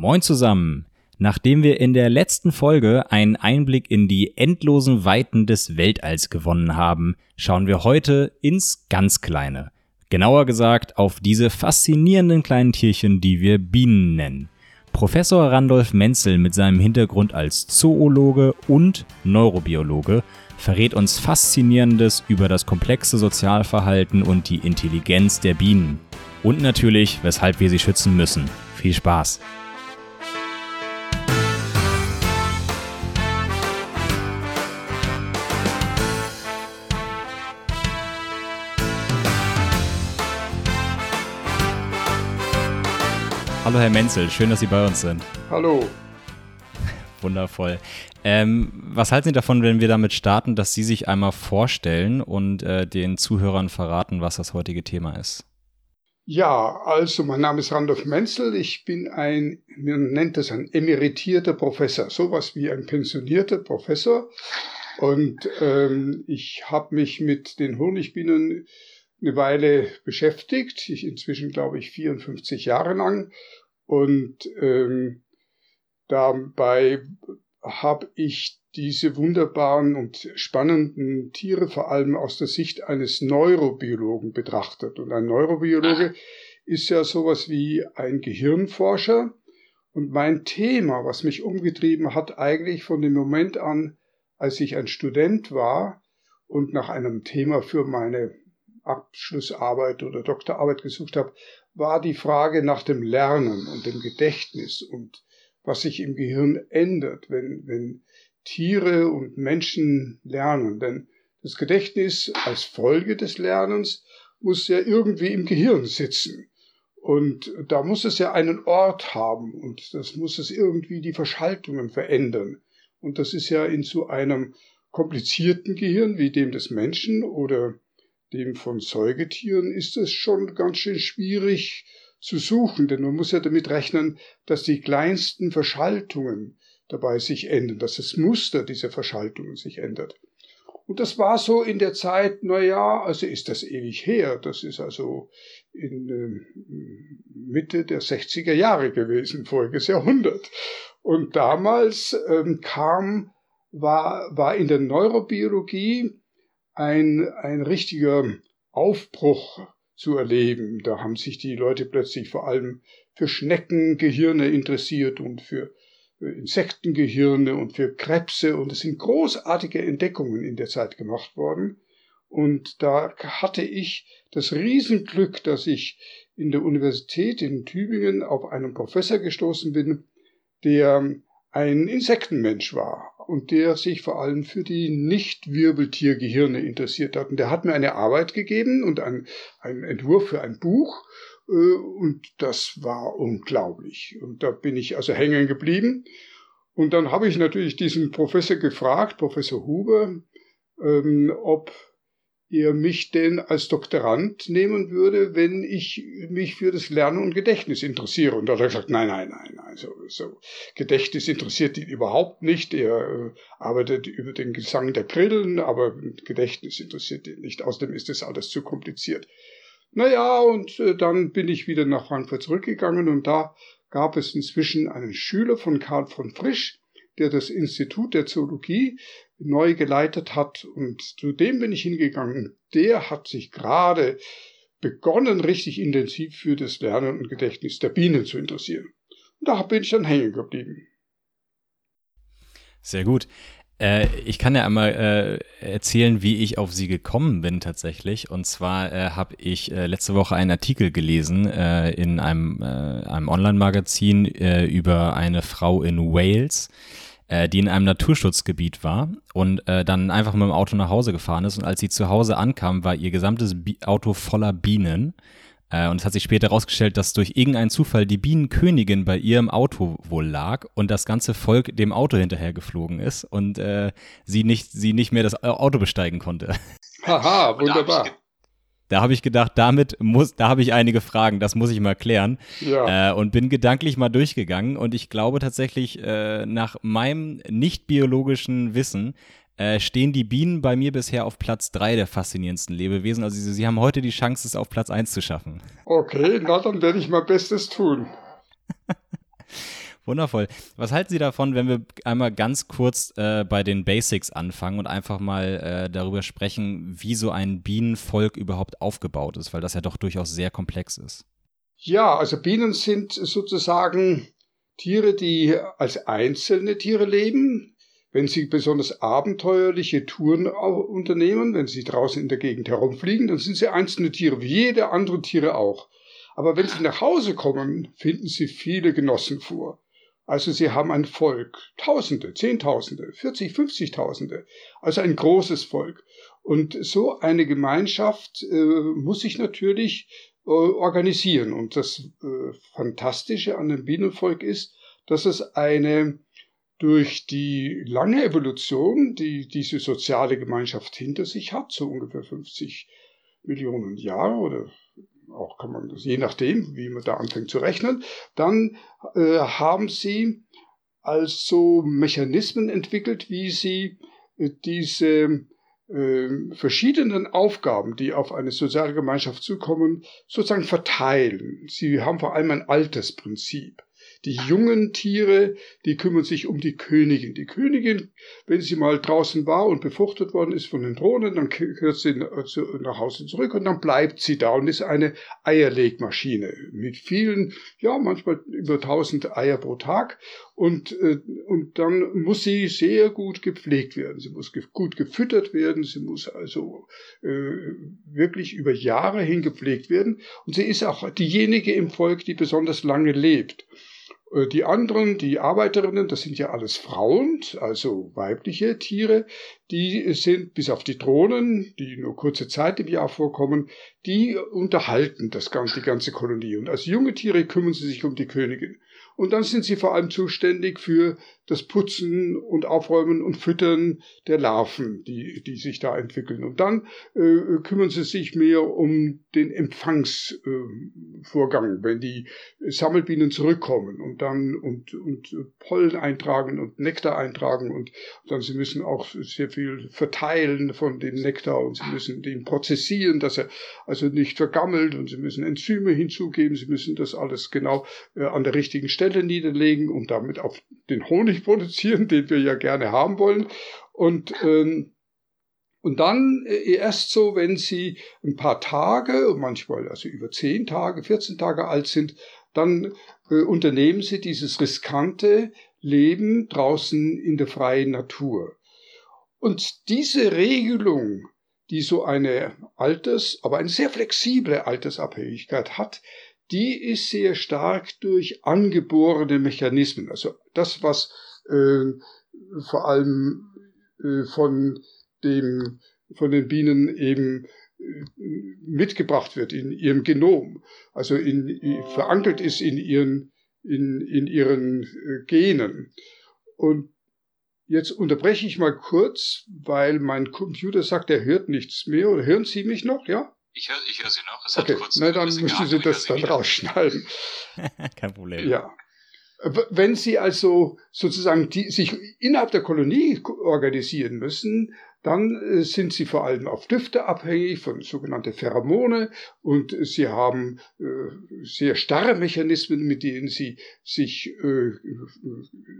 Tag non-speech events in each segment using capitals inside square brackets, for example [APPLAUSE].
Moin zusammen! Nachdem wir in der letzten Folge einen Einblick in die endlosen Weiten des Weltalls gewonnen haben, schauen wir heute ins ganz Kleine. Genauer gesagt auf diese faszinierenden kleinen Tierchen, die wir Bienen nennen. Professor Randolph Menzel mit seinem Hintergrund als Zoologe und Neurobiologe verrät uns Faszinierendes über das komplexe Sozialverhalten und die Intelligenz der Bienen. Und natürlich, weshalb wir sie schützen müssen. Viel Spaß! Hallo Herr Menzel, schön, dass Sie bei uns sind. Hallo. [LAUGHS] Wundervoll. Ähm, was halten Sie davon, wenn wir damit starten, dass Sie sich einmal vorstellen und äh, den Zuhörern verraten, was das heutige Thema ist? Ja, also mein Name ist Randolph Menzel. Ich bin ein, man nennt es ein emeritierter Professor, sowas wie ein pensionierter Professor. Und ähm, ich habe mich mit den Honigbienen eine Weile beschäftigt. Ich inzwischen glaube ich 54 Jahre lang und ähm, dabei habe ich diese wunderbaren und spannenden Tiere vor allem aus der Sicht eines Neurobiologen betrachtet. Und ein Neurobiologe ist ja sowas wie ein Gehirnforscher. Und mein Thema, was mich umgetrieben hat, eigentlich von dem Moment an, als ich ein Student war und nach einem Thema für meine Abschlussarbeit oder Doktorarbeit gesucht habe, war die Frage nach dem Lernen und dem Gedächtnis und was sich im Gehirn ändert, wenn, wenn Tiere und Menschen lernen. Denn das Gedächtnis als Folge des Lernens muss ja irgendwie im Gehirn sitzen. Und da muss es ja einen Ort haben und das muss es irgendwie die Verschaltungen verändern. Und das ist ja in so einem komplizierten Gehirn wie dem des Menschen oder dem von Säugetieren ist es schon ganz schön schwierig zu suchen, denn man muss ja damit rechnen, dass die kleinsten Verschaltungen dabei sich ändern, dass das Muster dieser Verschaltungen sich ändert. Und das war so in der Zeit, na ja, also ist das ewig her, das ist also in äh, Mitte der 60er Jahre gewesen, voriges Jahrhundert. Und damals ähm, kam, war, war in der Neurobiologie ein, ein richtiger Aufbruch zu erleben. Da haben sich die Leute plötzlich vor allem für Schneckengehirne interessiert und für Insektengehirne und für Krebse und es sind großartige Entdeckungen in der Zeit gemacht worden. Und da hatte ich das Riesenglück, dass ich in der Universität in Tübingen auf einen Professor gestoßen bin, der ein Insektenmensch war und der sich vor allem für die Nicht-Wirbeltiergehirne interessiert hat. Und der hat mir eine Arbeit gegeben und ein, einen Entwurf für ein Buch. Äh, und das war unglaublich. Und da bin ich also hängen geblieben. Und dann habe ich natürlich diesen Professor gefragt, Professor Huber, ähm, ob er mich denn als Doktorand nehmen würde, wenn ich mich für das Lernen und Gedächtnis interessiere. Und da hat er gesagt, nein, nein, nein, also so Gedächtnis interessiert ihn überhaupt nicht. Er äh, arbeitet über den Gesang der Grillen, aber Gedächtnis interessiert ihn nicht. Außerdem ist das alles zu kompliziert. Naja, und äh, dann bin ich wieder nach Frankfurt zurückgegangen und da gab es inzwischen einen Schüler von Karl von Frisch, der das Institut der Zoologie neu geleitet hat. Und zu dem bin ich hingegangen. Der hat sich gerade begonnen, richtig intensiv für das Lernen und Gedächtnis der Bienen zu interessieren. Und da bin ich dann hängen geblieben. Sehr gut. Äh, ich kann ja einmal äh, erzählen, wie ich auf sie gekommen bin tatsächlich. Und zwar äh, habe ich äh, letzte Woche einen Artikel gelesen äh, in einem, einem Online-Magazin über eine Frau in Wales, die in einem Naturschutzgebiet war und dann einfach mit dem Auto nach Hause gefahren ist. Und als sie zu Hause ankam, war ihr gesamtes Bi Auto voller Bienen. Äh, und es hat sich später herausgestellt, dass durch irgendeinen Zufall die Bienenkönigin bei ihr im Auto wohl lag und das ganze Volk dem Auto hinterher geflogen ist und äh, sie, nicht, sie nicht mehr das Auto besteigen konnte. Haha, wunderbar. Da habe ich gedacht, damit muss, da habe ich einige Fragen, das muss ich mal klären. Ja. Äh, und bin gedanklich mal durchgegangen. Und ich glaube tatsächlich, äh, nach meinem nicht biologischen Wissen äh, stehen die Bienen bei mir bisher auf Platz 3 der faszinierendsten Lebewesen. Also sie, sie haben heute die Chance, es auf Platz 1 zu schaffen. Okay, na dann werde ich mein Bestes tun. [LAUGHS] Wundervoll. Was halten Sie davon, wenn wir einmal ganz kurz äh, bei den Basics anfangen und einfach mal äh, darüber sprechen, wie so ein Bienenvolk überhaupt aufgebaut ist, weil das ja doch durchaus sehr komplex ist. Ja, also Bienen sind sozusagen Tiere, die als einzelne Tiere leben. Wenn sie besonders abenteuerliche Touren unternehmen, wenn sie draußen in der Gegend herumfliegen, dann sind sie einzelne Tiere, wie jede andere Tiere auch. Aber wenn sie nach Hause kommen, finden sie viele Genossen vor. Also sie haben ein Volk, Tausende, Zehntausende, 40, 50.000, also ein großes Volk. Und so eine Gemeinschaft äh, muss sich natürlich äh, organisieren. Und das äh, Fantastische an dem Bienenvolk ist, dass es eine durch die lange Evolution, die diese soziale Gemeinschaft hinter sich hat, so ungefähr 50 Millionen Jahre oder auch kann man das, je nachdem, wie man da anfängt zu rechnen, dann äh, haben sie also Mechanismen entwickelt, wie sie äh, diese äh, verschiedenen Aufgaben, die auf eine soziale Gemeinschaft zukommen, sozusagen verteilen. Sie haben vor allem ein Altersprinzip. Die jungen Tiere, die kümmern sich um die Königin. Die Königin, wenn sie mal draußen war und befruchtet worden ist von den Drohnen, dann kehrt sie nach Hause zurück und dann bleibt sie da und ist eine Eierlegmaschine mit vielen, ja, manchmal über 1000 Eier pro Tag. Und, äh, und dann muss sie sehr gut gepflegt werden. Sie muss gut gefüttert werden. Sie muss also äh, wirklich über Jahre hin gepflegt werden. Und sie ist auch diejenige im Volk, die besonders lange lebt. Äh, die anderen, die Arbeiterinnen, das sind ja alles Frauen, also weibliche Tiere, die sind bis auf die Drohnen, die nur kurze Zeit im Jahr vorkommen, die unterhalten das ganze, die ganze Kolonie. Und als junge Tiere kümmern sie sich um die Königin. Und dann sind sie vor allem zuständig für das Putzen und Aufräumen und Füttern der Larven, die, die sich da entwickeln. Und dann äh, kümmern sie sich mehr um den Empfangsvorgang, äh, wenn die Sammelbienen zurückkommen und dann und, und Pollen eintragen und Nektar eintragen und dann sie müssen auch sehr viel verteilen von dem Nektar und sie müssen den prozessieren, dass er also nicht vergammelt und sie müssen Enzyme hinzugeben, sie müssen das alles genau äh, an der richtigen Stelle niederlegen und damit auf den Honig [LAUGHS] produzieren, den wir ja gerne haben wollen. Und, ähm, und dann äh, erst so, wenn sie ein paar Tage, manchmal also über 10 Tage, 14 Tage alt sind, dann äh, unternehmen sie dieses riskante Leben draußen in der freien Natur. Und diese Regelung, die so eine Alters, aber eine sehr flexible Altersabhängigkeit hat, die ist sehr stark durch angeborene Mechanismen. Also das, was äh, vor allem äh, von dem von den Bienen eben äh, mitgebracht wird in ihrem Genom, also in, verankert ist in ihren in, in ihren äh, Genen. Und jetzt unterbreche ich mal kurz, weil mein Computer sagt, er hört nichts mehr. Oder hören Sie mich noch? Ja? Ich höre ich hör Sie noch. Es okay, kurz na, dann müssen Sie das dann rausschneiden. [LAUGHS] Kein Problem. Ja. Wenn Sie also sozusagen die, sich innerhalb der Kolonie organisieren müssen, dann äh, sind sie vor allem auf Düfte abhängig, von sogenannten Pheromone, und sie haben äh, sehr starre Mechanismen, mit denen sie sich äh,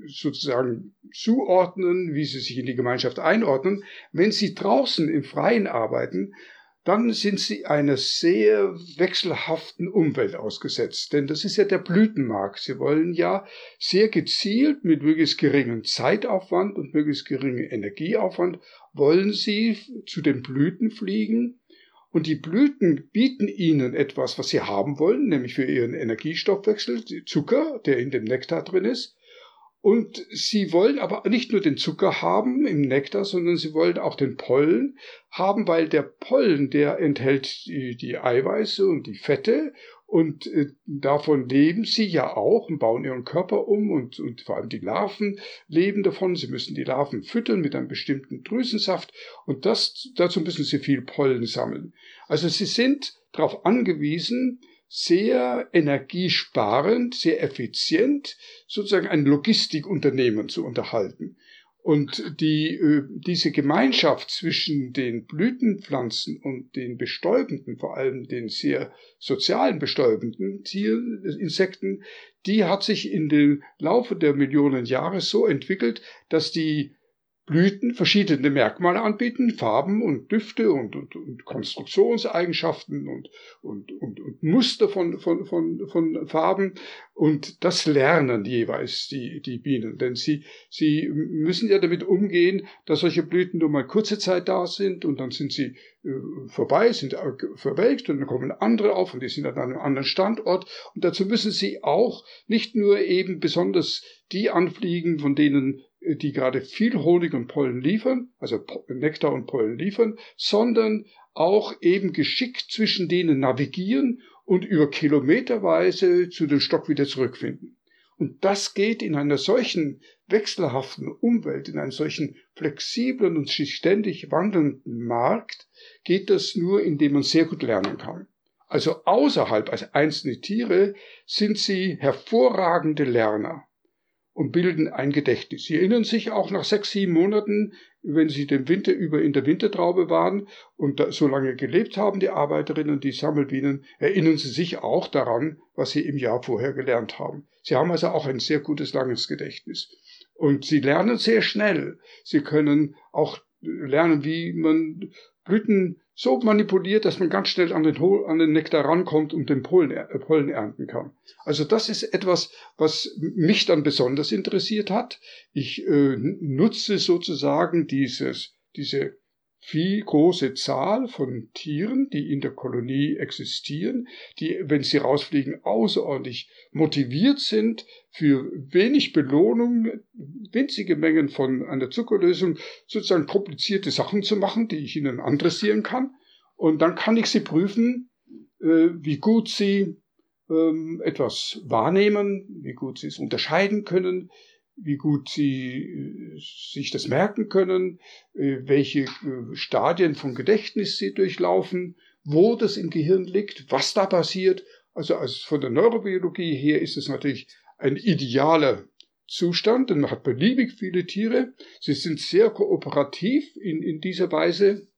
sozusagen zuordnen, wie sie sich in die Gemeinschaft einordnen. Wenn sie draußen im Freien arbeiten, dann sind sie einer sehr wechselhaften Umwelt ausgesetzt. Denn das ist ja der Blütenmarkt. Sie wollen ja sehr gezielt mit möglichst geringem Zeitaufwand und möglichst geringem Energieaufwand wollen sie zu den Blüten fliegen. Und die Blüten bieten ihnen etwas, was sie haben wollen, nämlich für ihren Energiestoffwechsel, Zucker, der in dem Nektar drin ist. Und sie wollen aber nicht nur den Zucker haben im Nektar, sondern sie wollen auch den Pollen haben, weil der Pollen, der enthält die, die Eiweiße und die Fette und äh, davon leben sie ja auch und bauen ihren Körper um und, und vor allem die Larven leben davon. Sie müssen die Larven füttern mit einem bestimmten Drüsensaft und das, dazu müssen sie viel Pollen sammeln. Also sie sind darauf angewiesen, sehr energiesparend, sehr effizient sozusagen ein Logistikunternehmen zu unterhalten. Und die, äh, diese Gemeinschaft zwischen den Blütenpflanzen und den bestäubenden, vor allem den sehr sozialen bestäubenden Tieren, Insekten, die hat sich in dem Laufe der Millionen Jahre so entwickelt, dass die Blüten verschiedene Merkmale anbieten, Farben und Düfte und, und, und Konstruktionseigenschaften und, und, und, und Muster von, von, von, von Farben. Und das lernen jeweils die, die Bienen, denn sie, sie müssen ja damit umgehen, dass solche Blüten nur mal kurze Zeit da sind und dann sind sie äh, vorbei, sind verwelkt und dann kommen andere auf und die sind an einem anderen Standort. Und dazu müssen sie auch nicht nur eben besonders die anfliegen, von denen die gerade viel Honig und Pollen liefern, also Nektar und Pollen liefern, sondern auch eben geschickt zwischen denen navigieren und über Kilometerweise zu den Stock wieder zurückfinden. Und das geht in einer solchen wechselhaften Umwelt, in einem solchen flexiblen und sich ständig wandelnden Markt, geht das nur, indem man sehr gut lernen kann. Also außerhalb als einzelne Tiere sind sie hervorragende Lerner und bilden ein Gedächtnis. Sie erinnern sich auch nach sechs, sieben Monaten, wenn sie den Winter über in der Wintertraube waren und so lange gelebt haben, die Arbeiterinnen und die Sammelbienen, erinnern sie sich auch daran, was sie im Jahr vorher gelernt haben. Sie haben also auch ein sehr gutes langes Gedächtnis. Und sie lernen sehr schnell. Sie können auch lernen, wie man Blüten so manipuliert, dass man ganz schnell an den, an den Nektar rankommt und den Pollen, äh, Pollen ernten kann. Also das ist etwas, was mich dann besonders interessiert hat. Ich äh, nutze sozusagen dieses, diese viel große Zahl von Tieren, die in der Kolonie existieren, die, wenn sie rausfliegen, außerordentlich motiviert sind, für wenig Belohnung winzige Mengen von einer Zuckerlösung sozusagen komplizierte Sachen zu machen, die ich ihnen adressieren kann. Und dann kann ich sie prüfen, äh, wie gut sie ähm, etwas wahrnehmen, wie gut sie es unterscheiden können, wie gut sie äh, sich das merken können, äh, welche äh, Stadien von Gedächtnis sie durchlaufen, wo das im Gehirn liegt, was da passiert. Also, von der Neurobiologie her ist es natürlich ein idealer Zustand, denn man hat beliebig viele Tiere. Sie sind sehr kooperativ in, in dieser Weise.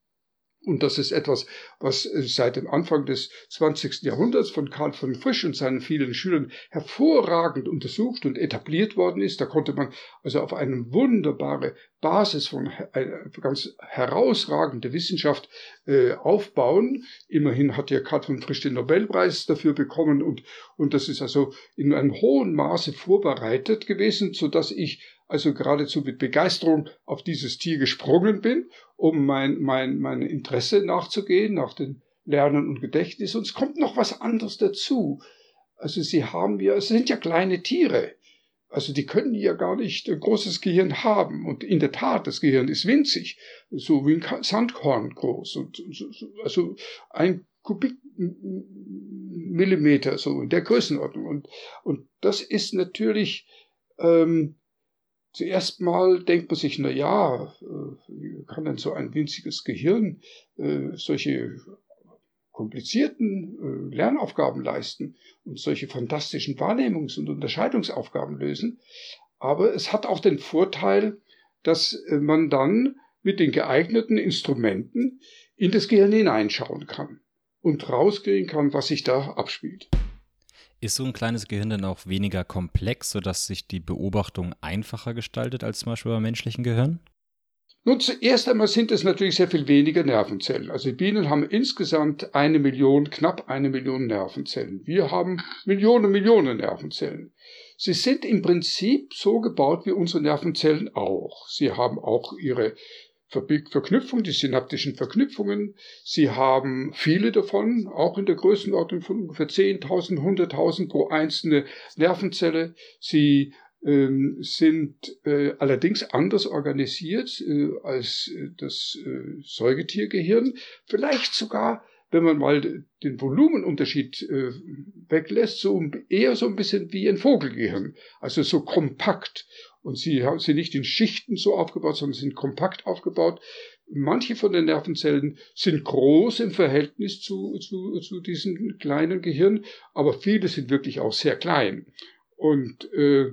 Und das ist etwas, was äh, seit dem Anfang des 20. Jahrhunderts von Karl von Frisch und seinen vielen Schülern hervorragend untersucht und etabliert worden ist. Da konnte man also auf eine wunderbare Basis von eine ganz herausragende Wissenschaft äh, aufbauen. Immerhin hat ja Karl von Frisch den Nobelpreis dafür bekommen und, und das ist also in einem hohen Maße vorbereitet gewesen, so dass ich also geradezu mit Begeisterung auf dieses Tier gesprungen bin, um mein, mein, mein Interesse nachzugehen, nach dem Lernen und Gedächtnis. Und es kommt noch was anderes dazu. Also sie haben ja, es sind ja kleine Tiere. Also die können ja gar nicht ein großes Gehirn haben. Und in der Tat, das Gehirn ist winzig, so wie ein Sandkorn groß. Und, also ein Kubikmillimeter, so in der Größenordnung. Und, und das ist natürlich ähm, Zuerst mal denkt man sich, na ja, äh, wie kann denn so ein winziges Gehirn äh, solche komplizierten äh, Lernaufgaben leisten und solche fantastischen Wahrnehmungs- und Unterscheidungsaufgaben lösen. Aber es hat auch den Vorteil, dass man dann mit den geeigneten Instrumenten in das Gehirn hineinschauen kann und rauskriegen kann, was sich da abspielt. Ist so ein kleines Gehirn dann auch weniger komplex, sodass sich die Beobachtung einfacher gestaltet als zum Beispiel beim menschlichen Gehirn? Nun, zuerst einmal sind es natürlich sehr viel weniger Nervenzellen. Also die Bienen haben insgesamt eine Million, knapp eine Million Nervenzellen. Wir haben Millionen, Millionen Nervenzellen. Sie sind im Prinzip so gebaut wie unsere Nervenzellen auch. Sie haben auch ihre Verknüpfung, die synaptischen Verknüpfungen. Sie haben viele davon, auch in der Größenordnung von ungefähr 10.000, 100.000 pro einzelne Nervenzelle. Sie ähm, sind äh, allerdings anders organisiert äh, als äh, das äh, Säugetiergehirn. Vielleicht sogar, wenn man mal den Volumenunterschied äh, weglässt, so eher so ein bisschen wie ein Vogelgehirn. Also so kompakt. Und sie sind nicht in Schichten so aufgebaut, sondern sind kompakt aufgebaut. Manche von den Nervenzellen sind groß im Verhältnis zu, zu, zu diesem kleinen Gehirn, aber viele sind wirklich auch sehr klein. Und äh,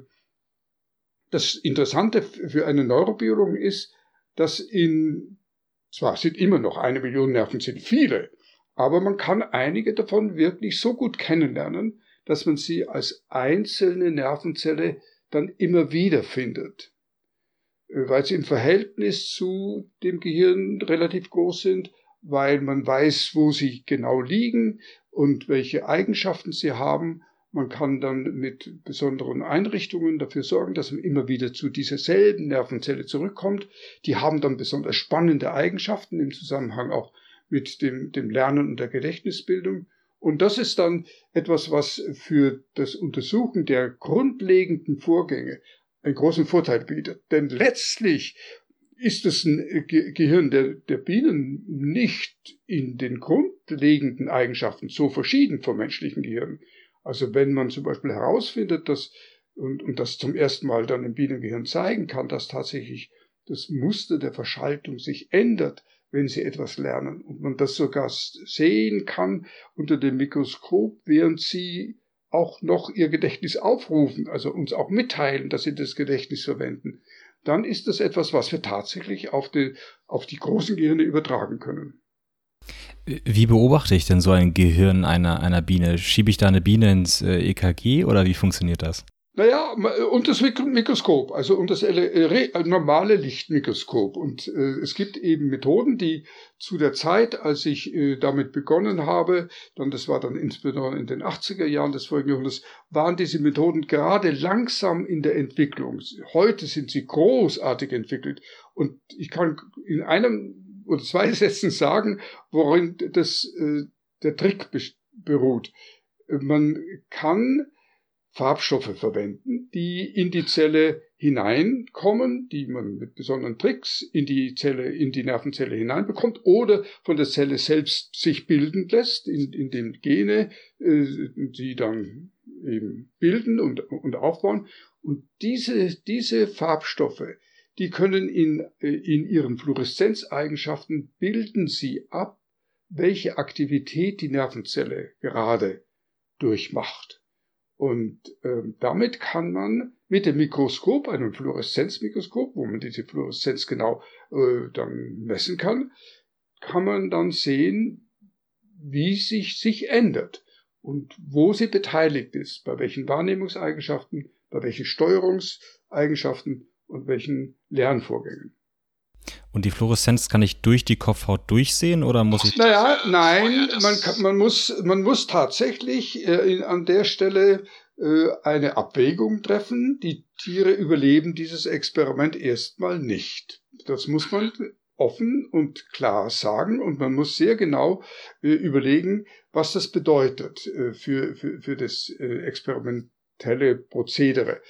das Interessante für eine Neurobiologin ist, dass in, zwar sind immer noch eine Million Nerven, sind viele, aber man kann einige davon wirklich so gut kennenlernen, dass man sie als einzelne Nervenzelle dann immer wieder findet, äh, weil sie im Verhältnis zu dem Gehirn relativ groß sind, weil man weiß, wo sie genau liegen und welche Eigenschaften sie haben. Man kann dann mit besonderen Einrichtungen dafür sorgen, dass man immer wieder zu dieser selben Nervenzelle zurückkommt. Die haben dann besonders spannende Eigenschaften im Zusammenhang auch mit dem, dem Lernen und der Gedächtnisbildung. Und das ist dann etwas, was für das Untersuchen der grundlegenden Vorgänge einen großen Vorteil bietet. Denn letztlich ist das Gehirn der, der Bienen nicht in den grundlegenden Eigenschaften so verschieden vom menschlichen Gehirn. Also wenn man zum Beispiel herausfindet, dass und, und das zum ersten Mal dann im Bienengehirn zeigen kann, dass tatsächlich das Muster der Verschaltung sich ändert, wenn sie etwas lernen und man das sogar sehen kann unter dem Mikroskop, während sie auch noch ihr Gedächtnis aufrufen, also uns auch mitteilen, dass sie das Gedächtnis verwenden, dann ist das etwas, was wir tatsächlich auf die, auf die großen Gehirne übertragen können. Wie beobachte ich denn so ein Gehirn einer, einer Biene? Schiebe ich da eine Biene ins äh, EKG oder wie funktioniert das? Naja, und das Mikroskop, also und das äh, normale Lichtmikroskop. Und äh, es gibt eben Methoden, die zu der Zeit, als ich äh, damit begonnen habe, dann das war dann insbesondere in den 80er Jahren des vorigen Jahrhunderts, waren diese Methoden gerade langsam in der Entwicklung. Heute sind sie großartig entwickelt. Und ich kann in einem oder zwei [LAUGHS] Sätzen sagen, worin das, äh, der Trick beruht. Man kann Farbstoffe verwenden, die in die Zelle hineinkommen, die man mit besonderen Tricks in die Zelle, in die Nervenzelle hineinbekommt oder von der Zelle selbst sich bilden lässt, in, in den Gene, äh, die dann eben bilden und, und aufbauen. Und diese, diese Farbstoffe, die können in, äh, in ihren Fluoreszenzeigenschaften bilden sie ab, welche Aktivität die Nervenzelle gerade durchmacht. Und ähm, damit kann man mit dem Mikroskop, einem Fluoreszenzmikroskop, wo man diese Fluoreszenz genau äh, dann messen kann, kann man dann sehen, wie sich sich ändert und wo sie beteiligt ist, bei welchen Wahrnehmungseigenschaften, bei welchen Steuerungseigenschaften und welchen Lernvorgängen. Und die Fluoreszenz kann ich durch die Kopfhaut durchsehen oder muss ich? Naja, nein, man, kann, man, muss, man muss tatsächlich äh, in, an der Stelle äh, eine Abwägung treffen. Die Tiere überleben dieses Experiment erstmal nicht. Das muss man offen und klar sagen und man muss sehr genau äh, überlegen, was das bedeutet äh, für, für, für das äh, experimentelle Prozedere.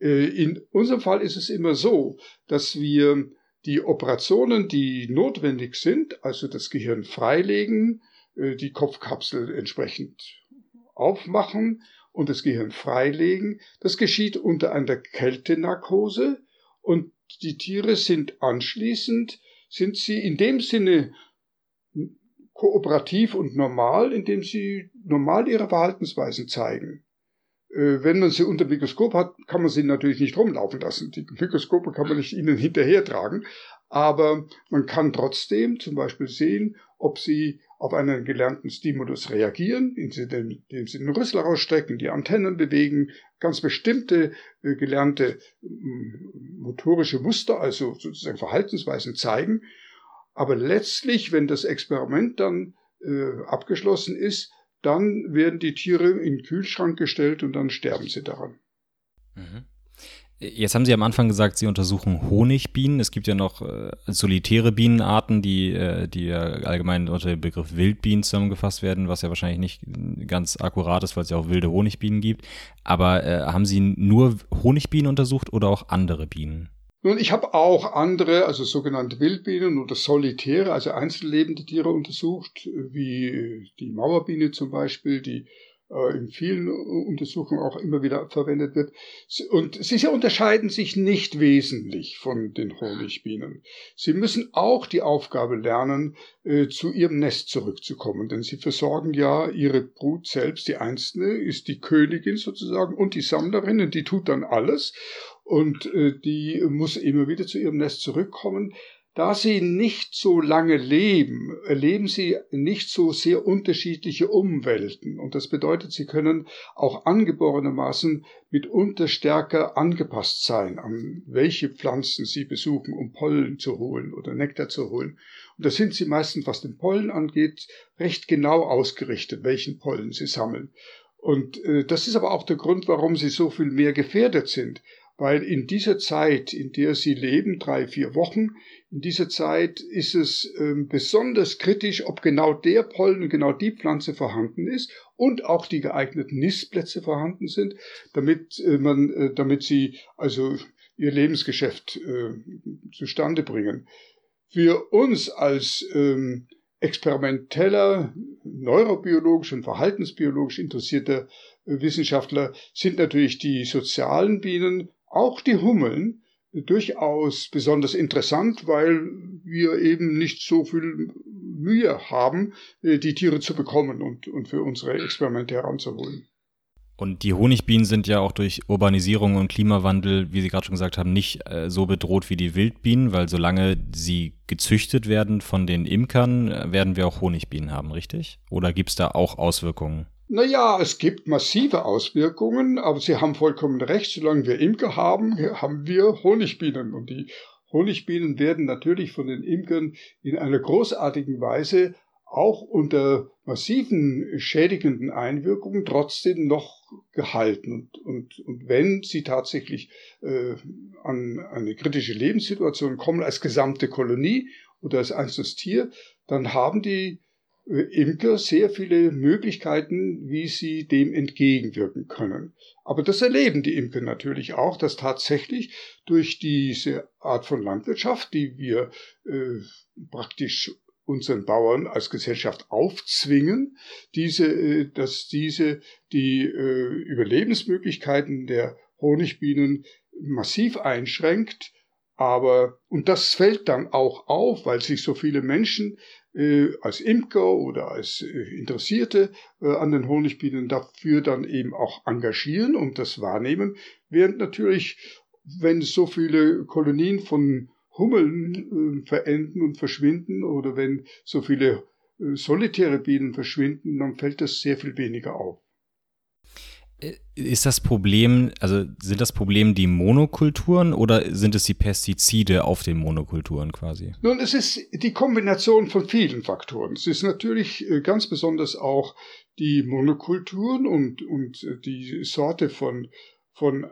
Äh, in unserem Fall ist es immer so, dass wir die Operationen, die notwendig sind, also das Gehirn freilegen, äh, die Kopfkapsel entsprechend aufmachen und das Gehirn freilegen, das geschieht unter einer Kältenarkose und die Tiere sind anschließend, sind sie in dem Sinne kooperativ und normal, indem sie normal ihre Verhaltensweisen zeigen. Äh, wenn man sie unter Mikroskop hat, kann man sie natürlich nicht rumlaufen lassen. Die Mikroskope kann man nicht ihnen hinterher tragen. Aber man kann trotzdem zum Beispiel sehen, ob sie auf einen gelernten Stimulus reagieren, indem sie den Rüssel rausstrecken, die Antennen bewegen, ganz bestimmte äh, gelernte motorische Muster, also sozusagen Verhaltensweisen zeigen. Aber letztlich, wenn das Experiment dann äh, abgeschlossen ist, dann werden die Tiere in den Kühlschrank gestellt und dann sterben sie daran. Mhm. Jetzt haben Sie am Anfang gesagt, Sie untersuchen Honigbienen. Es gibt ja noch äh, solitäre Bienenarten, die, äh, die ja allgemein unter dem Begriff Wildbienen zusammengefasst werden, was ja wahrscheinlich nicht ganz akkurat ist, weil es ja auch wilde Honigbienen gibt. Aber äh, haben Sie nur Honigbienen untersucht oder auch andere Bienen? Nun, ich habe auch andere, also sogenannte Wildbienen oder Solitäre, also einzellebende Tiere untersucht, wie die Mauerbiene zum Beispiel, die äh, in vielen Untersuchungen auch immer wieder verwendet wird. Und sie unterscheiden sich nicht wesentlich von den Honigbienen. Sie müssen auch die Aufgabe lernen, äh, zu ihrem Nest zurückzukommen, denn sie versorgen ja ihre Brut selbst. Die einzelne ist die Königin sozusagen und die Sammlerin und die tut dann alles. Und äh, die muss immer wieder zu ihrem Nest zurückkommen. Da sie nicht so lange leben, erleben sie nicht so sehr unterschiedliche Umwelten. Und das bedeutet, sie können auch angeborenermaßen mitunter stärker angepasst sein, an welche Pflanzen sie besuchen, um Pollen zu holen oder Nektar zu holen. Und da sind sie meistens, was den Pollen angeht, recht genau ausgerichtet, welchen Pollen sie sammeln. Und äh, das ist aber auch der Grund, warum sie so viel mehr gefährdet sind weil in dieser Zeit, in der sie leben, drei, vier Wochen, in dieser Zeit ist es äh, besonders kritisch, ob genau der Pollen, genau die Pflanze vorhanden ist und auch die geeigneten Nistplätze vorhanden sind, damit äh, man, äh, damit sie also ihr Lebensgeschäft äh, zustande bringen. Für uns als ähm, experimenteller, neurobiologisch und verhaltensbiologisch interessierter Wissenschaftler sind natürlich die sozialen Bienen auch die Hummeln durchaus besonders interessant, weil wir eben nicht so viel Mühe haben, äh, die Tiere zu bekommen und, und für unsere Experimente heranzuholen. Und die Honigbienen sind ja auch durch Urbanisierung und Klimawandel, wie Sie gerade schon gesagt haben, nicht äh, so bedroht wie die Wildbienen, weil solange sie gezüchtet werden von den Imkern, äh, werden wir auch Honigbienen haben, richtig? Oder gibt es da auch Auswirkungen? Naja, es gibt massive Auswirkungen, aber Sie haben vollkommen recht, solange wir Imker haben, haben wir Honigbienen. Und die Honigbienen werden natürlich von den Imkern in einer großartigen Weise auch unter massiven schädigenden Einwirkungen trotzdem noch gehalten. Und, und, und wenn sie tatsächlich äh, an eine kritische Lebenssituation kommen als gesamte Kolonie oder als einzelnes Tier, dann haben die Imker sehr viele Möglichkeiten, wie sie dem entgegenwirken können. Aber das erleben die Imker natürlich auch, dass tatsächlich durch diese Art von Landwirtschaft, die wir äh, praktisch unseren Bauern als Gesellschaft aufzwingen, diese, äh, dass diese die äh, Überlebensmöglichkeiten der Honigbienen massiv einschränkt. Aber, und das fällt dann auch auf, weil sich so viele Menschen äh, als Imker oder als äh, Interessierte äh, an den Honigbienen dafür dann eben auch engagieren und das wahrnehmen, während natürlich, wenn so viele Kolonien von Hummeln äh, verenden und verschwinden oder wenn so viele äh, solitäre Bienen verschwinden, dann fällt das sehr viel weniger auf. Äh, ist das Problem, also sind das Problem die Monokulturen oder sind es die Pestizide auf den Monokulturen quasi? Nun, es ist die Kombination von vielen Faktoren. Es ist natürlich äh, ganz besonders auch die Monokulturen und, und äh, die Sorte von, von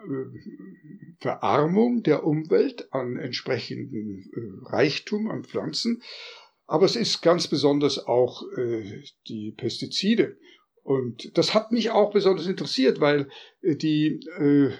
Verarmung der Umwelt an entsprechenden Reichtum an Pflanzen. Aber es ist ganz besonders auch die Pestizide. Und das hat mich auch besonders interessiert, weil äh, die, äh,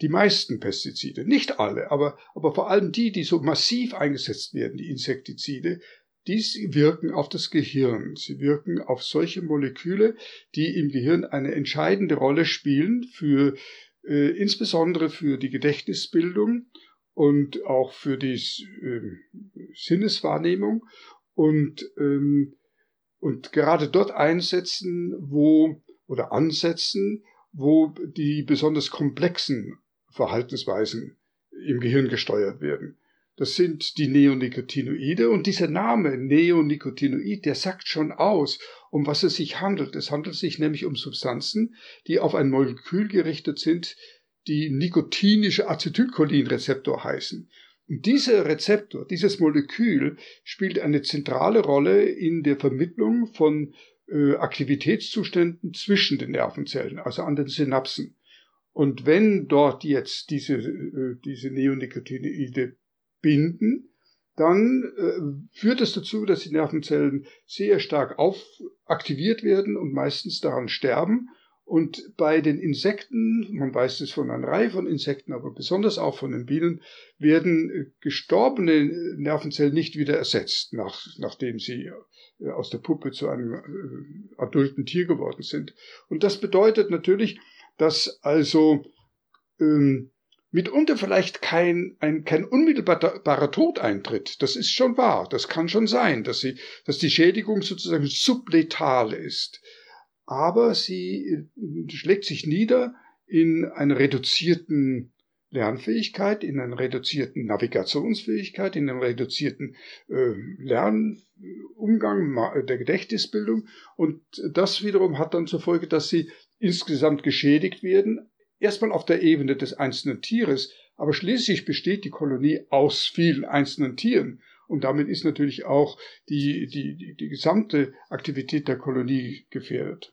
die meisten Pestizide, nicht alle, aber, aber vor allem die, die so massiv eingesetzt werden, die Insektizide, die wirken auf das Gehirn. Sie wirken auf solche Moleküle, die im Gehirn eine entscheidende Rolle spielen für äh, insbesondere für die Gedächtnisbildung und auch für die äh, Sinneswahrnehmung. Und ähm, und gerade dort einsetzen, wo oder ansetzen, wo die besonders komplexen Verhaltensweisen im Gehirn gesteuert werden. Das sind die Neonicotinoide und dieser Name Neonicotinoid, der sagt schon aus, um was es sich handelt. Es handelt sich nämlich um Substanzen, die auf ein Molekül gerichtet sind, die nikotinische Acetylcholinrezeptor heißen. Und dieser Rezeptor, dieses Molekül spielt eine zentrale Rolle in der Vermittlung von äh, Aktivitätszuständen zwischen den Nervenzellen, also an den Synapsen. Und wenn dort jetzt diese, äh, diese Neonicotinoide binden, dann äh, führt es dazu, dass die Nervenzellen sehr stark auf aktiviert werden und meistens daran sterben und bei den Insekten, man weiß es von einer Reihe von Insekten, aber besonders auch von den Bienen, werden äh, gestorbene Nervenzellen nicht wieder ersetzt, nach, nachdem sie äh, aus der Puppe zu einem äh, adulten Tier geworden sind. Und das bedeutet natürlich, dass also ähm, mitunter vielleicht kein, ein, kein unmittelbarer Tod eintritt. Das ist schon wahr. Das kann schon sein, dass, sie, dass die Schädigung sozusagen subletal ist aber sie äh, schlägt sich nieder in einer reduzierten Lernfähigkeit, in einer reduzierten Navigationsfähigkeit, in einem reduzierten äh, Lernumgang der Gedächtnisbildung. Und das wiederum hat dann zur Folge, dass sie insgesamt geschädigt werden. Erstmal auf der Ebene des einzelnen Tieres, aber schließlich besteht die Kolonie aus vielen einzelnen Tieren. Und damit ist natürlich auch die, die, die gesamte Aktivität der Kolonie gefährdet.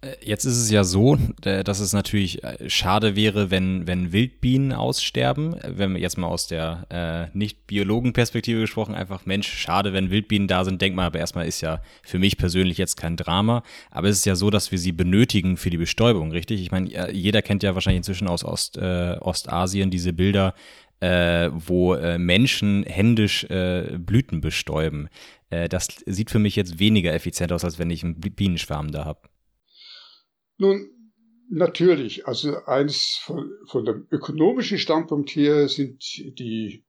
Äh, jetzt ist es ja so, äh, dass es natürlich äh, schade wäre, wenn, wenn Wildbienen aussterben. Wenn wir jetzt mal aus der äh, Nicht-Biologen-Perspektive gesprochen, einfach Mensch, schade, wenn Wildbienen da sind. Denk mal, aber erstmal ist ja für mich persönlich jetzt kein Drama. Aber es ist ja so, dass wir sie benötigen für die Bestäubung, richtig? Ich meine, jeder kennt ja wahrscheinlich inzwischen aus Ost, äh, Ostasien diese Bilder, äh, wo äh, Menschen händisch äh, Blüten bestäuben. Äh, das sieht für mich jetzt weniger effizient aus, als wenn ich einen Bienenschwarm da habe. Nun, natürlich, also eins von, von dem ökonomischen Standpunkt her sind die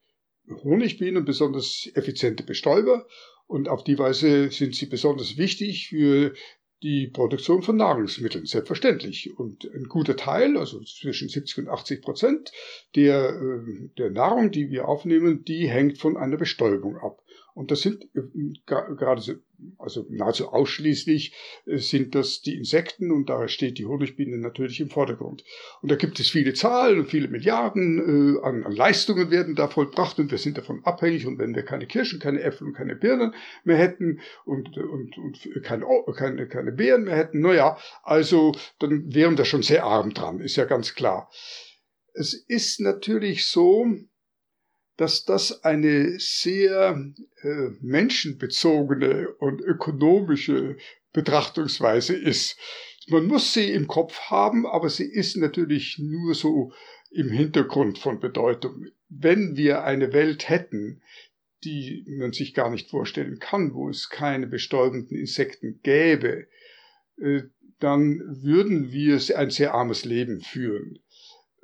Honigbienen besonders effiziente Bestäuber und auf die Weise sind sie besonders wichtig für die Produktion von Nahrungsmitteln, selbstverständlich. Und ein guter Teil, also zwischen 70 und 80 Prozent der, äh, der Nahrung, die wir aufnehmen, die hängt von einer Bestäubung ab. Und das sind äh, gerade so, also nahezu ausschließlich äh, sind das die Insekten und da steht die Honigbiene natürlich im Vordergrund. Und da gibt es viele Zahlen und viele Milliarden äh, an, an Leistungen werden da vollbracht und wir sind davon abhängig und wenn wir keine Kirschen, keine Äpfel und keine Birnen mehr hätten und, und, und keine, keine, keine Beeren mehr hätten, naja, also dann wären wir schon sehr arm dran, ist ja ganz klar. Es ist natürlich so, dass das eine sehr äh, menschenbezogene und ökonomische Betrachtungsweise ist. Man muss sie im Kopf haben, aber sie ist natürlich nur so im Hintergrund von Bedeutung. Wenn wir eine Welt hätten, die man sich gar nicht vorstellen kann, wo es keine bestäubenden Insekten gäbe, äh, dann würden wir ein sehr armes Leben führen.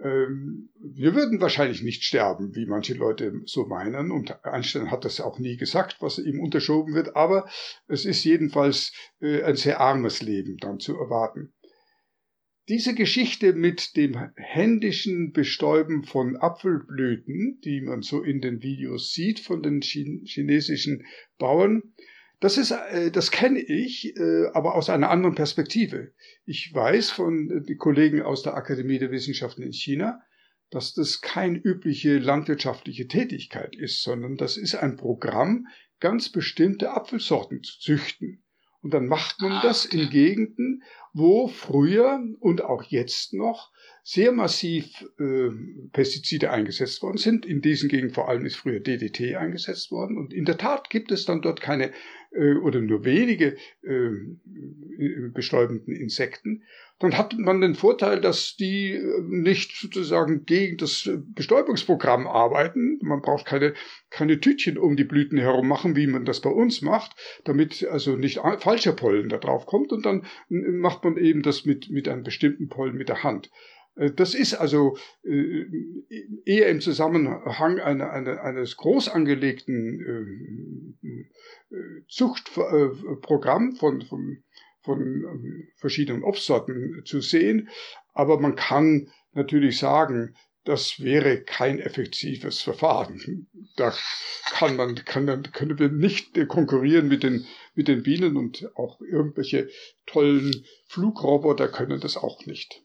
Ähm, wir würden wahrscheinlich nicht sterben, wie manche Leute so meinen. Und Einstein hat das auch nie gesagt, was ihm unterschoben wird. Aber es ist jedenfalls äh, ein sehr armes Leben dann zu erwarten. Diese Geschichte mit dem händischen Bestäuben von Apfelblüten, die man so in den Videos sieht von den chinesischen Bauern, das ist, äh, das kenne ich, äh, aber aus einer anderen Perspektive. Ich weiß von äh, den Kollegen aus der Akademie der Wissenschaften in China, dass das keine übliche landwirtschaftliche Tätigkeit ist, sondern das ist ein Programm, ganz bestimmte Apfelsorten zu züchten. Und dann macht man das in Gegenden, wo früher und auch jetzt noch sehr massiv äh, Pestizide eingesetzt worden sind. In diesen Gegenden vor allem ist früher DDT eingesetzt worden. Und in der Tat gibt es dann dort keine äh, oder nur wenige äh, bestäubenden Insekten. Dann hat man den Vorteil, dass die äh, nicht sozusagen gegen das Bestäubungsprogramm arbeiten. Man braucht keine, keine Tütchen um die Blüten herum machen, wie man das bei uns macht, damit also nicht falscher Pollen da drauf kommt. Und dann macht man eben das mit, mit einem bestimmten Pollen mit der Hand. Äh, das ist also äh, eher im Zusammenhang einer, einer, eines groß angelegten äh, Zuchtprogramm von, von, von ähm, verschiedenen Obstsorten zu sehen. Aber man kann natürlich sagen, das wäre kein effektives Verfahren. Da kann man, kann können wir nicht konkurrieren mit den, mit den Bienen und auch irgendwelche tollen Flugroboter können das auch nicht.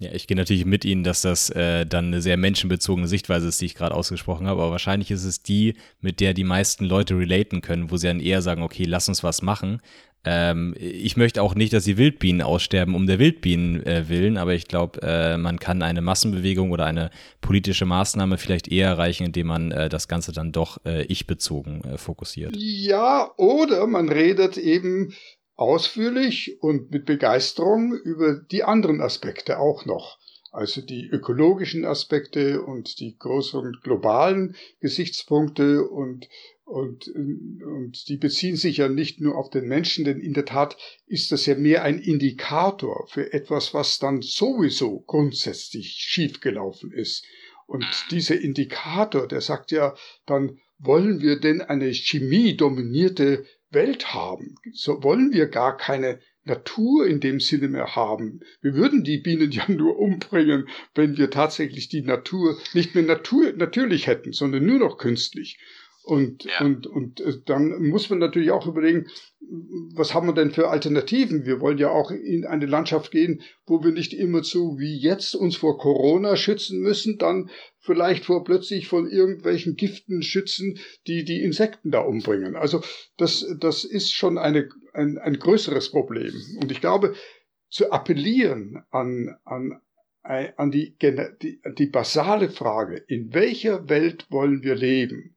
Ja, ich gehe natürlich mit Ihnen, dass das äh, dann eine sehr menschenbezogene Sichtweise ist, die ich gerade ausgesprochen habe, aber wahrscheinlich ist es die, mit der die meisten Leute relaten können, wo sie dann eher sagen, okay, lass uns was machen. Ähm, ich möchte auch nicht, dass die Wildbienen aussterben um der Wildbienen äh, willen, aber ich glaube, äh, man kann eine Massenbewegung oder eine politische Maßnahme vielleicht eher erreichen, indem man äh, das Ganze dann doch äh, ich-bezogen äh, fokussiert. Ja, oder man redet eben ausführlich und mit Begeisterung über die anderen Aspekte auch noch, also die ökologischen Aspekte und die größeren globalen Gesichtspunkte und und, und die beziehen sich ja nicht nur auf den Menschen, denn in der Tat ist das ja mehr ein Indikator für etwas, was dann sowieso grundsätzlich schiefgelaufen ist. Und dieser Indikator, der sagt ja dann, wollen wir denn eine chemiedominierte Welt haben, so wollen wir gar keine Natur in dem Sinne mehr haben. Wir würden die Bienen [LAUGHS] ja nur umbringen, wenn wir tatsächlich die Natur nicht mehr Natur, natürlich hätten, sondern nur noch künstlich. Und, ja. und, und äh, dann muss man natürlich auch überlegen, was haben wir denn für Alternativen? Wir wollen ja auch in eine Landschaft gehen, wo wir nicht immer so wie jetzt uns vor Corona schützen müssen, dann vielleicht vor plötzlich von irgendwelchen Giften schützen, die die Insekten da umbringen. Also das, das ist schon eine, ein, ein größeres Problem. Und ich glaube, zu appellieren an, an, an die, die, die basale Frage, in welcher Welt wollen wir leben?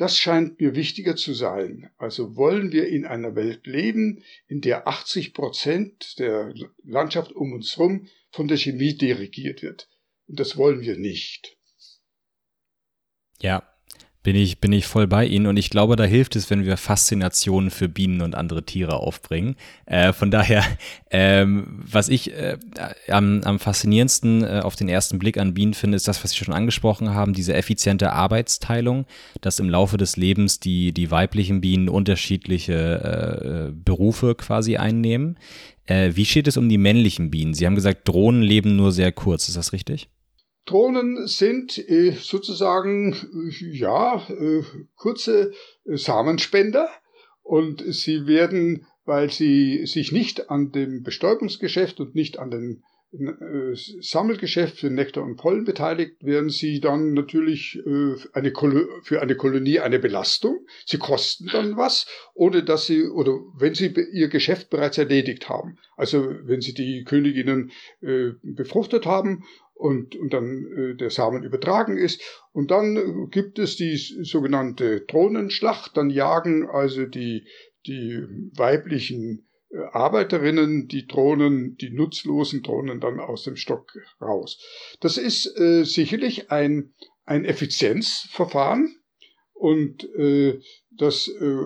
Das scheint mir wichtiger zu sein. Also wollen wir in einer Welt leben, in der 80 Prozent der Landschaft um uns herum von der Chemie dirigiert wird. Und das wollen wir nicht. Ja, bin ich, bin ich voll bei Ihnen und ich glaube, da hilft es, wenn wir Faszinationen für Bienen und andere Tiere aufbringen. Äh, von daher, [LAUGHS] ähm, was ich äh, am, am faszinierendsten äh, auf den ersten Blick an Bienen finde, ist das, was Sie schon angesprochen haben, diese effiziente Arbeitsteilung, dass im Laufe des Lebens die, die weiblichen Bienen unterschiedliche äh, Berufe quasi einnehmen. Äh, wie steht es um die männlichen Bienen? Sie haben gesagt, Drohnen leben nur sehr kurz, ist das richtig? Drohnen sind äh, sozusagen, äh, ja, äh, kurze Samenspender und sie werden, weil sie sich nicht an dem Bestäubungsgeschäft und nicht an dem äh, Sammelgeschäft für Nektar und Pollen beteiligt, werden sie dann natürlich eine für eine Kolonie eine Belastung. Sie kosten dann was, ohne dass sie, oder wenn sie ihr Geschäft bereits erledigt haben. Also wenn sie die Königinnen befruchtet haben und, und dann äh, der Samen übertragen ist. Und dann äh, gibt es die sogenannte Drohnenschlacht. Dann jagen also die, die weiblichen äh, Arbeiterinnen die Drohnen, die nutzlosen Drohnen dann aus dem Stock raus. Das ist äh, sicherlich ein, ein Effizienzverfahren und äh, das äh,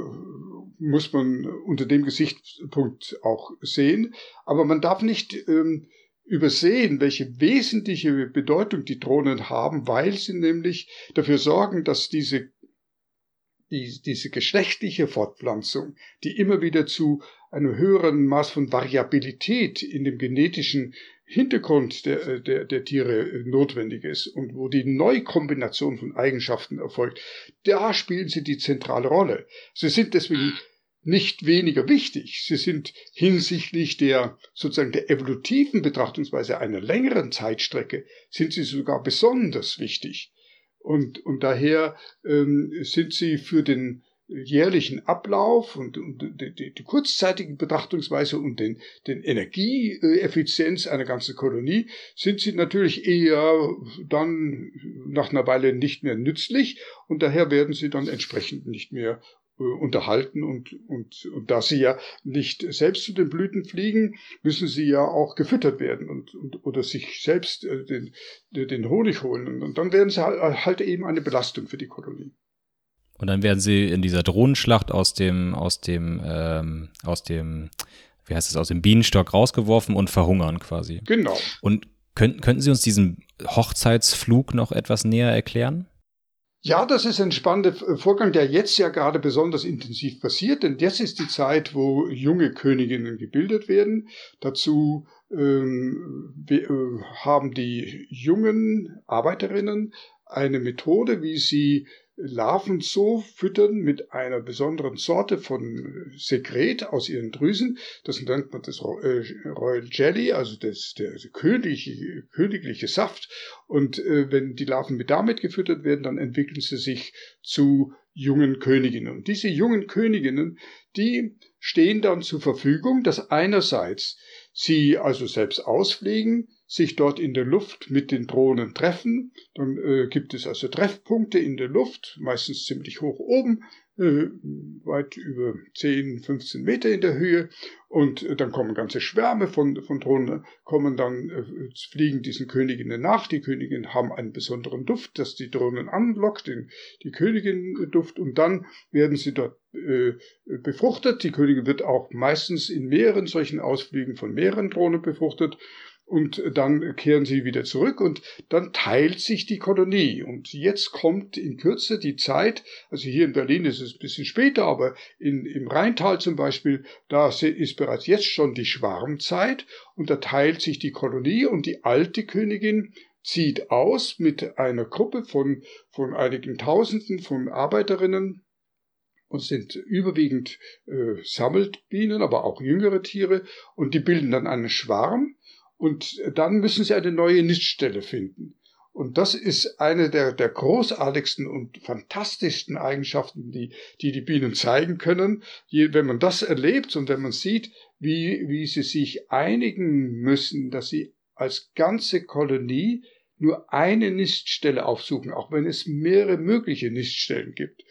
muss man unter dem Gesichtspunkt auch sehen. Aber man darf nicht ähm, übersehen, welche wesentliche Bedeutung die Drohnen haben, weil sie nämlich dafür sorgen, dass diese, die, diese geschlechtliche Fortpflanzung, die immer wieder zu einem höheren Maß von Variabilität in dem genetischen Hintergrund der, der, der Tiere notwendig ist und wo die Neukombination von Eigenschaften erfolgt, da spielen sie die zentrale Rolle. Sie sind deswegen nicht weniger wichtig. Sie sind hinsichtlich der sozusagen der evolutiven Betrachtungsweise einer längeren Zeitstrecke sind sie sogar besonders wichtig. Und, und daher ähm, sind sie für den jährlichen Ablauf und, und die, die, kurzzeitige Betrachtungsweise und den, den Energieeffizienz einer ganzen Kolonie sind sie natürlich eher dann nach einer Weile nicht mehr nützlich und daher werden sie dann entsprechend nicht mehr unterhalten und, und, und da sie ja nicht selbst zu den Blüten fliegen, müssen sie ja auch gefüttert werden und, und oder sich selbst äh, den, den Honig holen und dann werden sie halt, halt eben eine Belastung für die Kolonie. Und dann werden sie in dieser Drohnenschlacht aus dem, aus dem, ähm, aus dem, wie heißt es, aus dem Bienenstock rausgeworfen und verhungern quasi. Genau. Und könnten, könnten Sie uns diesen Hochzeitsflug noch etwas näher erklären? Ja, das ist ein spannender Vorgang, der jetzt ja gerade besonders intensiv passiert, denn jetzt ist die Zeit, wo junge Königinnen gebildet werden. Dazu ähm, wir, äh, haben die jungen Arbeiterinnen eine Methode, wie sie Larven so füttern mit einer besonderen Sorte von Sekret aus ihren Drüsen. Das nennt man das äh, Royal Jelly, also das, der königliche, königliche Saft. Und äh, wenn die Larven mit damit gefüttert werden, dann entwickeln sie sich zu jungen Königinnen. Und diese jungen Königinnen, die stehen dann zur Verfügung, dass einerseits sie also selbst ausfliegen, sich dort in der Luft mit den Drohnen treffen. Dann äh, gibt es also Treffpunkte in der Luft, meistens ziemlich hoch oben, äh, weit über 10, 15 Meter in der Höhe. Und äh, dann kommen ganze Schwärme von, von Drohnen, kommen dann, äh, fliegen diesen Königinnen nach. Die Königinnen haben einen besonderen Duft, das die Drohnen anlockt, den, die Königin-Duft. Und dann werden sie dort äh, befruchtet. Die Königin wird auch meistens in mehreren solchen Ausflügen von mehreren Drohnen befruchtet. Und dann kehren sie wieder zurück und dann teilt sich die Kolonie. Und jetzt kommt in Kürze die Zeit, also hier in Berlin ist es ein bisschen später, aber in, im Rheintal zum Beispiel, da ist bereits jetzt schon die Schwarmzeit und da teilt sich die Kolonie und die alte Königin zieht aus mit einer Gruppe von, von einigen Tausenden von Arbeiterinnen und sind überwiegend äh, Sammelbienen, aber auch jüngere Tiere und die bilden dann einen Schwarm und dann müssen sie eine neue Niststelle finden. Und das ist eine der, der großartigsten und fantastischsten Eigenschaften, die, die die Bienen zeigen können. Wenn man das erlebt und wenn man sieht, wie, wie sie sich einigen müssen, dass sie als ganze Kolonie nur eine Niststelle aufsuchen, auch wenn es mehrere mögliche Niststellen gibt.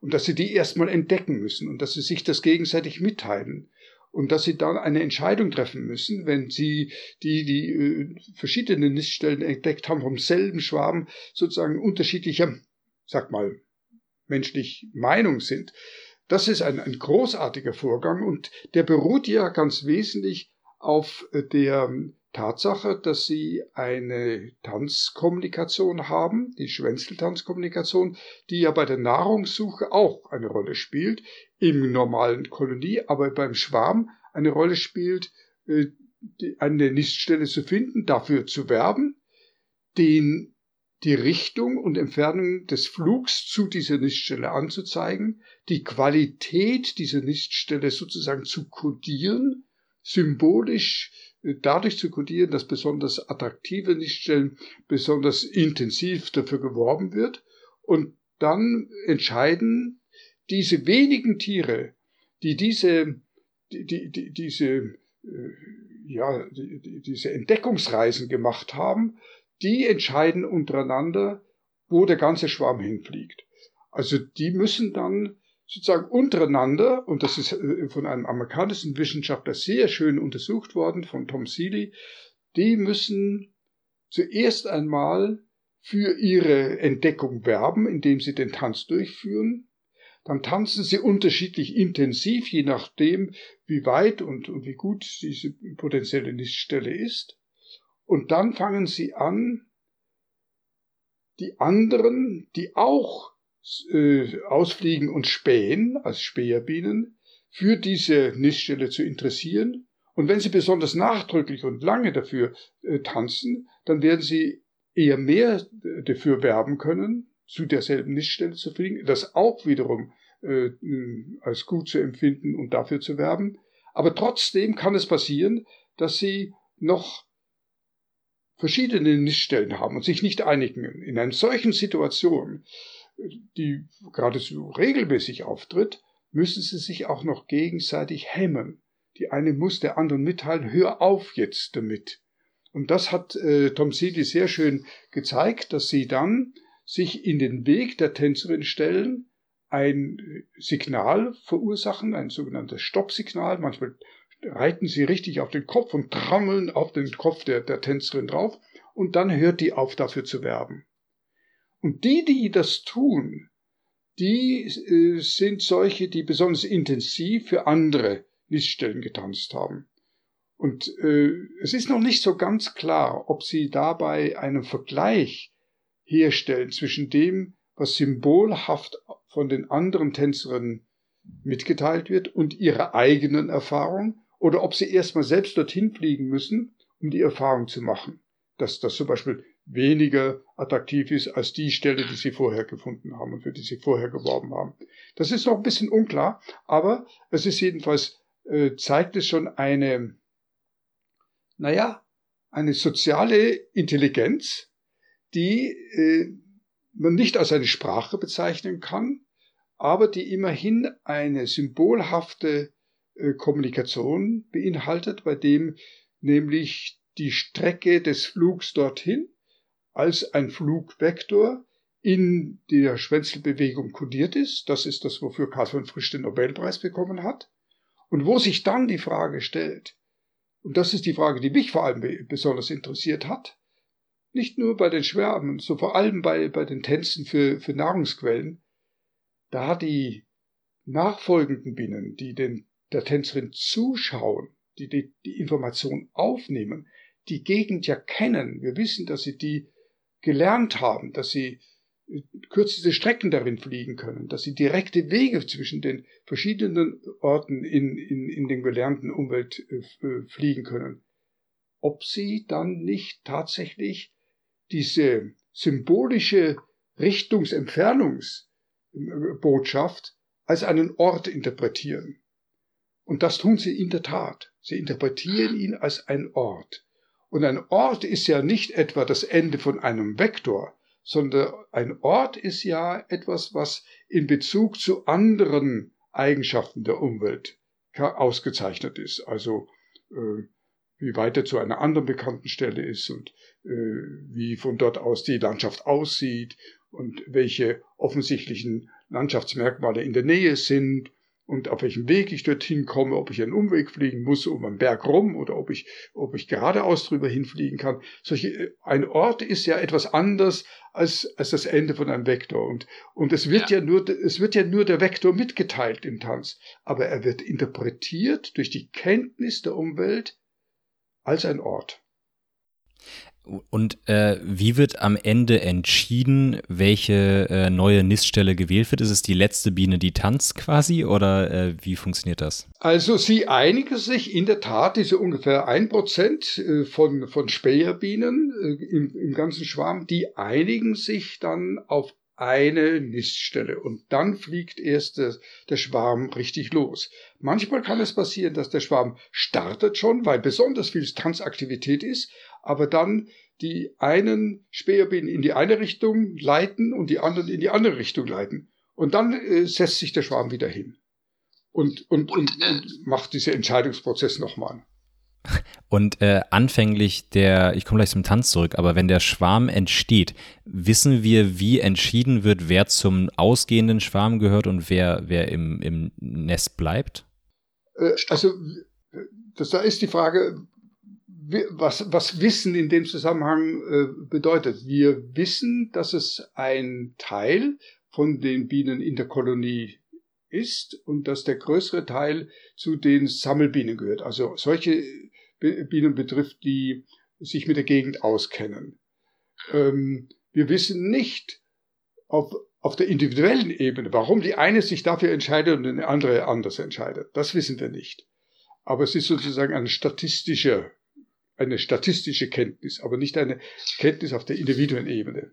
Und dass sie die erstmal entdecken müssen und dass sie sich das gegenseitig mitteilen und dass sie dann eine Entscheidung treffen müssen, wenn sie die, die äh, verschiedenen Niststellen entdeckt haben vom selben Schwarm sozusagen unterschiedlicher, sag mal, menschlich Meinung sind. Das ist ein, ein großartiger Vorgang und der beruht ja ganz wesentlich auf äh, der Tatsache, dass sie eine Tanzkommunikation haben, die Schwänzeltanzkommunikation, die ja bei der Nahrungssuche auch eine Rolle spielt, im normalen Kolonie, aber beim Schwarm eine Rolle spielt, äh, eine Niststelle zu finden, dafür zu werben, den, die Richtung und Entfernung des Flugs zu dieser Niststelle anzuzeigen, die Qualität dieser Niststelle sozusagen zu kodieren, symbolisch dadurch zu kodieren, dass besonders attraktive Nichtstellen besonders intensiv dafür geworben wird und dann entscheiden diese wenigen Tiere, die diese, die, die, diese, äh, ja, die, diese Entdeckungsreisen gemacht haben, die entscheiden untereinander, wo der ganze Schwarm hinfliegt. Also die müssen dann sozusagen untereinander, und das ist äh, von einem amerikanischen Wissenschaftler sehr schön untersucht worden, von Tom Seeley, die müssen zuerst einmal für ihre Entdeckung werben, indem sie den Tanz durchführen. Dann tanzen sie unterschiedlich intensiv, je nachdem, wie weit und, und wie gut diese potenzielle Niststelle ist. Und dann fangen sie an, die anderen, die auch äh, ausfliegen und spähen als Späherbienen für diese Niststelle zu interessieren. Und wenn sie besonders nachdrücklich und lange dafür äh, tanzen, dann werden sie eher mehr äh, dafür werben können, zu derselben Niststelle zu fliegen, das auch wiederum äh, als gut zu empfinden und dafür zu werben. Aber trotzdem kann es passieren, dass sie noch verschiedene Niststellen haben und sich nicht einigen. In einer solchen Situation die geradezu regelmäßig auftritt, müssen sie sich auch noch gegenseitig hemmen. Die eine muss der anderen mitteilen, hör auf jetzt damit. Und das hat äh, Tom Seeley sehr schön gezeigt, dass sie dann sich in den Weg der Tänzerin stellen, ein Signal verursachen, ein sogenanntes Stoppsignal. Manchmal reiten sie richtig auf den Kopf und trommeln auf den Kopf der, der Tänzerin drauf und dann hört die auf, dafür zu werben. Und die, die das tun, die äh, sind solche, die besonders intensiv für andere Liststellen getanzt haben. Und äh, es ist noch nicht so ganz klar, ob sie dabei einen Vergleich herstellen zwischen dem, was symbolhaft von den anderen Tänzerinnen mitgeteilt wird und ihrer eigenen Erfahrung, oder ob sie erstmal selbst dorthin fliegen müssen, um die Erfahrung zu machen. Dass das zum Beispiel weniger attraktiv ist als die Stelle, die sie vorher gefunden haben und für die sie vorher geworben haben. Das ist noch ein bisschen unklar, aber es ist jedenfalls, äh, zeigt es schon eine, naja, eine soziale Intelligenz, die äh, man nicht als eine Sprache bezeichnen kann, aber die immerhin eine symbolhafte äh, Kommunikation beinhaltet, bei dem nämlich die Strecke des Flugs dorthin als ein Flugvektor in der Schwänzelbewegung kodiert ist. Das ist das, wofür Karl von Frisch den Nobelpreis bekommen hat. Und wo sich dann die Frage stellt, und das ist die Frage, die mich vor allem besonders interessiert hat, nicht nur bei den Schwärmen, so vor allem bei, bei den Tänzen für, für Nahrungsquellen, da die nachfolgenden Bienen, die den, der Tänzerin zuschauen, die, die die Information aufnehmen, die Gegend ja kennen. Wir wissen, dass sie die gelernt haben, dass sie äh, kürzeste Strecken darin fliegen können, dass sie direkte Wege zwischen den verschiedenen Orten in, in, in den gelernten Umwelt äh, äh fliegen können. Ob sie dann nicht tatsächlich diese symbolische Richtungsentfernungsbotschaft als einen Ort interpretieren. Und das tun sie in der Tat. Sie interpretieren ihn als ein Ort. Und ein Ort ist ja nicht etwa das Ende von einem Vektor, sondern ein Ort ist ja etwas, was in Bezug zu anderen Eigenschaften der Umwelt ausgezeichnet ist. Also äh, wie weit er zu einer anderen bekannten Stelle ist und äh, wie von dort aus die Landschaft aussieht und welche offensichtlichen Landschaftsmerkmale in der Nähe sind und auf welchem Weg ich dorthin komme, ob ich einen Umweg fliegen muss um einen Berg rum oder ob ich, ob ich geradeaus drüber hinfliegen kann. Solche, ein Ort ist ja etwas anders als, als das Ende von einem Vektor. Und, und es wird ja. ja nur, es wird ja nur der Vektor mitgeteilt im Tanz. Aber er wird interpretiert durch die Kenntnis der Umwelt als ein Ort. Und äh, wie wird am Ende entschieden, welche äh, neue Niststelle gewählt wird? Ist es die letzte Biene, die tanzt quasi oder äh, wie funktioniert das? Also sie einigen sich in der Tat, diese ungefähr ein Prozent äh, von, von Späherbienen äh, im, im ganzen Schwarm, die einigen sich dann auf eine Niststelle und dann fliegt erst der, der, Schwarm richtig los. Manchmal kann es passieren, dass der Schwarm startet schon, weil besonders viel Tanzaktivität ist aber dann die einen Späherbienen in die eine Richtung leiten und die anderen in die andere Richtung leiten. Und dann äh, setzt sich der Schwarm wieder hin und, und, und, und macht diesen Entscheidungsprozess nochmal. Und äh, anfänglich der, ich komme gleich zum Tanz zurück, aber wenn der Schwarm entsteht, wissen wir, wie entschieden wird, wer zum ausgehenden Schwarm gehört und wer, wer im, im Nest bleibt? Äh, also, das, da ist die Frage, was, was Wissen in dem Zusammenhang äh, bedeutet. Wir wissen, dass es ein Teil von den Bienen in der Kolonie ist und dass der größere Teil zu den Sammelbienen gehört. Also solche Bienen betrifft, die sich mit der Gegend auskennen. Ähm, wir wissen nicht auf, auf der individuellen Ebene, warum die eine sich dafür entscheidet und die andere anders entscheidet. Das wissen wir nicht. Aber es ist sozusagen ein statistischer eine statistische Kenntnis, aber nicht eine Kenntnis auf der Individuenebene.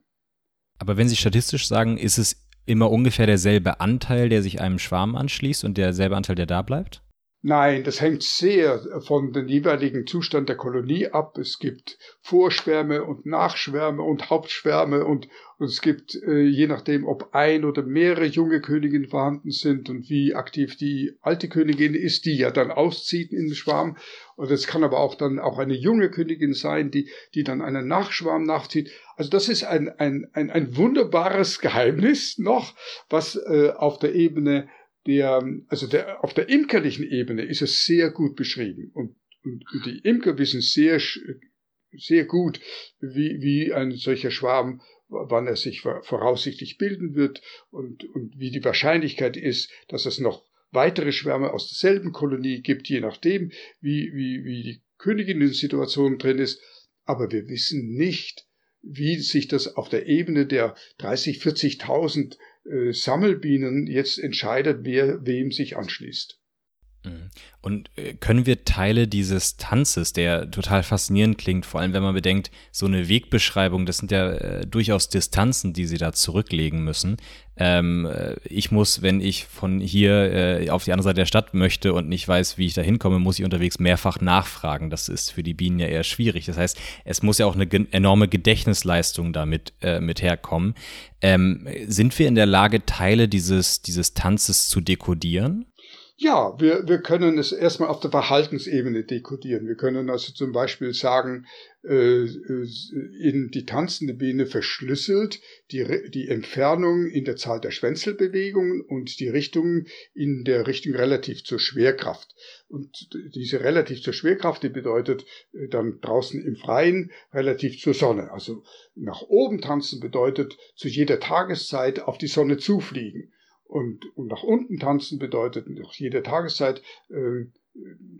Aber wenn Sie statistisch sagen, ist es immer ungefähr derselbe Anteil, der sich einem Schwarm anschließt und derselbe Anteil, der da bleibt? Nein, das hängt sehr von dem jeweiligen Zustand der Kolonie ab. Es gibt Vorschwärme und Nachschwärme und Hauptschwärme und, und es gibt, äh, je nachdem, ob ein oder mehrere junge Königinnen vorhanden sind und wie aktiv die alte Königin ist, die ja dann auszieht in den Schwarm. Und es kann aber auch dann auch eine junge Königin sein, die, die dann einen Nachschwarm nachzieht. Also das ist ein, ein, ein, ein wunderbares Geheimnis noch, was äh, auf der Ebene der, also der, auf der imkerlichen Ebene ist es sehr gut beschrieben und, und, und die Imker wissen sehr, sehr gut, wie, wie ein solcher Schwarm, wann er sich voraussichtlich bilden wird und, und wie die Wahrscheinlichkeit ist, dass es noch weitere Schwärme aus derselben Kolonie gibt, je nachdem, wie, wie, wie die Königinnen-Situation drin ist. Aber wir wissen nicht, wie sich das auf der Ebene der 30, 40.000 äh, Sammelbienen jetzt entscheidet, wer wem sich anschließt. Mhm. Und äh, können wir Teile dieses Tanzes, der total faszinierend klingt, vor allem wenn man bedenkt, so eine Wegbeschreibung, das sind ja äh, durchaus Distanzen, die sie da zurücklegen müssen. Ähm, äh, ich muss, wenn ich von hier äh, auf die andere Seite der Stadt möchte und nicht weiß, wie ich da hinkomme, muss ich unterwegs mehrfach nachfragen. Das ist für die Bienen ja eher schwierig. Das heißt, es muss ja auch eine enorme Gedächtnisleistung damit äh, mit herkommen. Ähm, sind wir in der Lage, Teile dieses, dieses Tanzes zu dekodieren? Ja, wir, wir können es erstmal auf der Verhaltensebene dekodieren. Wir können also zum Beispiel sagen, äh, in die tanzende Biene verschlüsselt die, die Entfernung in der Zahl der Schwänzelbewegungen und die Richtung in der Richtung relativ zur Schwerkraft. Und diese relativ zur Schwerkraft, die bedeutet äh, dann draußen im Freien relativ zur Sonne. Also nach oben tanzen bedeutet zu jeder Tageszeit auf die Sonne zufliegen. Und, und nach unten tanzen bedeutet nach jeder Tageszeit äh,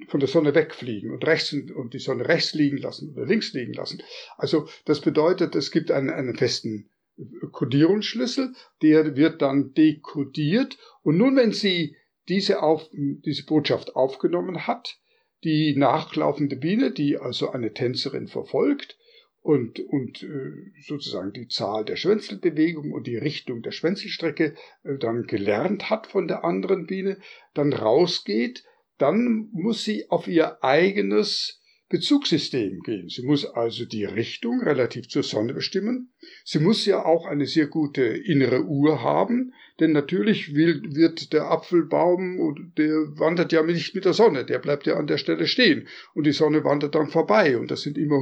von der Sonne wegfliegen und rechts und die Sonne rechts liegen lassen oder links liegen lassen. Also das bedeutet, es gibt einen, einen festen Codierungsschlüssel, der wird dann dekodiert und nun, wenn sie diese, auf, diese Botschaft aufgenommen hat, die nachlaufende Biene, die also eine Tänzerin verfolgt und, und äh, sozusagen die Zahl der Schwänzelbewegungen und die Richtung der Schwänzelstrecke äh, dann gelernt hat von der anderen Biene, dann rausgeht, dann muss sie auf ihr eigenes Bezugssystem gehen. Sie muss also die Richtung relativ zur Sonne bestimmen. Sie muss ja auch eine sehr gute innere Uhr haben, denn natürlich will, wird der Apfelbaum, der wandert ja nicht mit der Sonne, der bleibt ja an der Stelle stehen und die Sonne wandert dann vorbei und das sind immer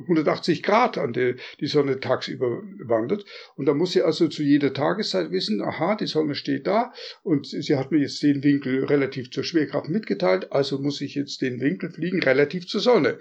180 Grad, an der die Sonne tagsüber wandert. Und da muss sie also zu jeder Tageszeit wissen, aha, die Sonne steht da und sie hat mir jetzt den Winkel relativ zur Schwerkraft mitgeteilt, also muss ich jetzt den Winkel fliegen relativ zur Sonne.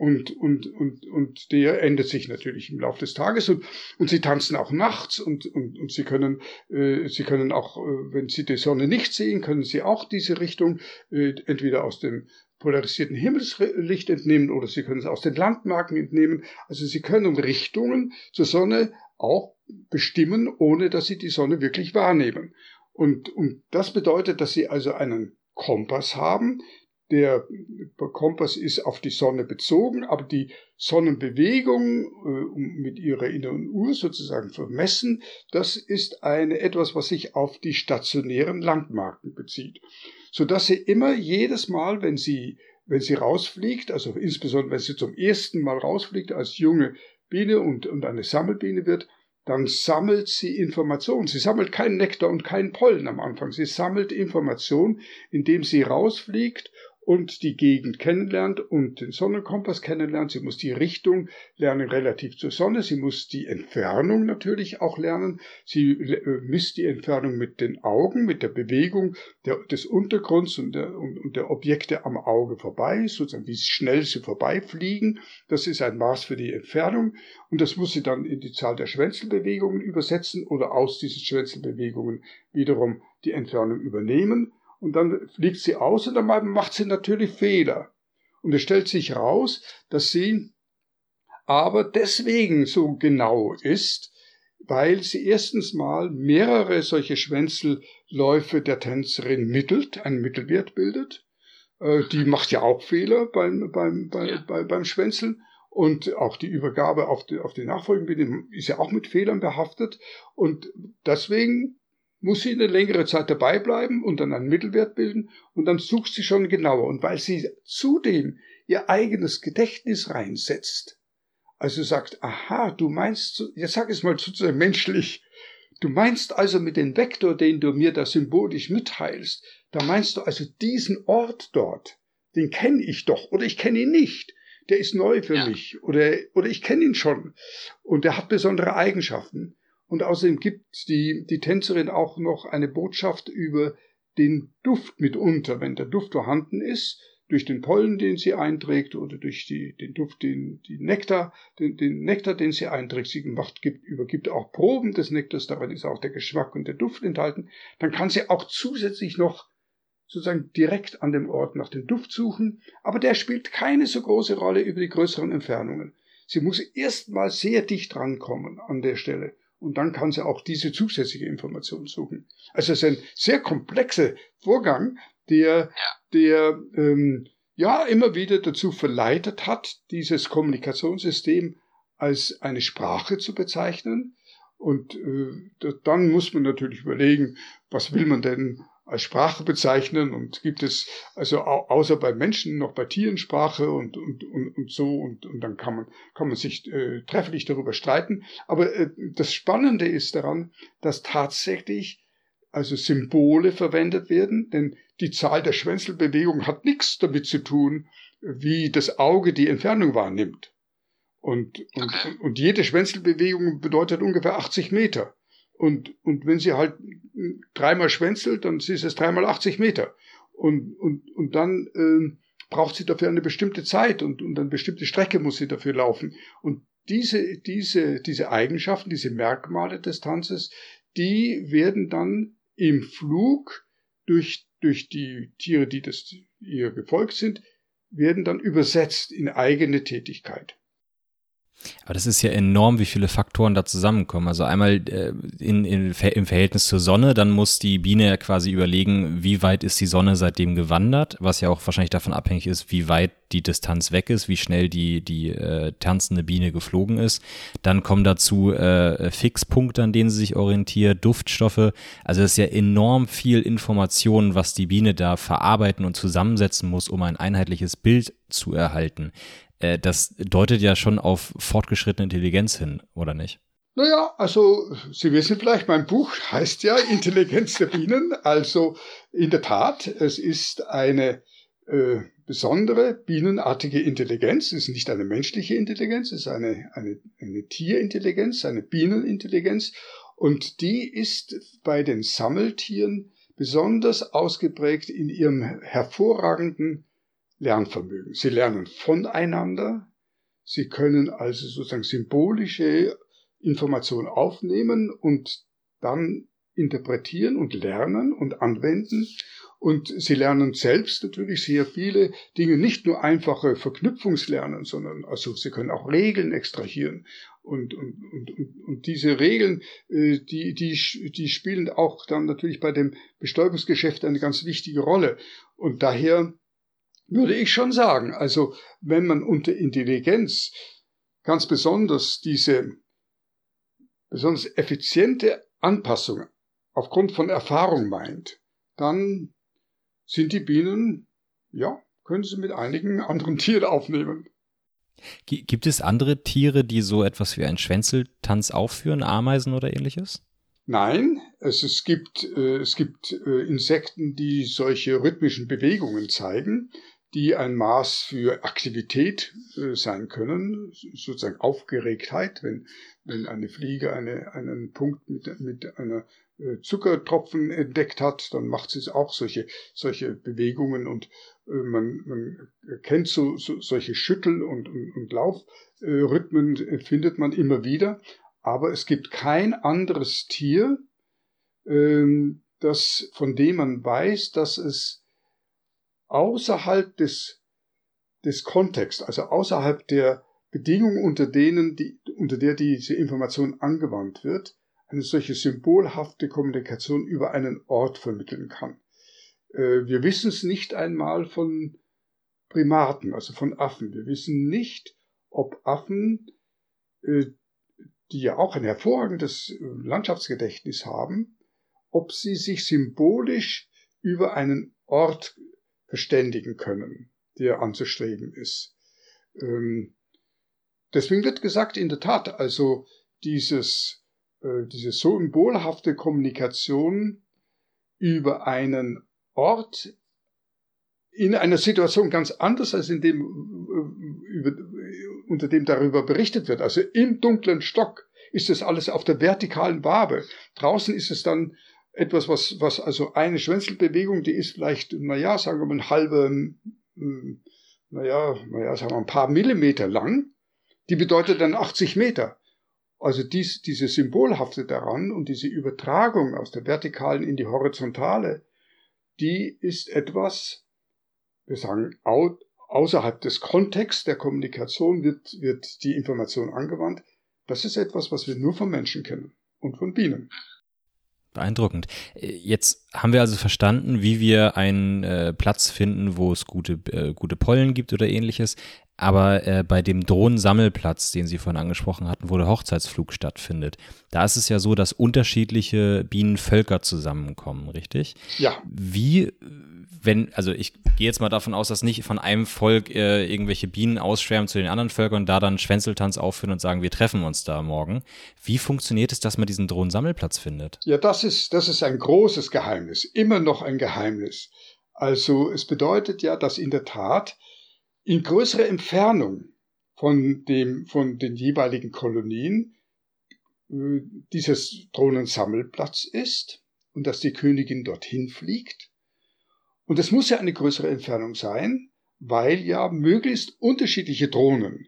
Und, und, und, und der ändert sich natürlich im Laufe des Tages und, und sie tanzen auch nachts und, und, und sie können, äh, sie können auch, äh, wenn sie die Sonne nicht sehen, können sie auch diese Richtung äh, entweder aus dem polarisierten Himmelslicht entnehmen oder Sie können es aus den Landmarken entnehmen. Also Sie können Richtungen zur Sonne auch bestimmen, ohne dass Sie die Sonne wirklich wahrnehmen. Und, und das bedeutet, dass Sie also einen Kompass haben. Der Kompass ist auf die Sonne bezogen, aber die Sonnenbewegung äh, mit ihrer inneren Uhr sozusagen vermessen, das ist eine etwas, was sich auf die stationären Landmarken bezieht so dass sie immer jedes Mal, wenn sie, wenn sie rausfliegt, also insbesondere wenn sie zum ersten Mal rausfliegt als junge Biene und, und eine Sammelbiene wird, dann sammelt sie Informationen. Sie sammelt keinen Nektar und keinen Pollen am Anfang. Sie sammelt Informationen, indem sie rausfliegt und die Gegend kennenlernt und den Sonnenkompass kennenlernt. Sie muss die Richtung lernen relativ zur Sonne. Sie muss die Entfernung natürlich auch lernen. Sie äh, misst die Entfernung mit den Augen, mit der Bewegung der, des Untergrunds und der, und, und der Objekte am Auge vorbei, sozusagen wie schnell sie vorbeifliegen. Das ist ein Maß für die Entfernung und das muss sie dann in die Zahl der Schwänzelbewegungen übersetzen oder aus diesen Schwänzelbewegungen wiederum die Entfernung übernehmen und dann fliegt sie aus und dann macht sie natürlich Fehler. Und es stellt sich raus, dass sie aber deswegen so genau ist, weil sie erstens mal mehrere solche Schwänzelläufe der Tänzerin mittelt, einen Mittelwert bildet. Äh, die macht ja auch Fehler beim, beim, bei, bei, beim Schwänzeln. Und auch die Übergabe auf die, auf die Nachfolgenden ist ja auch mit Fehlern behaftet. Und deswegen muss sie eine längere Zeit dabei bleiben und dann einen Mittelwert bilden und dann sucht sie schon genauer. Und weil sie zudem ihr eigenes Gedächtnis reinsetzt, also sagt, aha, du meinst, jetzt sag es mal sozusagen menschlich, du meinst also mit dem Vektor, den du mir da symbolisch mitteilst, da meinst du also diesen Ort dort, den kenne ich doch oder ich kenne ihn nicht. Der ist neu für ja. mich oder, oder ich kenne ihn schon und der hat besondere Eigenschaften. Und außerdem gibt die, die Tänzerin auch noch eine Botschaft über den Duft mitunter, wenn der Duft vorhanden ist, durch den Pollen, den sie einträgt, oder durch die, den Duft, den, die Nektar, den, den Nektar, den sie einträgt. Sie macht, gibt, übergibt auch Proben des Nektars, darin ist auch der Geschmack und der Duft enthalten. Dann kann sie auch zusätzlich noch sozusagen direkt an dem Ort nach dem Duft suchen, aber der spielt keine so große Rolle über die größeren Entfernungen. Sie muss erstmal sehr dicht rankommen an der Stelle und dann kann sie auch diese zusätzliche Information suchen. Also es ist ein sehr komplexer Vorgang, der, der ähm, ja immer wieder dazu verleitet hat, dieses Kommunikationssystem als eine Sprache zu bezeichnen. Und äh, dann muss man natürlich überlegen, was will man denn als Sprache bezeichnen und gibt es also außer bei Menschen noch bei Tieren Sprache und, und, und, und so und, und dann kann man, kann man sich äh, trefflich darüber streiten. Aber äh, das Spannende ist daran, dass tatsächlich also Symbole verwendet werden, denn die Zahl der Schwänzelbewegungen hat nichts damit zu tun, wie das Auge die Entfernung wahrnimmt. Und, und, und jede Schwänzelbewegung bedeutet ungefähr 80 Meter. Und, und wenn sie halt dreimal schwänzelt, dann ist es dreimal 80 Meter. Und, und, und dann äh, braucht sie dafür eine bestimmte Zeit und, und eine bestimmte Strecke muss sie dafür laufen. Und diese, diese, diese Eigenschaften, diese Merkmale des Tanzes, die werden dann im Flug durch, durch die Tiere, die das ihr gefolgt sind, werden dann übersetzt in eigene Tätigkeit. Aber das ist ja enorm, wie viele Faktoren da zusammenkommen. Also einmal äh, in, in, im Verhältnis zur Sonne, dann muss die Biene ja quasi überlegen, wie weit ist die Sonne seitdem gewandert, was ja auch wahrscheinlich davon abhängig ist, wie weit die Distanz weg ist, wie schnell die, die äh, tanzende Biene geflogen ist. Dann kommen dazu äh, Fixpunkte, an denen sie sich orientiert, Duftstoffe. Also es ist ja enorm viel Information, was die Biene da verarbeiten und zusammensetzen muss, um ein einheitliches Bild zu erhalten. Äh, das deutet ja schon auf fortgeschrittene Intelligenz hin, oder nicht? Naja, also Sie wissen vielleicht, mein Buch heißt ja Intelligenz der Bienen. Also in der Tat, es ist eine äh, besondere bienenartige Intelligenz. Es ist nicht eine menschliche Intelligenz, es ist eine, eine, eine Tierintelligenz, eine Bienenintelligenz. Und die ist bei den Sammeltieren besonders ausgeprägt in ihrem hervorragenden Lernvermögen. Sie lernen voneinander. Sie können also sozusagen symbolische Informationen aufnehmen und dann interpretieren und lernen und anwenden. Und sie lernen selbst natürlich sehr viele Dinge, nicht nur einfache Verknüpfungslernen, sondern also sie können auch Regeln extrahieren. Und, und, und, und diese Regeln, äh, die, die, die spielen auch dann natürlich bei dem Bestäubungsgeschäft eine ganz wichtige Rolle. Und daher würde ich schon sagen. Also wenn man unter Intelligenz ganz besonders diese besonders effiziente Anpassung aufgrund von Erfahrung meint, dann sind die Bienen, ja, können sie mit einigen anderen [LAUGHS] Tieren aufnehmen. Gibt es andere Tiere, die so etwas wie einen Schwänzeltanz aufführen, Ameisen oder ähnliches? Nein, es, es gibt, äh, es gibt äh, Insekten, die solche rhythmischen Bewegungen zeigen die ein Maß für Aktivität äh, sein können, sozusagen Aufgeregtheit, wenn, wenn eine Fliege eine, einen Punkt mit, mit einer äh, Zuckertropfen entdeckt hat, dann macht sie auch solche, solche Bewegungen und äh, man, man kennt so, so solche Schüttel- und, und, und Laufrhythmen, findet man immer wieder, aber es gibt kein anderes Tier, ähm, das, von dem man weiß, dass es außerhalb des, des Kontexts, also außerhalb der Bedingungen, unter denen die, unter der diese Information angewandt wird, eine solche symbolhafte Kommunikation über einen Ort vermitteln kann. Äh, wir wissen es nicht einmal von Primaten, also von Affen. Wir wissen nicht, ob Affen, äh, die ja auch ein hervorragendes Landschaftsgedächtnis haben, ob sie sich symbolisch über einen Ort verständigen können, der anzustreben ist. Ähm, deswegen wird gesagt, in der Tat, also dieses, äh, diese symbolhafte Kommunikation über einen Ort in einer Situation ganz anders als in dem, äh, über, unter dem darüber berichtet wird. Also im dunklen Stock ist das alles auf der vertikalen Wabe. Draußen ist es dann etwas, was, was also eine Schwänzelbewegung, die ist vielleicht, naja, sagen wir mal, ein halbe, hm, naja, naja, sagen wir ein paar Millimeter lang, die bedeutet dann 80 Meter. Also dies, diese Symbolhafte daran und diese Übertragung aus der vertikalen in die horizontale, die ist etwas, wir sagen, außerhalb des Kontexts der Kommunikation wird, wird die Information angewandt. Das ist etwas, was wir nur von Menschen kennen und von Bienen. Beeindruckend. Jetzt haben wir also verstanden, wie wir einen äh, Platz finden, wo es gute, äh, gute Pollen gibt oder ähnliches. Aber äh, bei dem Drohnensammelplatz, den Sie vorhin angesprochen hatten, wo der Hochzeitsflug stattfindet, da ist es ja so, dass unterschiedliche Bienenvölker zusammenkommen, richtig? Ja. Wie, wenn, also ich gehe jetzt mal davon aus, dass nicht von einem Volk äh, irgendwelche Bienen ausschwärmen zu den anderen Völkern und da dann Schwänzeltanz aufführen und sagen, wir treffen uns da morgen. Wie funktioniert es, dass man diesen Drohnensammelplatz findet? Ja, das ist, das ist ein großes Geheimnis, immer noch ein Geheimnis. Also es bedeutet ja, dass in der Tat in größerer Entfernung von, dem, von den jeweiligen Kolonien äh, dieses Drohnensammelplatz ist und dass die Königin dorthin fliegt. Und es muss ja eine größere Entfernung sein, weil ja möglichst unterschiedliche Drohnen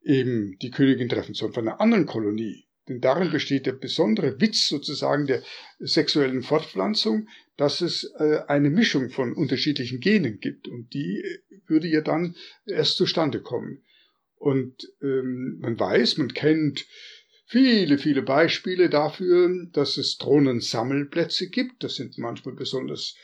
eben die Königin treffen sollen von einer anderen Kolonie. Denn darin besteht der besondere Witz sozusagen der sexuellen Fortpflanzung, dass es äh, eine Mischung von unterschiedlichen Genen gibt und die äh, würde ja dann erst zustande kommen. Und ähm, man weiß, man kennt viele, viele Beispiele dafür, dass es Drohnensammelplätze gibt. Das sind manchmal besonders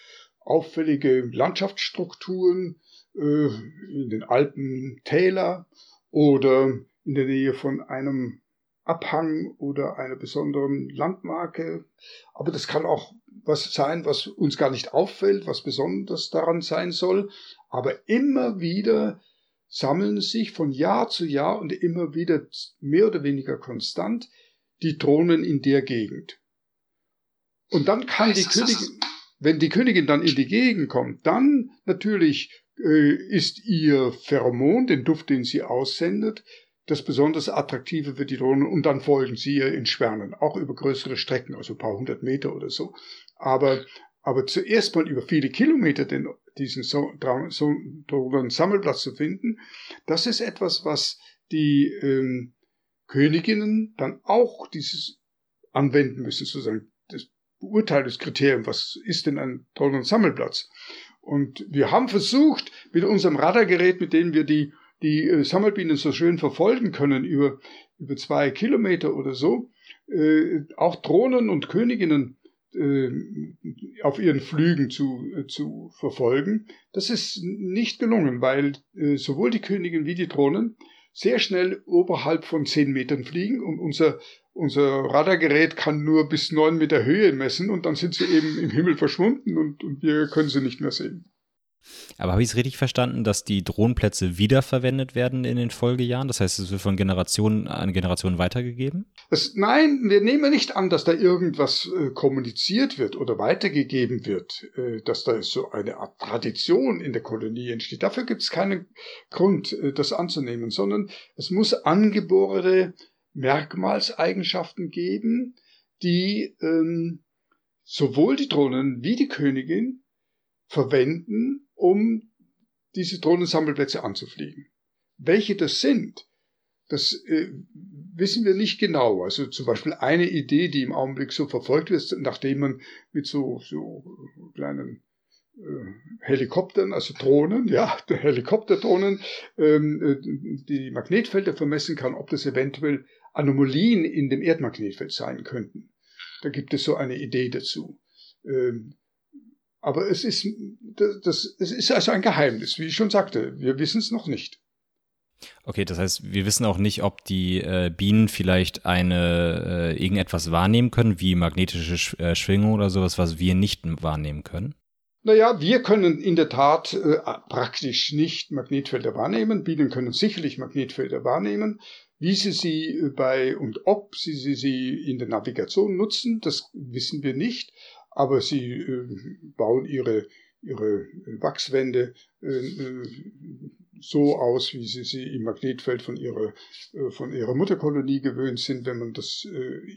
auffällige Landschaftsstrukturen äh, in den Alpen Täler oder in der Nähe von einem Abhang oder einer besonderen Landmarke. Aber das kann auch was sein, was uns gar nicht auffällt, was besonders daran sein soll. Aber immer wieder sammeln sich von Jahr zu Jahr und immer wieder mehr oder weniger konstant die Drohnen in der Gegend. Und dann kann die Königin, wenn die Königin dann in die Gegend kommt, dann natürlich äh, ist ihr Pheromon, den Duft, den sie aussendet, das besonders attraktive für die Drohnen und dann folgen sie ihr in Schwärmen, auch über größere Strecken, also ein paar hundert Meter oder so. Aber, aber zuerst mal über viele Kilometer den, diesen so, so Drohnen-Sammelplatz zu finden, das ist etwas, was die ähm, Königinnen dann auch dieses anwenden müssen, sozusagen Beurteilungskriterium, was ist denn ein Drohnen-Sammelplatz? Und wir haben versucht, mit unserem Radargerät, mit dem wir die die äh, Sammelbienen so schön verfolgen können über, über zwei Kilometer oder so, äh, auch Drohnen und Königinnen äh, auf ihren Flügen zu, äh, zu verfolgen. Das ist nicht gelungen, weil äh, sowohl die Königin wie die Drohnen sehr schnell oberhalb von zehn Metern fliegen und unser, unser Radargerät kann nur bis neun Meter Höhe messen und dann sind sie eben im Himmel verschwunden und, und wir können sie nicht mehr sehen. Aber habe ich es richtig verstanden, dass die Drohnenplätze wiederverwendet werden in den Folgejahren? Das heißt, es wird von Generation an Generation weitergegeben? Das, nein, wir nehmen nicht an, dass da irgendwas äh, kommuniziert wird oder weitergegeben wird, äh, dass da so eine Art Tradition in der Kolonie entsteht. Dafür gibt es keinen Grund, äh, das anzunehmen, sondern es muss angeborene Merkmalseigenschaften geben, die ähm, sowohl die Drohnen wie die Königin verwenden, um diese Drohnensammelplätze anzufliegen. Welche das sind, das äh, wissen wir nicht genau. Also zum Beispiel eine Idee, die im Augenblick so verfolgt wird, nachdem man mit so, so kleinen äh, Helikoptern, also Drohnen, ja, [LAUGHS] Helikopterdrohnen, ähm, äh, die Magnetfelder vermessen kann, ob das eventuell Anomalien in dem Erdmagnetfeld sein könnten. Da gibt es so eine Idee dazu. Ähm, aber es ist, das, das, es ist also ein Geheimnis, wie ich schon sagte. Wir wissen es noch nicht. Okay, das heißt, wir wissen auch nicht, ob die äh, Bienen vielleicht eine äh, irgendetwas wahrnehmen können, wie magnetische Sch äh, Schwingung oder sowas, was wir nicht wahrnehmen können. Naja, wir können in der Tat äh, praktisch nicht Magnetfelder wahrnehmen. Bienen können sicherlich Magnetfelder wahrnehmen. Wie sie sie äh, bei und ob sie sie, in der Navigation nutzen, das wissen wir nicht aber sie äh, bauen ihre, ihre Wachswände äh, äh, so aus, wie sie sie im Magnetfeld von ihrer, von ihrer Mutterkolonie gewöhnt sind, wenn man das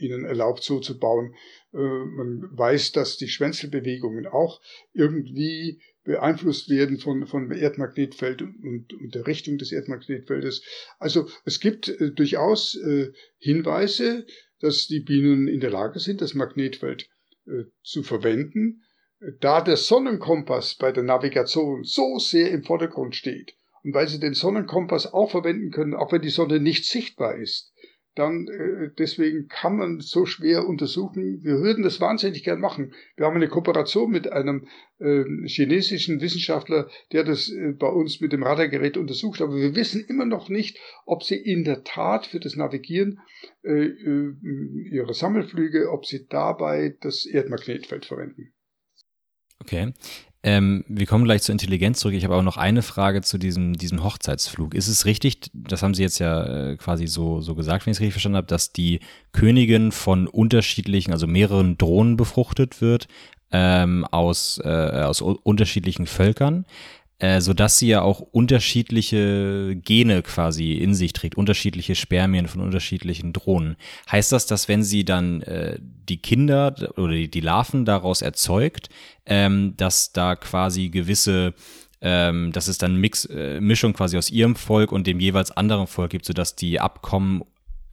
ihnen erlaubt, so zu bauen. Man weiß, dass die Schwänzelbewegungen auch irgendwie beeinflusst werden von, von Erdmagnetfeld und, und der Richtung des Erdmagnetfeldes. Also es gibt äh, durchaus äh, Hinweise, dass die Bienen in der Lage sind, das Magnetfeld äh, zu verwenden, da der Sonnenkompass bei der Navigation so sehr im Vordergrund steht und weil Sie den Sonnenkompass auch verwenden können, auch wenn die Sonne nicht sichtbar ist, dann äh, deswegen kann man so schwer untersuchen. Wir würden das wahnsinnig gern machen. Wir haben eine Kooperation mit einem äh, chinesischen Wissenschaftler, der das äh, bei uns mit dem Radargerät untersucht, aber wir wissen immer noch nicht, ob sie in der Tat für das Navigieren äh, äh ihrer Sammelflüge, ob sie dabei das Erdmagnetfeld verwenden. Okay. Ähm, wir kommen gleich zur Intelligenz zurück. Ich habe aber noch eine Frage zu diesem, diesem Hochzeitsflug. Ist es richtig, das haben Sie jetzt ja äh, quasi so, so gesagt, wenn ich es richtig verstanden habe, dass die Königin von unterschiedlichen, also mehreren Drohnen befruchtet wird, ähm, aus, äh, aus unterschiedlichen Völkern? Äh, sodass sie ja auch unterschiedliche Gene quasi in sich trägt, unterschiedliche Spermien von unterschiedlichen Drohnen. Heißt das, dass wenn sie dann äh, die Kinder oder die, die Larven daraus erzeugt, ähm, dass da quasi gewisse ähm, dass es dann Mix, äh, Mischung quasi aus ihrem Volk und dem jeweils anderen Volk gibt, sodass die Abkommen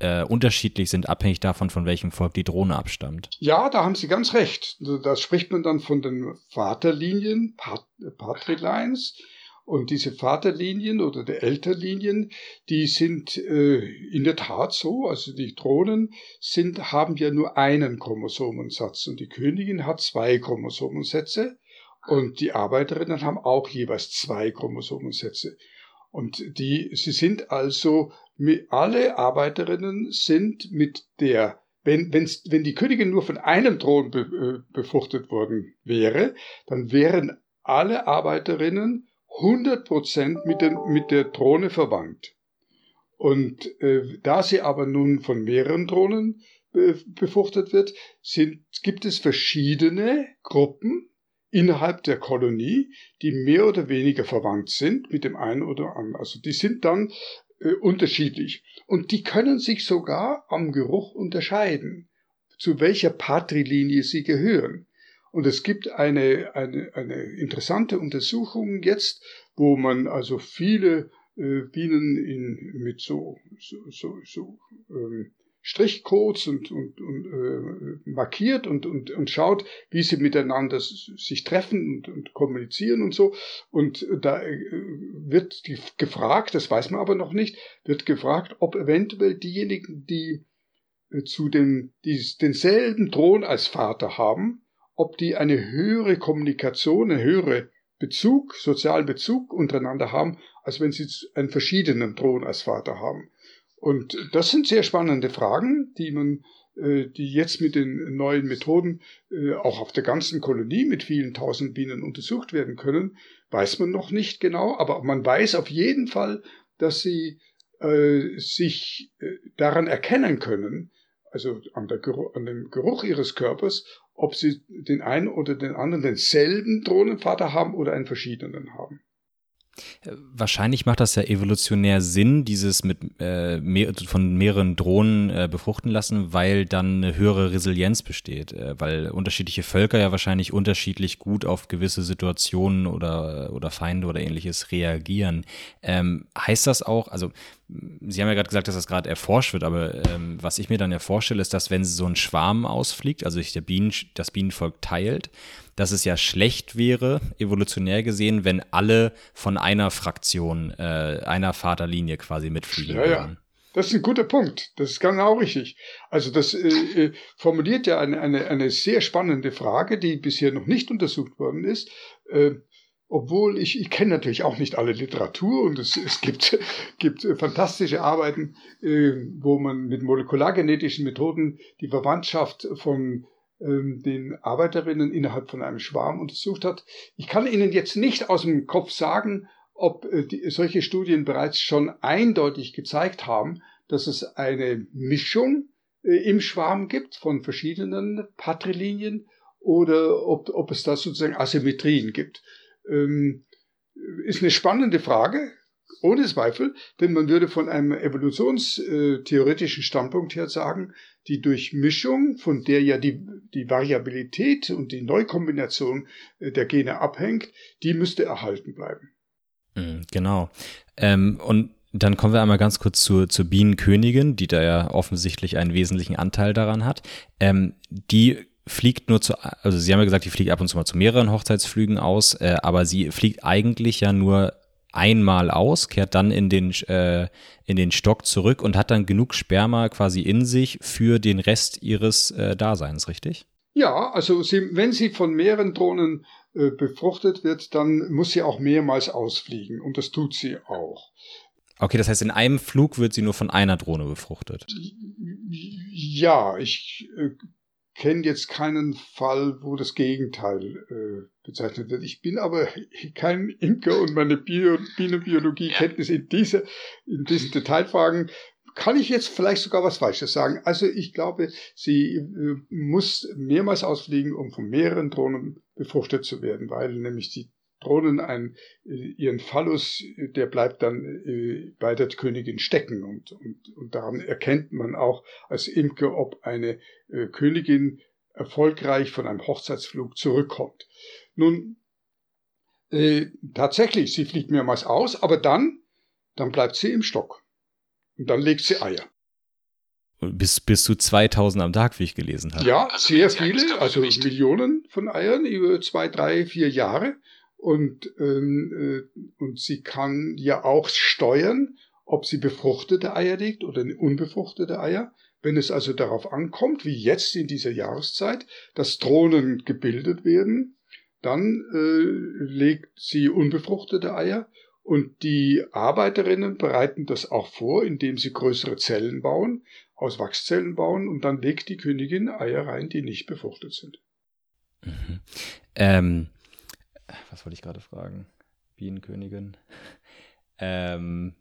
äh, unterschiedlich sind, abhängig davon, von welchem Volk die Drohne abstammt. Ja, da haben Sie ganz recht. Da spricht man dann von den Vaterlinien, Pat Patrilines. Und diese Vaterlinien oder die Elternlinien, die sind äh, in der Tat so, also die Drohnen sind, haben ja nur einen Chromosomensatz und die Königin hat zwei Chromosomensätze und die Arbeiterinnen haben auch jeweils zwei Chromosomensätze. Und die, sie sind also, alle Arbeiterinnen sind mit der, wenn, wenn's, wenn die Königin nur von einem Thron be, äh, befruchtet worden wäre, dann wären alle Arbeiterinnen 100% mit, den, mit der Drohne verwandt. Und äh, da sie aber nun von mehreren Drohnen be, befruchtet wird, sind, gibt es verschiedene Gruppen innerhalb der Kolonie, die mehr oder weniger verwandt sind mit dem einen oder anderen. Also die sind dann äh, unterschiedlich. Und die können sich sogar am Geruch unterscheiden, zu welcher Patrilinie sie gehören. Und es gibt eine, eine, eine interessante Untersuchung jetzt, wo man also viele äh, Bienen in, mit so, so, so, so ähm, Strichcodes und, und, und äh, markiert und, und, und schaut, wie sie miteinander sich treffen und, und kommunizieren und so. Und da äh, wird die, gefragt, das weiß man aber noch nicht, wird gefragt, ob eventuell diejenigen, die äh, zu den, die denselben Thron als Vater haben, ob die eine höhere Kommunikation, eine höhere Bezug, sozialen Bezug untereinander haben, als wenn sie einen verschiedenen Thron als Vater haben. Und das sind sehr spannende Fragen, die man, äh, die jetzt mit den neuen Methoden äh, auch auf der ganzen Kolonie mit vielen tausend Bienen untersucht werden können, weiß man noch nicht genau, aber man weiß auf jeden Fall, dass sie äh, sich äh, daran erkennen können, also an, der, an dem Geruch ihres Körpers, ob sie den einen oder den anderen denselben Drohnenvater haben oder einen verschiedenen haben. Wahrscheinlich macht das ja evolutionär Sinn, dieses mit äh, mehr, von mehreren Drohnen äh, befruchten lassen, weil dann eine höhere Resilienz besteht, äh, weil unterschiedliche Völker ja wahrscheinlich unterschiedlich gut auf gewisse Situationen oder oder Feinde oder ähnliches reagieren. Ähm, heißt das auch, also Sie haben ja gerade gesagt, dass das gerade erforscht wird, aber ähm, was ich mir dann ja vorstelle, ist, dass wenn so ein Schwarm ausfliegt, also sich der Bienen, das Bienenvolk teilt, dass es ja schlecht wäre, evolutionär gesehen, wenn alle von einer Fraktion, äh, einer Vaterlinie quasi mitfliegen ja, würden. Ja. Das ist ein guter Punkt. Das ist genau richtig. Also das äh, äh, formuliert ja eine, eine, eine sehr spannende Frage, die bisher noch nicht untersucht worden ist. Äh, obwohl ich, ich kenne natürlich auch nicht alle Literatur und es, es gibt, [LAUGHS] gibt fantastische Arbeiten, äh, wo man mit molekulargenetischen Methoden die Verwandtschaft von ähm, den Arbeiterinnen innerhalb von einem Schwarm untersucht hat. Ich kann Ihnen jetzt nicht aus dem Kopf sagen, ob äh, die, solche Studien bereits schon eindeutig gezeigt haben, dass es eine Mischung äh, im Schwarm gibt von verschiedenen Patrilinien oder ob, ob es da sozusagen Asymmetrien gibt. Ähm, ist eine spannende Frage, ohne Zweifel, denn man würde von einem evolutionstheoretischen Standpunkt her sagen, die Durchmischung, von der ja die, die Variabilität und die Neukombination äh, der Gene abhängt, die müsste erhalten bleiben. Mhm, genau. Ähm, und dann kommen wir einmal ganz kurz zur, zur Bienenkönigin, die da ja offensichtlich einen wesentlichen Anteil daran hat. Ähm, die fliegt nur zu, also Sie haben ja gesagt, die fliegt ab und zu mal zu mehreren Hochzeitsflügen aus, äh, aber sie fliegt eigentlich ja nur einmal aus, kehrt dann in den, äh, in den Stock zurück und hat dann genug Sperma quasi in sich für den Rest ihres äh, Daseins, richtig? Ja, also sie, wenn sie von mehreren Drohnen äh, befruchtet wird, dann muss sie auch mehrmals ausfliegen und das tut sie auch. Okay, das heißt, in einem Flug wird sie nur von einer Drohne befruchtet. Ja, ich äh, kenne jetzt keinen Fall, wo das Gegenteil äh, bezeichnet wird. Ich bin aber [LAUGHS] kein Imker und meine Bio Bienenbiologie-Kenntnis in, diese, in diesen Detailfragen kann ich jetzt vielleicht sogar was Falsches sagen. Also ich glaube, sie äh, muss mehrmals ausfliegen, um von mehreren Drohnen befruchtet zu werden, weil nämlich die Drohnen ein, äh, ihren Phallus, der bleibt dann äh, bei der Königin stecken und, und, und daran erkennt man auch als Imker, ob eine äh, Königin erfolgreich von einem Hochzeitsflug zurückkommt. Nun, äh, tatsächlich, sie fliegt mehrmals aus, aber dann, dann bleibt sie im Stock. Und dann legt sie Eier. Bis, bis zu 2000 am Tag, wie ich gelesen habe. Ja, also sehr viele, also Millionen von Eiern über zwei, drei, vier Jahre. Und, ähm, äh, und sie kann ja auch steuern, ob sie befruchtete Eier legt oder unbefruchtete Eier. Wenn es also darauf ankommt, wie jetzt in dieser Jahreszeit, dass Drohnen gebildet werden, dann äh, legt sie unbefruchtete Eier und die Arbeiterinnen bereiten das auch vor, indem sie größere Zellen bauen, aus Wachszellen bauen und dann legt die Königin Eier rein, die nicht befruchtet sind. Mhm. Ähm, was wollte ich gerade fragen? Bienenkönigin. [LAUGHS] Ähm,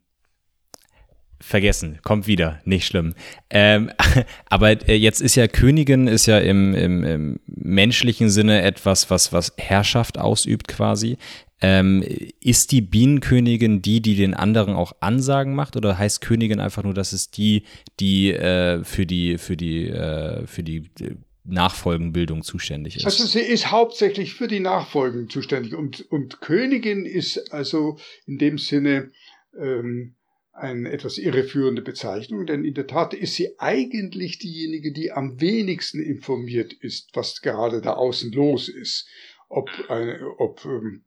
vergessen, kommt wieder, nicht schlimm. Ähm, [LAUGHS] aber äh, jetzt ist ja Königin ist ja im, im, im, menschlichen Sinne etwas, was, was Herrschaft ausübt quasi. Ähm, ist die Bienenkönigin die, die den anderen auch Ansagen macht, oder heißt Königin einfach nur, dass es die, die äh, für die für die äh, für die äh, Nachfolgenbildung zuständig ist? Also sie ist hauptsächlich für die Nachfolgen zuständig und und Königin ist also in dem Sinne ähm, eine etwas irreführende Bezeichnung, denn in der Tat ist sie eigentlich diejenige, die am wenigsten informiert ist, was gerade da außen los ist. Ob, eine, ob ähm,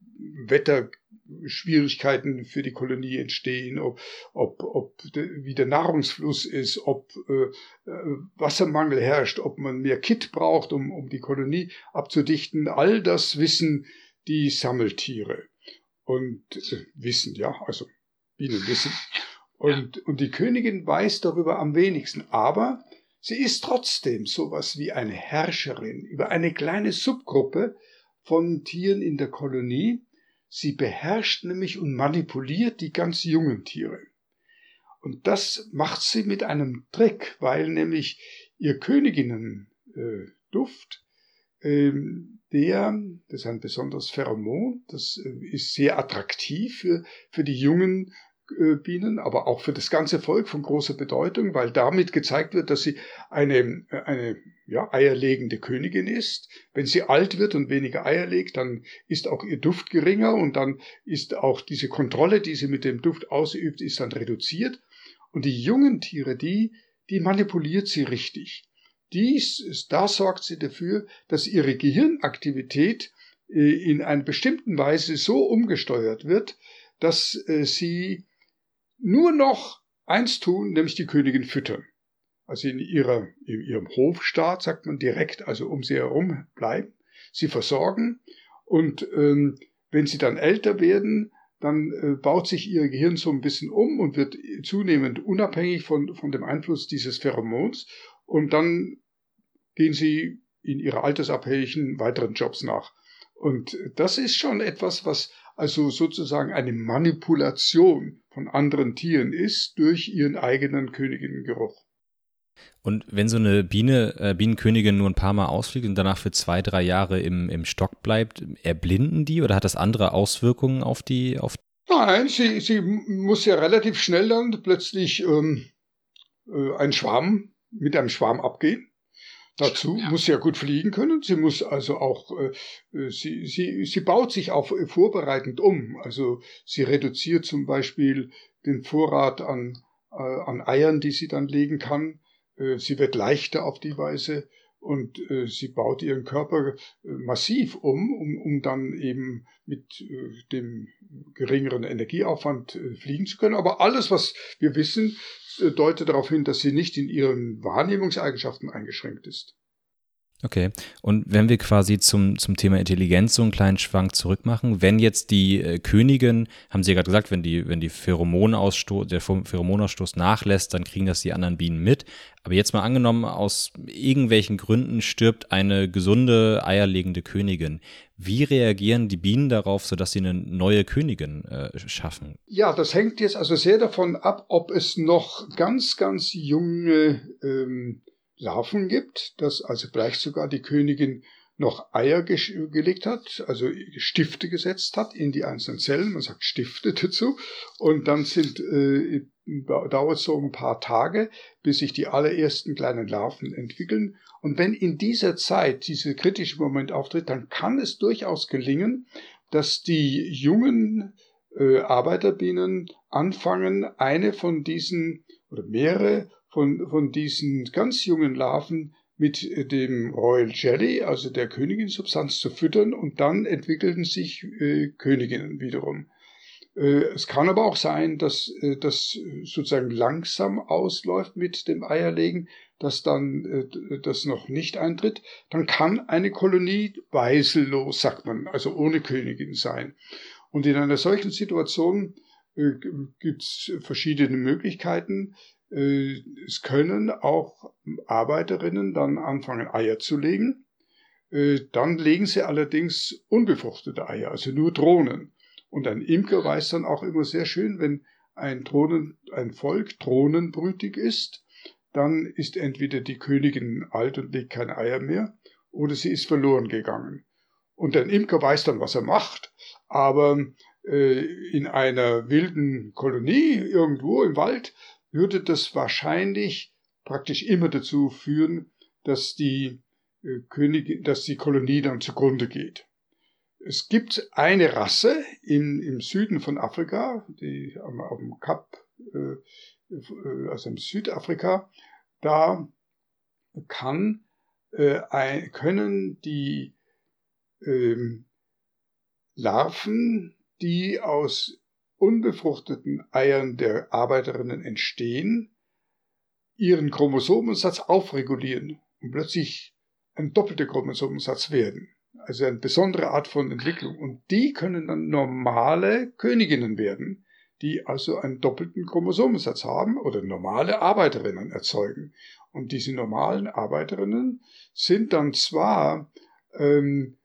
Wetterschwierigkeiten für die Kolonie entstehen, ob, ob, ob wie der Nahrungsfluss ist, ob äh, äh, Wassermangel herrscht, ob man mehr Kit braucht, um, um die Kolonie abzudichten. All das wissen die Sammeltiere und äh, wissen, ja, also Bienen wissen. Und, und die Königin weiß darüber am wenigsten. Aber sie ist trotzdem sowas wie eine Herrscherin über eine kleine Subgruppe von Tieren in der Kolonie. Sie beherrscht nämlich und manipuliert die ganz jungen Tiere. Und das macht sie mit einem Trick, weil nämlich ihr Königinnenduft, äh, ähm, der, das ist ein besonderes Pheromon, das äh, ist sehr attraktiv für, für die jungen Bienen, aber auch für das ganze Volk von großer Bedeutung, weil damit gezeigt wird, dass sie eine, äh, eine ja, eierlegende Königin ist. Wenn sie alt wird und weniger Eier legt, dann ist auch ihr Duft geringer und dann ist auch diese Kontrolle, die sie mit dem Duft ausübt, ist dann reduziert. Und die jungen Tiere, die, die manipuliert sie richtig. Dies, da sorgt sie dafür, dass ihre Gehirnaktivität äh, in einer bestimmten Weise so umgesteuert wird, dass sie nur noch eins tun, nämlich die Königin füttern. Also in, ihrer, in ihrem Hofstaat, sagt man direkt, also um sie herum bleiben, sie versorgen und ähm, wenn sie dann älter werden, dann äh, baut sich ihr Gehirn so ein bisschen um und wird zunehmend unabhängig von, von dem Einfluss dieses Pheromons und dann gehen sie in ihre altersabhängigen weiteren Jobs nach. Und das ist schon etwas, was also sozusagen eine Manipulation von anderen Tieren ist durch ihren eigenen Königinnengeruch. Und wenn so eine Biene, äh, Bienenkönigin nur ein paar Mal ausfliegt und danach für zwei, drei Jahre im, im Stock bleibt, erblinden die oder hat das andere Auswirkungen auf die? Auf Nein, sie, sie muss ja relativ schnell dann plötzlich ähm, äh, ein Schwarm mit einem Schwarm abgehen. Dazu ja. muss sie ja gut fliegen können. Sie muss also auch, äh, äh, sie, sie, sie baut sich auch vorbereitend um. Also sie reduziert zum Beispiel den Vorrat an, äh, an Eiern, die sie dann legen kann. Äh, sie wird leichter auf die Weise und äh, sie baut ihren Körper äh, massiv um, um, um dann eben mit äh, dem geringeren Energieaufwand äh, fliegen zu können. Aber alles, was wir wissen, äh, deutet darauf hin, dass sie nicht in ihren Wahrnehmungseigenschaften eingeschränkt ist. Okay. Und wenn wir quasi zum, zum Thema Intelligenz so einen kleinen Schwank zurückmachen, wenn jetzt die äh, Königin, haben Sie ja gerade gesagt, wenn die, wenn die Pheromonausstoß, der Pheromonausstoß nachlässt, dann kriegen das die anderen Bienen mit. Aber jetzt mal angenommen, aus irgendwelchen Gründen stirbt eine gesunde, eierlegende Königin. Wie reagieren die Bienen darauf, sodass sie eine neue Königin äh, schaffen? Ja, das hängt jetzt also sehr davon ab, ob es noch ganz, ganz junge ähm, Larven gibt, dass also vielleicht sogar die Königin noch Eier ge gelegt hat, also Stifte gesetzt hat in die einzelnen Zellen, man sagt Stifte dazu, und dann sind, äh, dauert so ein paar Tage, bis sich die allerersten kleinen Larven entwickeln. Und wenn in dieser Zeit dieser kritische Moment auftritt, dann kann es durchaus gelingen, dass die jungen äh, Arbeiterbienen anfangen, eine von diesen oder mehrere von, von diesen ganz jungen Larven mit dem Royal Jelly, also der Königin-Substanz, zu füttern und dann entwickelten sich äh, Königinnen wiederum. Äh, es kann aber auch sein, dass äh, das sozusagen langsam ausläuft mit dem Eierlegen, dass dann äh, das noch nicht eintritt. Dann kann eine Kolonie weisellos, sagt man, also ohne Königin sein. Und in einer solchen Situation gibt es verschiedene Möglichkeiten. Es können auch Arbeiterinnen dann anfangen, Eier zu legen. Dann legen sie allerdings unbefruchtete Eier, also nur Drohnen. Und ein Imker weiß dann auch immer sehr schön, wenn ein, Drohnen, ein Volk drohnenbrütig ist, dann ist entweder die Königin alt und legt keine Eier mehr, oder sie ist verloren gegangen. Und ein Imker weiß dann, was er macht, aber äh, in einer wilden Kolonie irgendwo im Wald würde das wahrscheinlich praktisch immer dazu führen, dass die äh, Königin, dass die Kolonie dann zugrunde geht. Es gibt eine Rasse im, im Süden von Afrika, die am, auf dem Kap, äh, äh, also im Südafrika, da kann, äh, ein, können die ähm, Larven, die aus unbefruchteten Eiern der Arbeiterinnen entstehen, ihren Chromosomensatz aufregulieren und plötzlich ein doppelter Chromosomensatz werden also eine besondere Art von Entwicklung. Und die können dann normale Königinnen werden, die also einen doppelten Chromosomensatz haben oder normale Arbeiterinnen erzeugen. Und diese normalen Arbeiterinnen sind dann zwar ähm,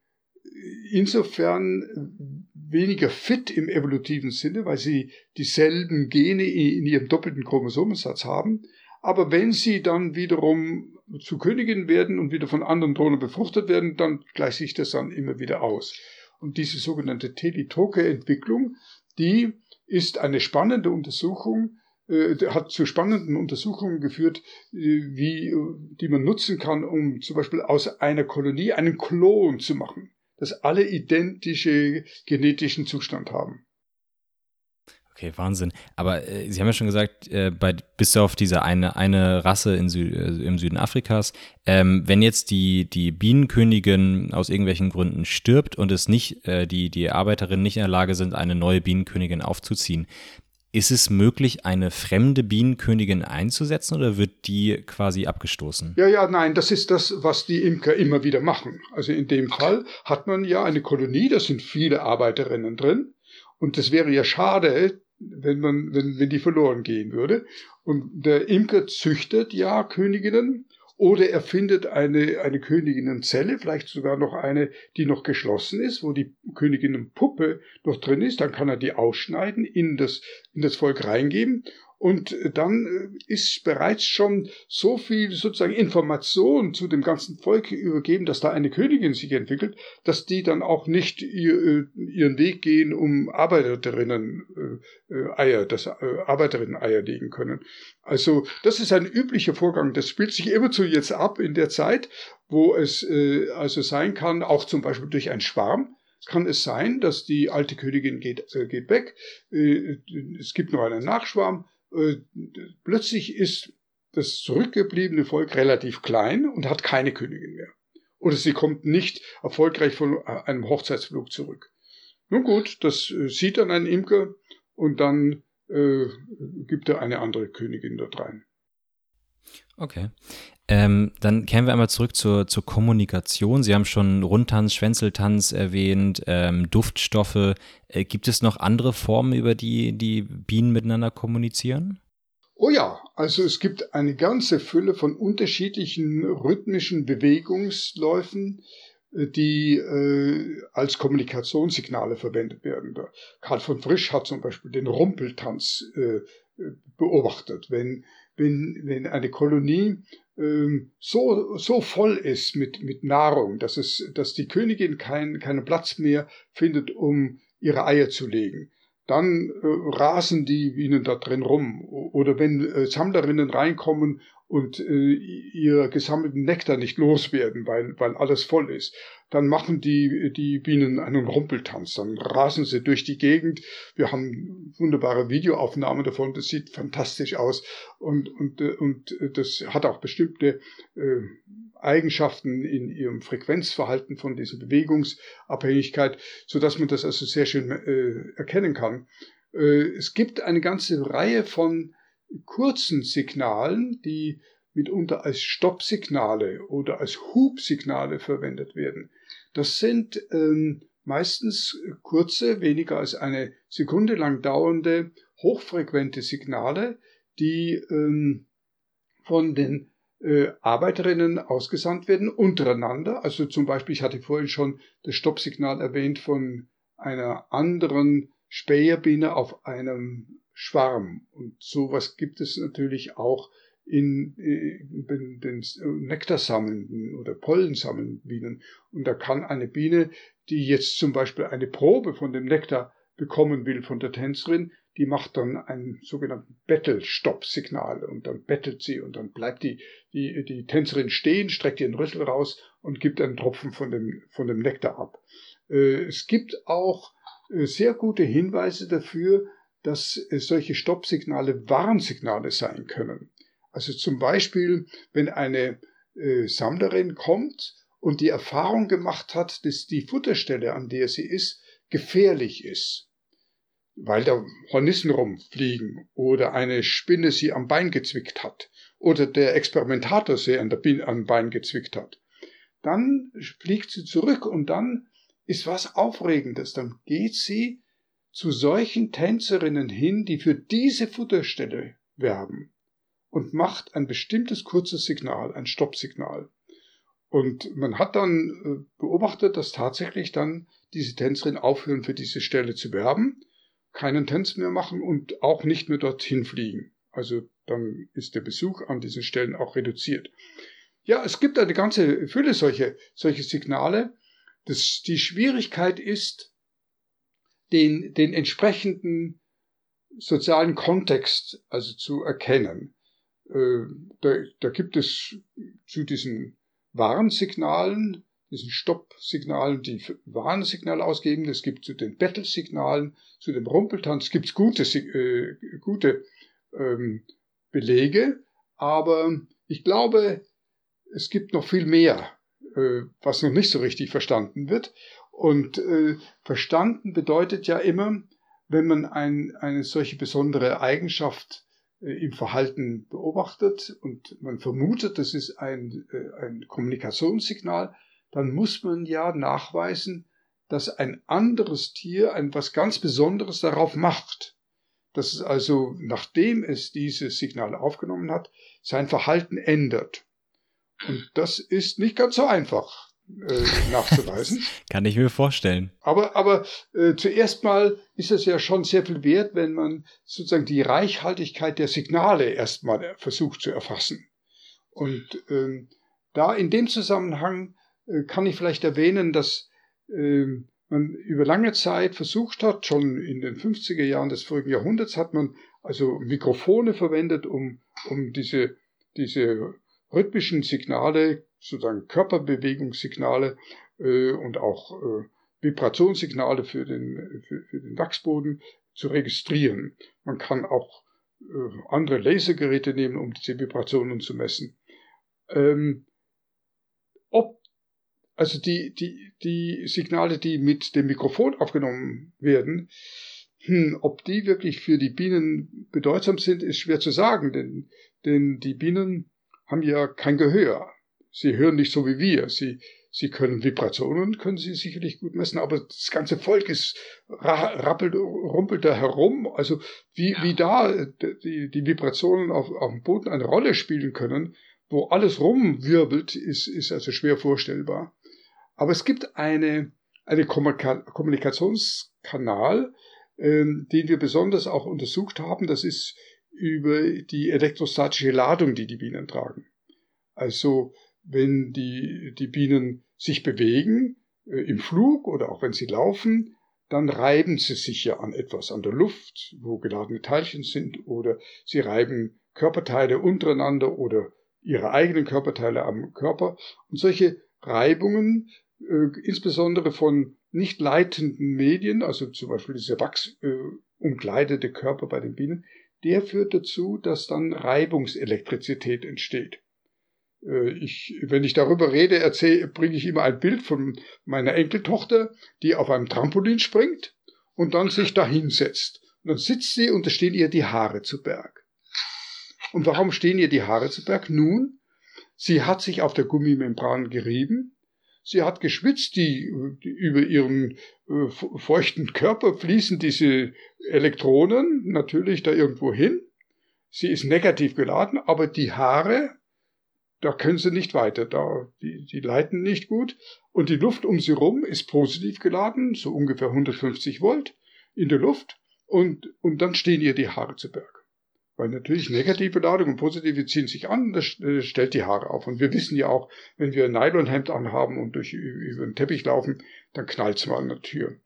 insofern weniger fit im evolutiven Sinne, weil sie dieselben Gene in ihrem doppelten Chromosomensatz haben, aber wenn sie dann wiederum zu Königin werden und wieder von anderen Drohnen befruchtet werden, dann gleicht sich das dann immer wieder aus. Und diese sogenannte Telitoke-Entwicklung, die ist eine spannende Untersuchung, äh, hat zu spannenden Untersuchungen geführt, äh, wie, die man nutzen kann, um zum Beispiel aus einer Kolonie einen Klon zu machen, dass alle identische genetischen Zustand haben. Okay, Wahnsinn. Aber äh, Sie haben ja schon gesagt, äh, bei, bis auf diese eine, eine Rasse Sü äh, im Süden Afrikas, ähm, wenn jetzt die, die Bienenkönigin aus irgendwelchen Gründen stirbt und es nicht, äh, die, die Arbeiterinnen nicht in der Lage sind, eine neue Bienenkönigin aufzuziehen, ist es möglich, eine fremde Bienenkönigin einzusetzen oder wird die quasi abgestoßen? Ja, ja, nein, das ist das, was die Imker immer wieder machen. Also in dem Fall hat man ja eine Kolonie, da sind viele Arbeiterinnen drin. Und das wäre ja schade, wenn man, wenn, wenn die verloren gehen würde. Und der Imker züchtet ja Königinnen oder er findet eine, eine Königinnenzelle, vielleicht sogar noch eine, die noch geschlossen ist, wo die Königinnenpuppe noch drin ist. Dann kann er die ausschneiden, in das, in das Volk reingeben und dann äh, ist bereits schon so viel sozusagen Information zu dem ganzen Volk übergeben, dass da eine Königin sich entwickelt, dass die dann auch nicht ihr, äh, ihren Weg gehen, um Arbeiterinnen äh, Eier, das Arbeiterinnen Eier legen können. Also das ist ein üblicher Vorgang. Das spielt sich immerzu jetzt ab in der Zeit, wo es also sein kann, auch zum Beispiel durch einen Schwarm, kann es sein, dass die alte Königin geht, äh, geht weg, äh, es gibt noch einen Nachschwarm, äh, plötzlich ist das zurückgebliebene Volk relativ klein und hat keine Königin mehr. Oder sie kommt nicht erfolgreich von äh, einem Hochzeitsflug zurück. Nun gut, das äh, sieht dann ein Imker und dann äh, gibt er eine andere Königin dort rein. Okay. Ähm, dann kehren wir einmal zurück zur, zur Kommunikation. Sie haben schon Rundtanz, Schwänzeltanz erwähnt, ähm, Duftstoffe. Äh, gibt es noch andere Formen, über die die Bienen miteinander kommunizieren? Oh ja, also es gibt eine ganze Fülle von unterschiedlichen rhythmischen Bewegungsläufen, äh, die äh, als Kommunikationssignale verwendet werden. Karl von Frisch hat zum Beispiel den Rumpeltanz äh, beobachtet. Wenn, wenn, wenn eine Kolonie so, so voll ist mit, mit Nahrung, dass, es, dass die Königin kein, keinen Platz mehr findet, um ihre Eier zu legen. Dann äh, rasen die Bienen da drin rum. Oder wenn äh, Sammlerinnen reinkommen und äh, ihr gesammelten Nektar nicht loswerden, weil, weil alles voll ist. Dann machen die, die Bienen einen Rumpeltanz, dann rasen sie durch die Gegend. Wir haben wunderbare Videoaufnahmen davon, das sieht fantastisch aus und, und, äh, und das hat auch bestimmte äh, Eigenschaften in ihrem Frequenzverhalten von dieser Bewegungsabhängigkeit, so dass man das also sehr schön äh, erkennen kann. Äh, es gibt eine ganze Reihe von kurzen Signalen, die mitunter als Stoppsignale oder als Hubsignale verwendet werden. Das sind ähm, meistens kurze, weniger als eine Sekunde lang dauernde, hochfrequente Signale, die ähm, von den äh, Arbeiterinnen ausgesandt werden untereinander. Also zum Beispiel, ich hatte vorhin schon das Stoppsignal erwähnt von einer anderen Späherbiene auf einem Schwarm. Und sowas gibt es natürlich auch in, in den, den Nektarsammelnden oder Pollensammelnden Bienen. Und da kann eine Biene, die jetzt zum Beispiel eine Probe von dem Nektar bekommen will von der Tänzerin, die macht dann ein sogenanntes Battle-Stop-Signal und dann bettelt sie und dann bleibt die, die, die Tänzerin stehen, streckt ihren Rüssel raus und gibt einen Tropfen von dem, von dem Nektar ab. Äh, es gibt auch äh, sehr gute Hinweise dafür, dass solche Stoppsignale Warnsignale sein können. Also zum Beispiel, wenn eine äh, Sammlerin kommt und die Erfahrung gemacht hat, dass die Futterstelle, an der sie ist, gefährlich ist, weil da Hornissen rumfliegen oder eine Spinne sie am Bein gezwickt hat oder der Experimentator sie an der Biene, am Bein gezwickt hat, dann fliegt sie zurück und dann ist was Aufregendes. Dann geht sie zu solchen Tänzerinnen hin, die für diese Futterstelle werben und macht ein bestimmtes kurzes Signal, ein Stoppsignal. Und man hat dann äh, beobachtet, dass tatsächlich dann diese Tänzerin aufhören, für diese Stelle zu werben, keinen Tanz mehr machen und auch nicht mehr dorthin fliegen. Also dann ist der Besuch an diesen Stellen auch reduziert. Ja, es gibt eine ganze Fülle solche, solche Signale. Das, die Schwierigkeit ist, den, den entsprechenden sozialen Kontext also zu erkennen. Äh, da, da gibt es zu diesen Warnsignalen, diesen Stoppsignalen, die Warnsignale ausgeben. Es gibt zu den Battle-Signalen, zu dem Rumpeltanz gibt es gute, äh, gute ähm, Belege, aber ich glaube, es gibt noch viel mehr, äh, was noch nicht so richtig verstanden wird. Und äh, verstanden bedeutet ja immer, wenn man ein, eine solche besondere Eigenschaft äh, im Verhalten beobachtet und man vermutet, das ist ein, äh, ein Kommunikationssignal, dann muss man ja nachweisen, dass ein anderes Tier ein was ganz Besonderes darauf macht. Dass es also, nachdem es dieses Signal aufgenommen hat, sein Verhalten ändert. Und das ist nicht ganz so einfach äh, nachzuweisen. [LAUGHS] Kann ich mir vorstellen. Aber, aber äh, zuerst mal ist es ja schon sehr viel wert, wenn man sozusagen die Reichhaltigkeit der Signale erstmal versucht zu erfassen. Und ähm, da in dem Zusammenhang äh, kann ich vielleicht erwähnen, dass äh, man über lange Zeit versucht hat, schon in den 50er Jahren des vorigen Jahrhunderts hat man also Mikrofone verwendet, um, um diese, diese rhythmischen Signale sozusagen Körperbewegungssignale äh, und auch äh, Vibrationssignale für den, für, für den Wachsboden zu registrieren. Man kann auch äh, andere Lasergeräte nehmen, um diese Vibrationen zu messen. Ähm, ob also die, die, die Signale, die mit dem Mikrofon aufgenommen werden, hm, ob die wirklich für die Bienen bedeutsam sind, ist schwer zu sagen, denn, denn die Bienen haben ja kein Gehör. Sie hören nicht so wie wir. Sie, sie können Vibrationen, können sie sicherlich gut messen, aber das ganze Volk ist rappelt, rumpelt da herum. Also wie, ja. wie da die, die Vibrationen auf, auf dem Boden eine Rolle spielen können, wo alles rumwirbelt, ist, ist also schwer vorstellbar. Aber es gibt eine, eine Kommunikationskanal, ähm, den wir besonders auch untersucht haben. Das ist über die elektrostatische Ladung, die die Bienen tragen. Also wenn die, die Bienen sich bewegen äh, im Flug oder auch wenn sie laufen, dann reiben sie sich ja an etwas, an der Luft, wo geladene Teilchen sind, oder sie reiben Körperteile untereinander oder ihre eigenen Körperteile am Körper. Und solche Reibungen, äh, insbesondere von nicht leitenden Medien, also zum Beispiel dieser wachsumkleidete äh, Körper bei den Bienen, der führt dazu, dass dann Reibungselektrizität entsteht. Äh, ich, wenn ich darüber rede, erzähle, bringe ich immer ein Bild von meiner Enkeltochter, die auf einem Trampolin springt und dann sich da hinsetzt. Und dann sitzt sie und da stehen ihr die Haare zu Berg. Und warum stehen ihr die Haare zu Berg? Nun, sie hat sich auf der Gummimembran gerieben, sie hat geschwitzt, die, die über ihren äh, feuchten Körper fließen diese Elektronen natürlich da irgendwo hin. Sie ist negativ geladen, aber die Haare da können sie nicht weiter, da, die, die leiten nicht gut. Und die Luft um sie rum ist positiv geladen, so ungefähr 150 Volt in der Luft. Und, und dann stehen ihr die Haare zu Berg. Weil natürlich negative Ladung und positive ziehen sich an, das äh, stellt die Haare auf. Und wir wissen ja auch, wenn wir ein Nylonhemd anhaben und durch, über den Teppich laufen, dann knallt es mal an der Tür.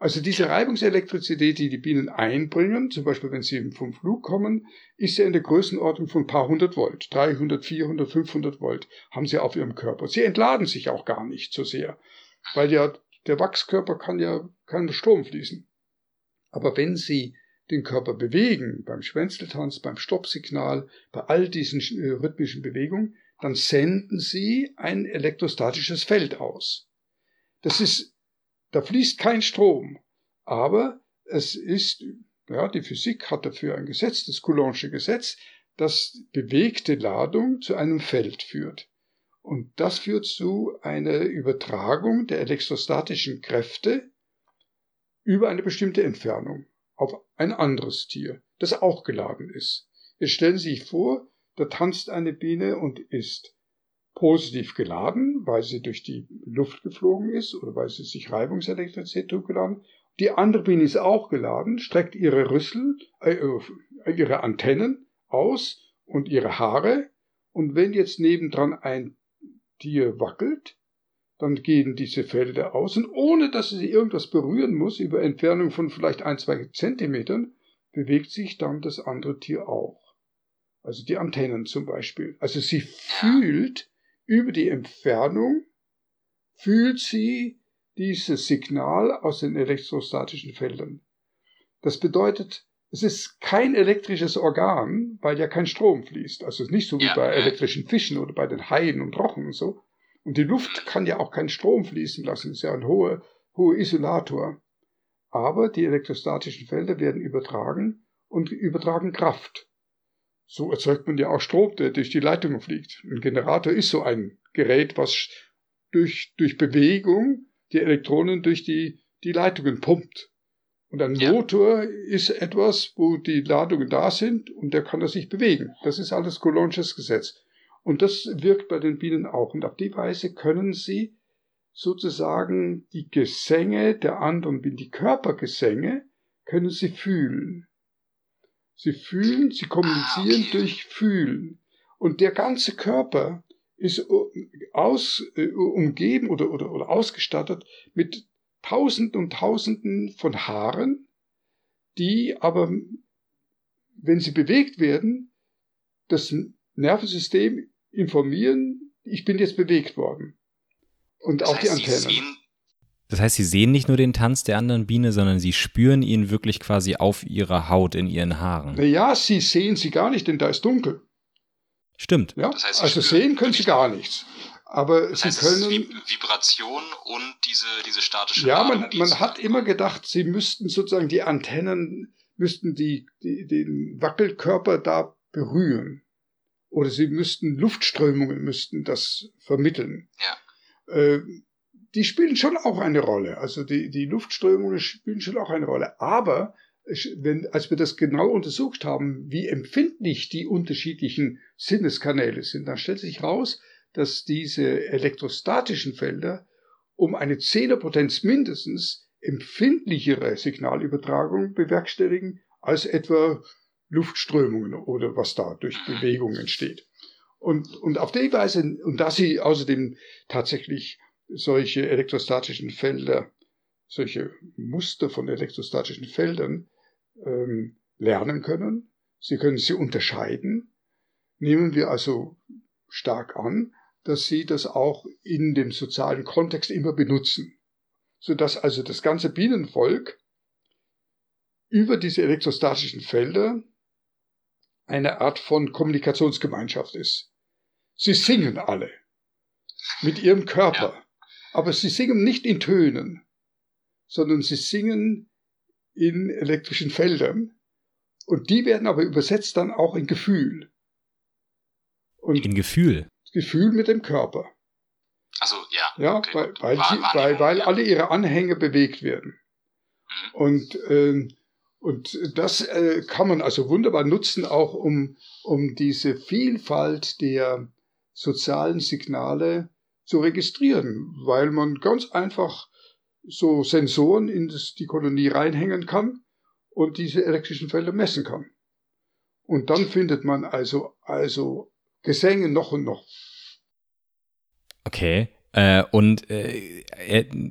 Also diese Reibungselektrizität, die die Bienen einbringen, zum Beispiel wenn sie vom Flug kommen, ist ja in der Größenordnung von ein paar hundert Volt. 300, 400, 500 Volt haben sie auf ihrem Körper. Sie entladen sich auch gar nicht so sehr, weil ja der Wachskörper kann ja keinen Strom fließen. Aber wenn sie den Körper bewegen, beim Schwänzeltanz, beim Stoppsignal, bei all diesen äh, rhythmischen Bewegungen, dann senden sie ein elektrostatisches Feld aus. Das ist da fließt kein Strom, aber es ist, ja, die Physik hat dafür ein Gesetz, das Coulombsche Gesetz, das bewegte Ladung zu einem Feld führt. Und das führt zu einer Übertragung der elektrostatischen Kräfte über eine bestimmte Entfernung auf ein anderes Tier, das auch geladen ist. Jetzt stellen Sie sich vor, da tanzt eine Biene und ist positiv geladen, weil sie durch die Luft geflogen ist oder weil sie sich Reibungselektrizität zugeladen. Die andere Biene ist auch geladen, streckt ihre Rüssel, äh, äh, ihre Antennen aus und ihre Haare. Und wenn jetzt nebendran ein Tier wackelt, dann gehen diese Felder aus und ohne dass sie irgendwas berühren muss, über Entfernung von vielleicht ein, zwei Zentimetern, bewegt sich dann das andere Tier auch. Also die Antennen zum Beispiel. Also sie fühlt über die Entfernung fühlt sie dieses Signal aus den elektrostatischen Feldern. Das bedeutet, es ist kein elektrisches Organ, weil ja kein Strom fließt. Also es ist nicht so wie ja. bei elektrischen Fischen oder bei den Haien und Rochen und so. Und die Luft kann ja auch keinen Strom fließen lassen, ist ja ein hoher, hoher Isolator. Aber die elektrostatischen Felder werden übertragen und übertragen Kraft. So erzeugt man ja auch Strom, der durch die Leitungen fliegt. Ein Generator ist so ein Gerät, was durch, durch Bewegung die Elektronen durch die, die Leitungen pumpt. Und ein ja. Motor ist etwas, wo die Ladungen da sind und der kann sich bewegen. Das ist alles Coulombsches Gesetz. Und das wirkt bei den Bienen auch. Und auf die Weise können sie sozusagen die Gesänge der anderen Bienen, die Körpergesänge, können sie fühlen. Sie fühlen, sie kommunizieren ah, okay. durch Fühlen. Und der ganze Körper ist aus, äh, umgeben oder, oder, oder ausgestattet mit Tausenden und Tausenden von Haaren, die aber, wenn sie bewegt werden, das Nervensystem informieren, ich bin jetzt bewegt worden. Und das auch heißt, die Antennen. Das heißt, sie sehen nicht nur den Tanz der anderen Biene, sondern sie spüren ihn wirklich quasi auf ihrer Haut, in ihren Haaren. Naja, sie sehen sie gar nicht, denn da ist dunkel. Stimmt. Ja? Das heißt, also sehen können sie gar nichts. Aber das heißt, sie können. Vibration und diese, diese statische Ja, Ladung, man, man hat immer gedacht, sie müssten sozusagen die Antennen, müssten die, die, den Wackelkörper da berühren. Oder sie müssten Luftströmungen, müssten das vermitteln. Ja. Äh, die spielen schon auch eine Rolle. Also die, die Luftströmungen spielen schon auch eine Rolle. Aber wenn, als wir das genau untersucht haben, wie empfindlich die unterschiedlichen Sinneskanäle sind, dann stellt sich heraus, dass diese elektrostatischen Felder um eine Zehnerpotenz mindestens empfindlichere Signalübertragung bewerkstelligen als etwa Luftströmungen oder was da durch Bewegung entsteht. Und, und auf die Weise, und da sie außerdem tatsächlich solche elektrostatischen Felder solche Muster von elektrostatischen Feldern ähm, lernen können. Sie können sie unterscheiden. Nehmen wir also stark an, dass sie das auch in dem sozialen Kontext immer benutzen, sodass also das ganze Bienenvolk über diese elektrostatischen Felder eine Art von Kommunikationsgemeinschaft ist. Sie singen alle mit ihrem Körper, aber sie singen nicht in Tönen, sondern sie singen in elektrischen Feldern und die werden aber übersetzt dann auch in Gefühl. Und in Gefühl? Gefühl mit dem Körper. Also ja. Ja, okay, weil, weil, sie, weil, weil alle ihre Anhänge bewegt werden. Mhm. Und, äh, und das äh, kann man also wunderbar nutzen, auch um, um diese Vielfalt der sozialen Signale zu registrieren, weil man ganz einfach so Sensoren in das, die Kolonie reinhängen kann und diese elektrischen Felder messen kann. Und dann findet man also, also Gesänge noch und noch. Okay. Äh, und äh,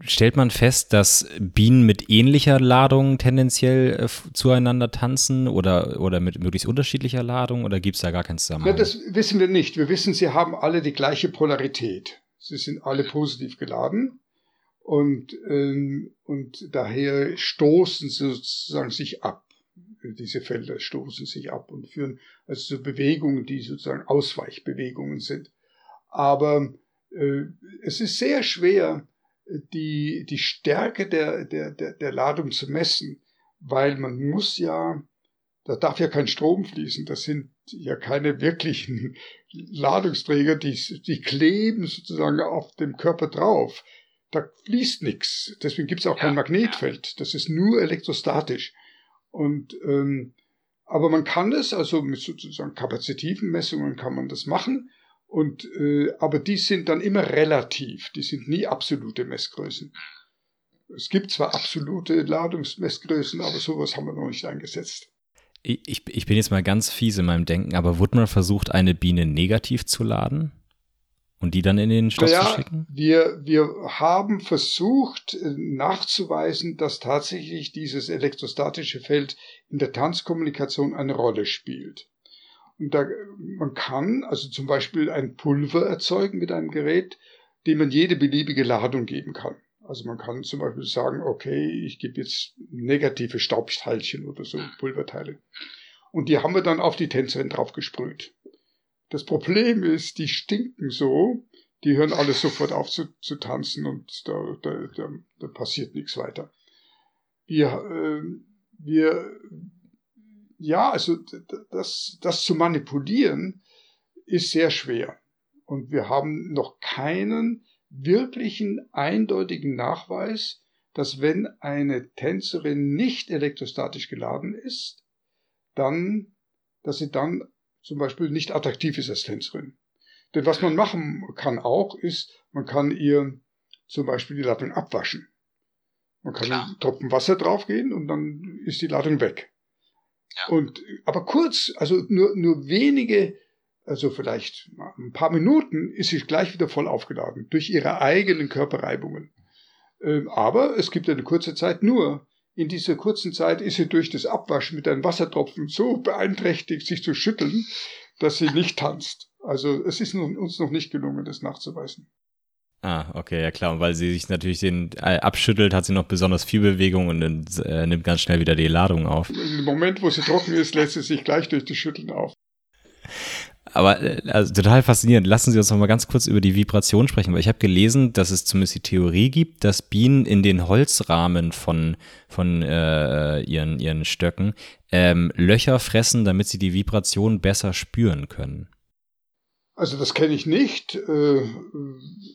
stellt man fest, dass Bienen mit ähnlicher Ladung tendenziell äh, zueinander tanzen oder, oder mit möglichst unterschiedlicher Ladung oder gibt es da gar keinen Zusammenhang? Ja, das wissen wir nicht. Wir wissen, sie haben alle die gleiche Polarität. Sie sind alle positiv geladen und, ähm, und daher stoßen sie sozusagen sich ab. Diese Felder stoßen sich ab und führen also zu Bewegungen, die sozusagen Ausweichbewegungen sind. Aber äh, es ist sehr schwer, die, die Stärke der, der, der, der Ladung zu messen, weil man muss ja, da darf ja kein Strom fließen, das sind ja keine wirklichen Ladungsträger, die, die kleben sozusagen auf dem Körper drauf. Da fließt nichts. Deswegen gibt es auch ja, kein Magnetfeld. Das ist nur elektrostatisch. Und ähm, aber man kann es, also mit sozusagen kapazitiven Messungen kann man das machen. Und äh, aber die sind dann immer relativ. Die sind nie absolute Messgrößen. Es gibt zwar absolute Ladungsmessgrößen, aber sowas haben wir noch nicht eingesetzt. Ich, ich bin jetzt mal ganz fies in meinem Denken, aber wurde mal versucht, eine Biene negativ zu laden? Und die dann in den Stoff ja, zu schicken? Wir, wir haben versucht äh, nachzuweisen, dass tatsächlich dieses elektrostatische Feld in der Tanzkommunikation eine Rolle spielt. Und da, man kann also zum Beispiel ein Pulver erzeugen mit einem Gerät, dem man jede beliebige Ladung geben kann. Also man kann zum Beispiel sagen, okay, ich gebe jetzt negative Staubteilchen oder so, Pulverteile. Und die haben wir dann auf die Tänzerin drauf gesprüht. Das Problem ist, die stinken so, die hören alles sofort auf zu, zu tanzen und da, da, da, da passiert nichts weiter. Wir, äh, wir, ja, also das, das zu manipulieren ist sehr schwer. Und wir haben noch keinen wirklichen eindeutigen Nachweis, dass wenn eine Tänzerin nicht elektrostatisch geladen ist, dann, dass sie dann zum Beispiel nicht attraktiv ist als Tänzerin. Denn was man machen kann auch, ist, man kann ihr zum Beispiel die Ladung abwaschen. Man kann Klar. einen Tropfen Wasser draufgehen und dann ist die Ladung weg. Ja. Und, aber kurz, also nur, nur wenige also vielleicht ein paar Minuten, ist sie gleich wieder voll aufgeladen durch ihre eigenen Körperreibungen. Ähm, aber es gibt eine kurze Zeit nur. In dieser kurzen Zeit ist sie durch das Abwaschen mit einem Wassertropfen so beeinträchtigt, sich zu schütteln, dass sie nicht tanzt. Also es ist uns noch nicht gelungen, das nachzuweisen. Ah, okay, ja klar. Und weil sie sich natürlich den äh, abschüttelt, hat sie noch besonders viel Bewegung und äh, nimmt ganz schnell wieder die Ladung auf. Im Moment, wo sie trocken ist, lässt sie sich gleich durch das Schütteln auf. Aber äh, also total faszinierend. Lassen Sie uns noch mal ganz kurz über die Vibration sprechen, weil ich habe gelesen, dass es zumindest die Theorie gibt, dass Bienen in den Holzrahmen von, von äh, ihren, ihren Stöcken ähm, Löcher fressen, damit sie die Vibration besser spüren können. Also das kenne ich nicht. Äh,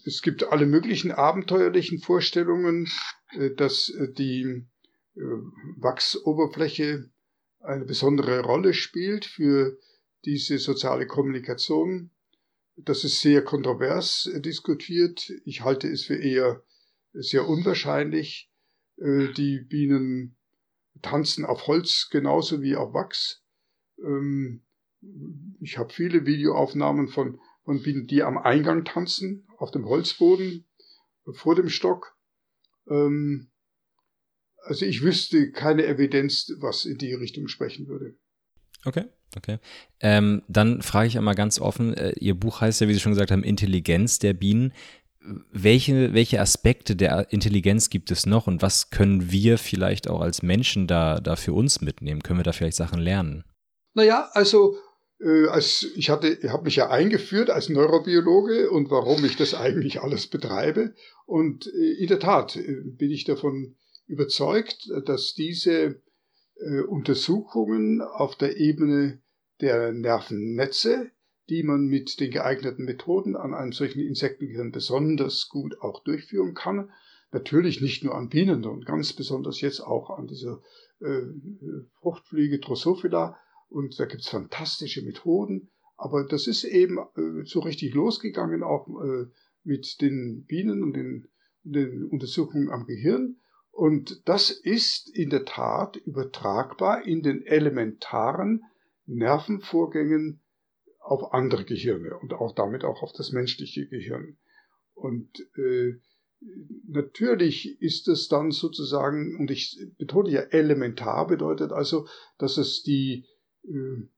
es gibt alle möglichen abenteuerlichen Vorstellungen, äh, dass die Wachsoberfläche eine besondere Rolle spielt für diese soziale Kommunikation. Das ist sehr kontrovers diskutiert. Ich halte es für eher sehr unwahrscheinlich. Äh, die Bienen tanzen auf Holz genauso wie auf Wachs. Ähm, ich habe viele Videoaufnahmen von, von Bienen, die am Eingang tanzen, auf dem Holzboden, vor dem Stock. Ähm, also ich wüsste keine Evidenz, was in die Richtung sprechen würde. Okay, okay. Ähm, dann frage ich einmal ganz offen, äh, Ihr Buch heißt ja, wie Sie schon gesagt haben, Intelligenz der Bienen. Welche, welche Aspekte der Intelligenz gibt es noch und was können wir vielleicht auch als Menschen da, da für uns mitnehmen? Können wir da vielleicht Sachen lernen? Naja, also äh, als ich hatte, habe mich ja eingeführt als Neurobiologe und warum ich das eigentlich alles betreibe. Und äh, in der Tat äh, bin ich davon überzeugt, dass diese äh, Untersuchungen auf der Ebene der Nervennetze, die man mit den geeigneten Methoden an einem solchen Insektengehirn besonders gut auch durchführen kann. Natürlich nicht nur an Bienen, sondern ganz besonders jetzt auch an dieser äh, Fruchtfliege Drosophila. Und da gibt's fantastische Methoden. Aber das ist eben äh, so richtig losgegangen, auch äh, mit den Bienen und den, den Untersuchungen am Gehirn. Und das ist in der Tat übertragbar in den elementaren Nervenvorgängen auf andere Gehirne und auch damit auch auf das menschliche Gehirn. Und äh, natürlich ist es dann sozusagen, und ich betone ja elementar, bedeutet also, dass es die äh,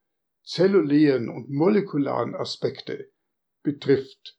zellulären und molekularen Aspekte betrifft.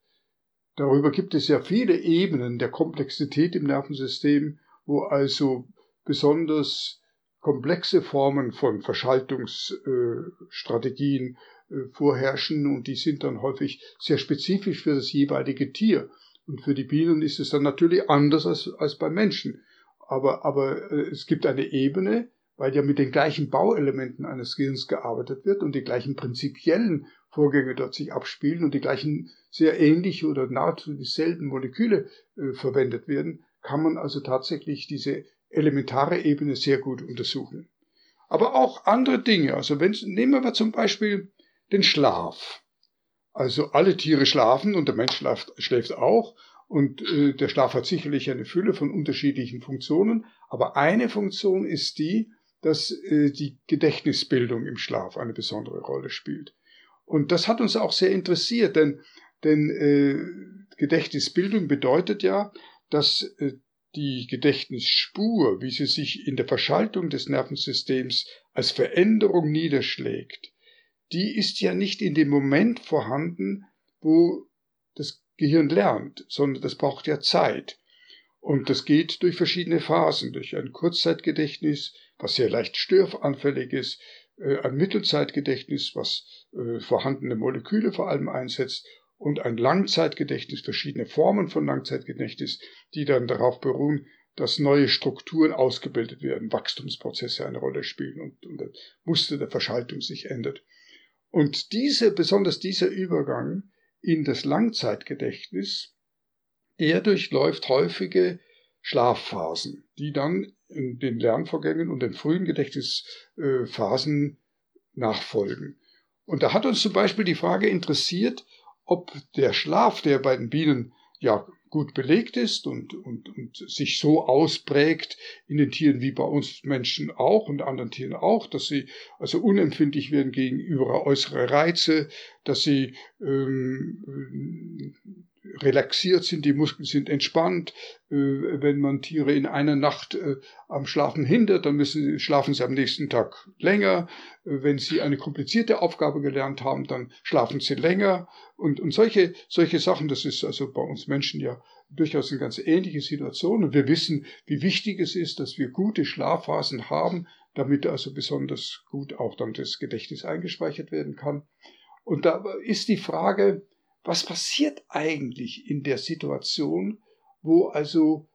Darüber gibt es ja viele Ebenen der Komplexität im Nervensystem, wo also besonders komplexe Formen von Verschaltungsstrategien äh, vorherrschen und die sind dann häufig sehr spezifisch für das jeweilige Tier. Und für die Bienen ist es dann natürlich anders als, als beim Menschen. Aber, aber äh, es gibt eine Ebene, weil ja mit den gleichen Bauelementen eines Gehirns gearbeitet wird und die gleichen prinzipiellen Vorgänge dort sich abspielen und die gleichen sehr ähnliche oder nahezu dieselben Moleküle äh, verwendet werden, kann man also tatsächlich diese elementare Ebene sehr gut untersuchen. Aber auch andere Dinge. Also wenn, nehmen wir zum Beispiel den Schlaf. Also alle Tiere schlafen und der Mensch schläft, schläft auch. Und äh, der Schlaf hat sicherlich eine Fülle von unterschiedlichen Funktionen. Aber eine Funktion ist die, dass äh, die Gedächtnisbildung im Schlaf eine besondere Rolle spielt. Und das hat uns auch sehr interessiert, denn, denn äh, Gedächtnisbildung bedeutet ja, dass äh, die Gedächtnisspur, wie sie sich in der Verschaltung des Nervensystems als Veränderung niederschlägt, die ist ja nicht in dem Moment vorhanden, wo das Gehirn lernt, sondern das braucht ja Zeit. Und das geht durch verschiedene Phasen, durch ein Kurzzeitgedächtnis, was sehr leicht störfanfällig ist, äh, ein Mittelzeitgedächtnis, was äh, vorhandene Moleküle vor allem einsetzt, und ein Langzeitgedächtnis, verschiedene Formen von Langzeitgedächtnis, die dann darauf beruhen, dass neue Strukturen ausgebildet werden, Wachstumsprozesse eine Rolle spielen und, und das Muster der Verschaltung sich ändert. Und diese, besonders dieser Übergang in das Langzeitgedächtnis, der durchläuft häufige Schlafphasen, die dann in den Lernvorgängen und den frühen Gedächtnisphasen nachfolgen. Und da hat uns zum Beispiel die Frage interessiert, ob der Schlaf, der bei den Bienen ja gut belegt ist und, und, und sich so ausprägt in den Tieren wie bei uns Menschen auch und anderen Tieren auch, dass sie also unempfindlich werden gegenüber äußere Reize, dass sie ähm, relaxiert sind, die Muskeln sind entspannt. Äh, wenn man Tiere in einer Nacht äh, am Schlafen hindert, dann müssen, schlafen sie am nächsten Tag länger. Äh, wenn sie eine komplizierte Aufgabe gelernt haben, dann schlafen sie länger. Und, und solche, solche Sachen, das ist also bei uns Menschen ja durchaus eine ganz ähnliche Situation. Und wir wissen, wie wichtig es ist, dass wir gute Schlafphasen haben, damit also besonders gut auch dann das Gedächtnis eingespeichert werden kann. Und da ist die Frage, was passiert eigentlich in der Situation, wo also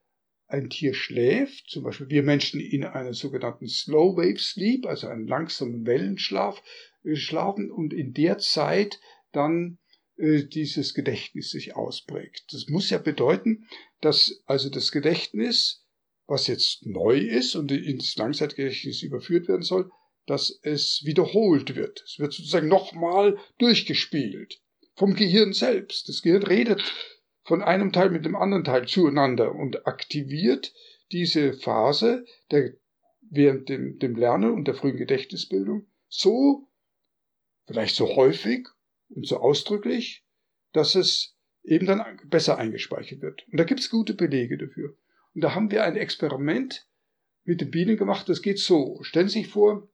ein Tier schläft, zum Beispiel wir Menschen in einer sogenannten Slow Wave Sleep, also einen langsamen Wellenschlaf, äh, schlafen und in der Zeit dann äh, dieses Gedächtnis sich ausprägt. Das muss ja bedeuten, dass also das Gedächtnis, was jetzt neu ist und ins Langzeitgedächtnis überführt werden soll, dass es wiederholt wird. Es wird sozusagen nochmal durchgespielt vom Gehirn selbst. Das Gehirn redet von einem Teil mit dem anderen Teil zueinander und aktiviert diese Phase der, während dem, dem Lernen und der frühen Gedächtnisbildung so, vielleicht so häufig und so ausdrücklich, dass es eben dann besser eingespeichert wird. Und da gibt es gute Belege dafür. Und da haben wir ein Experiment mit den Bienen gemacht. Das geht so. Stellen Sie sich vor,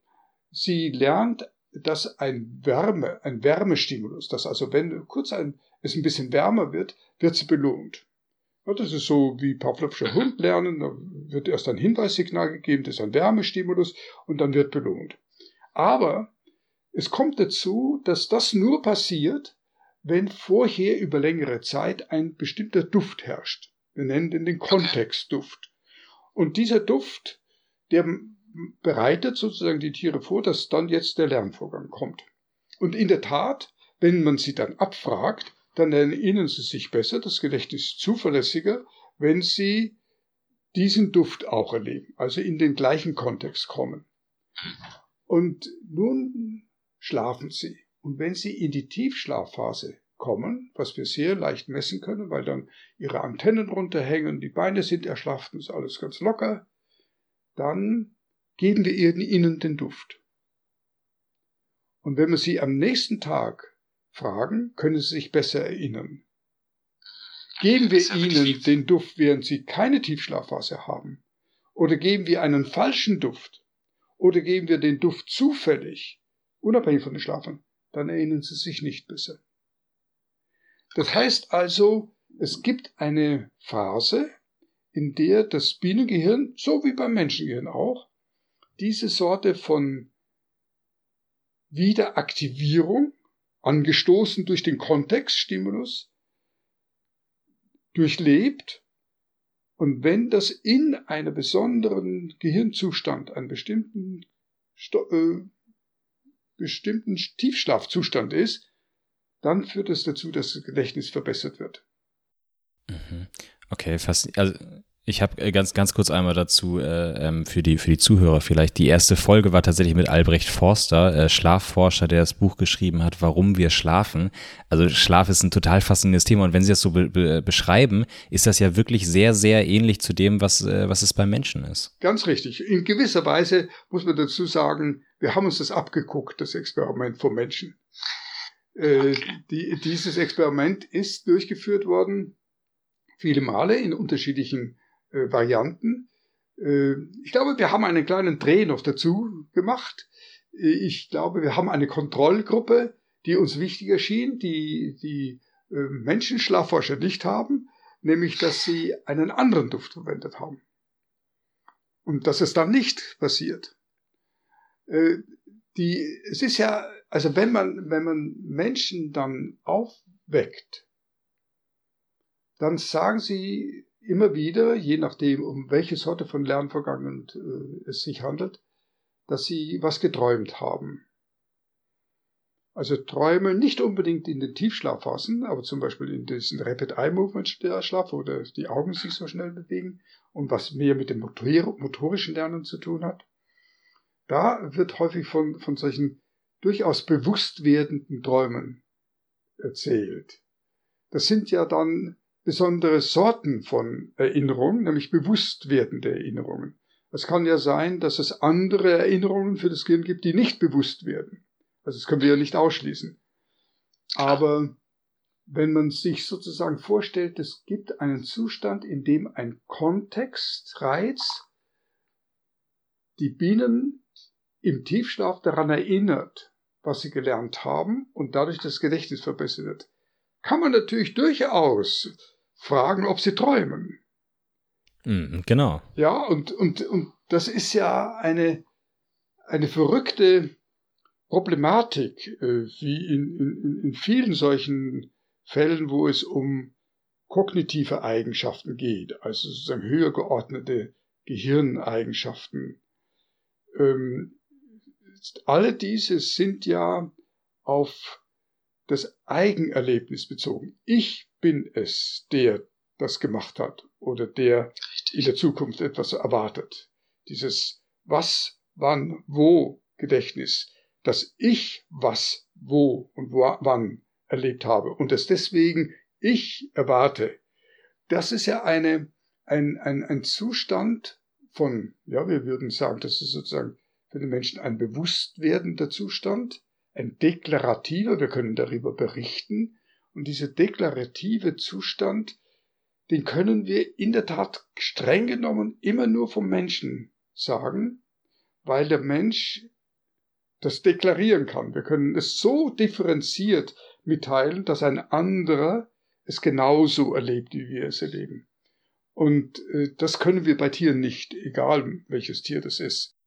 sie lernt, dass ein Wärme, ein Wärmestimulus, dass also wenn kurz ein, es ein bisschen wärmer wird, wird sie belohnt. Das ist so wie Pavlovscher Hund lernen. Da wird erst ein Hinweissignal gegeben, das ist ein Wärmestimulus und dann wird belohnt. Aber es kommt dazu, dass das nur passiert, wenn vorher über längere Zeit ein bestimmter Duft herrscht. Wir nennen den den Kontextduft. Und dieser Duft, der bereitet sozusagen die Tiere vor, dass dann jetzt der Lernvorgang kommt. Und in der Tat, wenn man sie dann abfragt, dann erinnern sie sich besser, das Gedächtnis ist zuverlässiger, wenn sie diesen Duft auch erleben, also in den gleichen Kontext kommen. Und nun schlafen sie. Und wenn sie in die Tiefschlafphase kommen, was wir sehr leicht messen können, weil dann ihre Antennen runterhängen, die Beine sind erschlafft und ist alles ganz locker, dann geben wir ihnen den Duft. Und wenn wir sie am nächsten Tag fragen, können sie sich besser erinnern. Geben wir ihnen den Duft, während sie keine Tiefschlafphase haben? Oder geben wir einen falschen Duft? Oder geben wir den Duft zufällig, unabhängig von den Schlafern? Dann erinnern sie sich nicht besser. Das heißt also, es gibt eine Phase, in der das Bienengehirn, so wie beim Menschengehirn auch, diese Sorte von Wiederaktivierung, angestoßen durch den Kontextstimulus, durchlebt. Und wenn das in einem besonderen Gehirnzustand, einen bestimmten, äh, bestimmten Tiefschlafzustand ist, dann führt es dazu, dass das Gedächtnis verbessert wird. Mhm. Okay, fast, also ich habe äh, ganz, ganz kurz einmal dazu äh, ähm, für, die, für die Zuhörer vielleicht. Die erste Folge war tatsächlich mit Albrecht Forster, äh, Schlafforscher, der das Buch geschrieben hat, Warum wir schlafen. Also Schlaf ist ein total faszinierendes Thema und wenn Sie das so be be beschreiben, ist das ja wirklich sehr, sehr ähnlich zu dem, was, äh, was es beim Menschen ist. Ganz richtig. In gewisser Weise muss man dazu sagen, wir haben uns das abgeguckt, das Experiment vom Menschen. Äh, die, dieses Experiment ist durchgeführt worden, viele Male in unterschiedlichen äh, Varianten. Äh, ich glaube, wir haben einen kleinen Dreh noch dazu gemacht. Äh, ich glaube, wir haben eine Kontrollgruppe, die uns wichtig erschien, die die äh, Menschenschlafforscher nicht haben, nämlich dass sie einen anderen Duft verwendet haben. Und dass es dann nicht passiert. Äh, die, es ist ja also wenn man, wenn man Menschen dann aufweckt, dann sagen sie immer wieder, je nachdem, um welche Sorte von Lernvorgang äh, es sich handelt, dass sie was geträumt haben. Also Träume nicht unbedingt in den Tiefschlafphasen, aber zum Beispiel in diesen Rapid Eye Movement Schlaf, wo die Augen sich so schnell bewegen und was mehr mit dem motorischen Lernen zu tun hat. Da wird häufig von, von solchen durchaus bewusst werdenden Träumen erzählt. Das sind ja dann besondere Sorten von Erinnerungen, nämlich bewusst werdende Erinnerungen. Es kann ja sein, dass es andere Erinnerungen für das Gehirn gibt, die nicht bewusst werden. Also das können wir ja nicht ausschließen. Aber wenn man sich sozusagen vorstellt, es gibt einen Zustand, in dem ein Kontextreiz die Bienen im Tiefschlaf daran erinnert, was sie gelernt haben und dadurch das Gedächtnis verbessert wird, kann man natürlich durchaus fragen, ob sie träumen. Mm, genau. Ja, und, und, und das ist ja eine, eine verrückte Problematik, äh, wie in, in, in vielen solchen Fällen, wo es um kognitive Eigenschaften geht, also sozusagen höher geordnete Gehirneigenschaften. Ähm, alle diese sind ja auf das Eigenerlebnis bezogen. Ich bin es, der das gemacht hat oder der in der Zukunft etwas erwartet. Dieses was, wann, wo Gedächtnis, dass ich was, wo und wo, wann erlebt habe und es deswegen ich erwarte. Das ist ja eine, ein, ein, ein Zustand von, ja, wir würden sagen, das ist sozusagen für den Menschen ein bewusst werdender Zustand, ein deklarativer, wir können darüber berichten, und dieser deklarative Zustand, den können wir in der Tat streng genommen immer nur vom Menschen sagen, weil der Mensch das deklarieren kann. Wir können es so differenziert mitteilen, dass ein anderer es genauso erlebt, wie wir es erleben. Und äh, das können wir bei Tieren nicht, egal welches Tier das ist.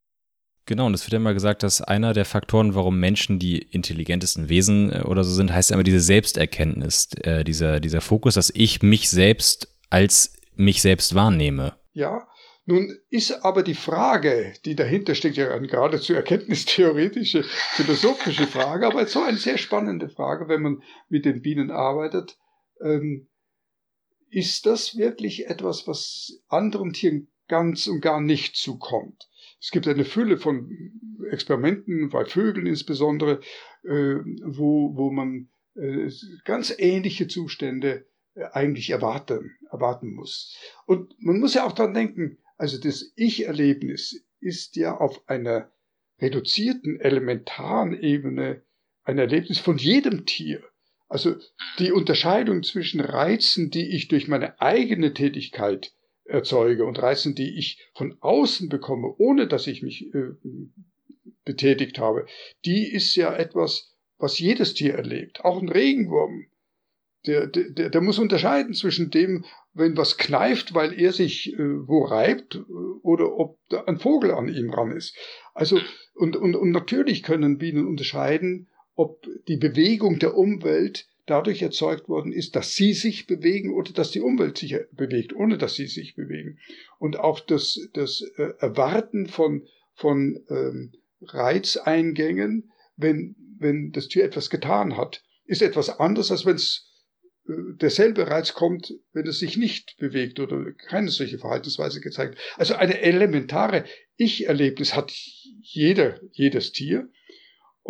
Genau, und es wird ja immer gesagt, dass einer der Faktoren, warum Menschen die intelligentesten Wesen äh, oder so sind, heißt immer diese Selbsterkenntnis, äh, dieser, dieser Fokus, dass ich mich selbst als mich selbst wahrnehme. Ja, nun ist aber die Frage, die dahinter steckt, ja eine geradezu erkenntnistheoretische, philosophische Frage, aber so eine sehr spannende Frage, wenn man mit den Bienen arbeitet. Ähm, ist das wirklich etwas, was anderen Tieren ganz und gar nicht zukommt? Es gibt eine Fülle von Experimenten, bei Vögeln insbesondere, äh, wo, wo man äh, ganz ähnliche Zustände äh, eigentlich erwarten, erwarten muss. Und man muss ja auch daran denken, also das Ich-Erlebnis ist ja auf einer reduzierten, elementaren Ebene ein Erlebnis von jedem Tier. Also die Unterscheidung zwischen Reizen, die ich durch meine eigene Tätigkeit erzeuge und Reizen, die ich von außen bekomme, ohne dass ich mich äh, betätigt habe, die ist ja etwas, was jedes Tier erlebt. Auch ein Regenwurm der, der, der muss unterscheiden zwischen dem, wenn was kneift, weil er sich äh, wo reibt, äh, oder ob da ein Vogel an ihm ran ist. Also, und, und, und natürlich können Bienen unterscheiden, ob die Bewegung der Umwelt dadurch erzeugt worden ist, dass sie sich bewegen oder dass die Umwelt sich bewegt, ohne dass sie sich bewegen. Und auch das, das äh, Erwarten von, von ähm, Reizeingängen, wenn, wenn das Tier etwas getan hat, ist etwas anderes, als wenn es derselbe Reiz kommt, wenn es sich nicht bewegt oder keine solche Verhaltensweise gezeigt. Also eine elementare Ich-Erlebnis hat jeder, jedes Tier.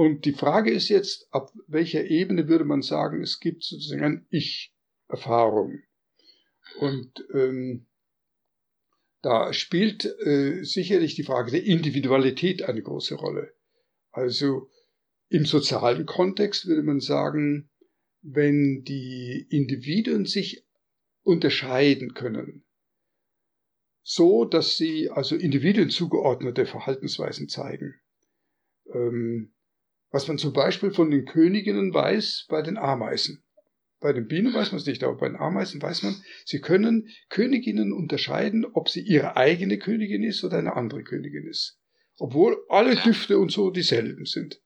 Und die Frage ist jetzt, ab welcher Ebene würde man sagen, es gibt sozusagen eine Ich-Erfahrung. Und ähm, da spielt äh, sicherlich die Frage der Individualität eine große Rolle. Also im sozialen Kontext würde man sagen, wenn die Individuen sich unterscheiden können, so dass sie also Individuen zugeordnete Verhaltensweisen zeigen. Ähm, was man zum Beispiel von den Königinnen weiß bei den Ameisen. Bei den Bienen weiß man es nicht, aber bei den Ameisen weiß man, sie können Königinnen unterscheiden, ob sie ihre eigene Königin ist oder eine andere Königin ist. Obwohl alle Düfte und so dieselben sind.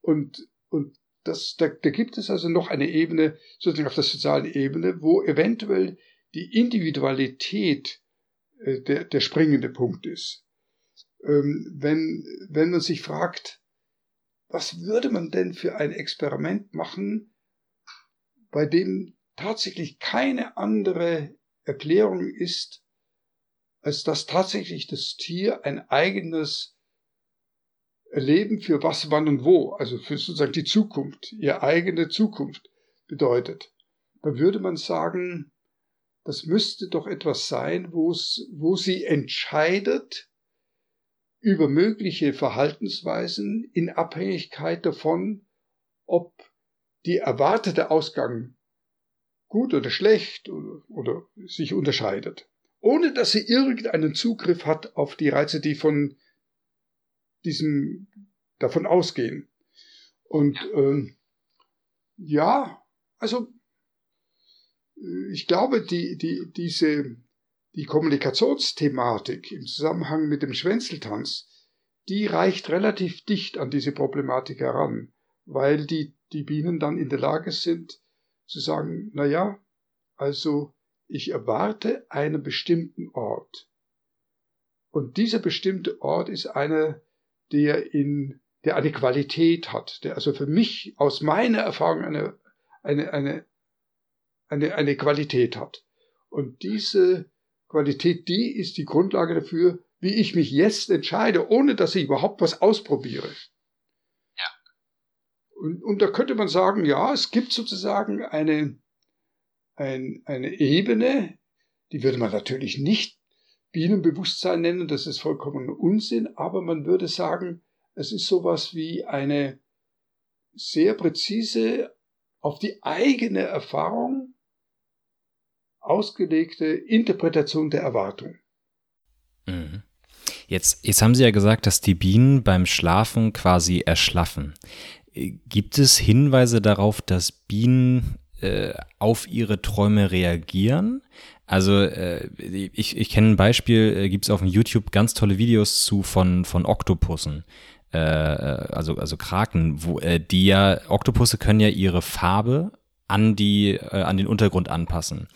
Und, und das, da, da gibt es also noch eine Ebene, sozusagen auf der sozialen Ebene, wo eventuell die Individualität äh, der, der springende Punkt ist. Ähm, wenn, wenn man sich fragt, was würde man denn für ein Experiment machen, bei dem tatsächlich keine andere Erklärung ist, als dass tatsächlich das Tier ein eigenes Leben für was, wann und wo, also für sozusagen die Zukunft, ihre eigene Zukunft bedeutet, dann würde man sagen, das müsste doch etwas sein, wo sie entscheidet über mögliche Verhaltensweisen in Abhängigkeit davon, ob die erwartete Ausgang gut oder schlecht oder, oder sich unterscheidet, ohne dass sie irgendeinen Zugriff hat auf die Reize, die von diesem davon ausgehen. Und ähm, ja, also äh, ich glaube, die, die, diese, die Kommunikationsthematik im Zusammenhang mit dem Schwänzeltanz, die reicht relativ dicht an diese Problematik heran, weil die, die Bienen dann in der Lage sind zu sagen, na ja, also ich erwarte einen bestimmten Ort. Und dieser bestimmte Ort ist einer, der in, der eine Qualität hat, der also für mich aus meiner Erfahrung eine, eine, eine, eine, eine Qualität hat. Und diese Qualität, die ist die Grundlage dafür, wie ich mich jetzt entscheide, ohne dass ich überhaupt was ausprobiere. Ja. Und, und da könnte man sagen, ja, es gibt sozusagen eine, ein, eine Ebene, die würde man natürlich nicht Bienenbewusstsein nennen, das ist vollkommen Unsinn, aber man würde sagen, es ist sowas wie eine sehr präzise auf die eigene Erfahrung ausgelegte Interpretation der Erwartung. Mhm. Jetzt, jetzt haben Sie ja gesagt, dass die Bienen beim Schlafen quasi erschlaffen. Gibt es Hinweise darauf, dass Bienen äh, auf ihre Träume reagieren? Also äh, ich, ich kenne ein Beispiel, äh, gibt es auf YouTube ganz tolle Videos zu von, von Oktopussen. Äh, äh, also, also Kraken, wo äh, die ja, Oktopusse können ja ihre Farbe an die, äh, an den Untergrund anpassen.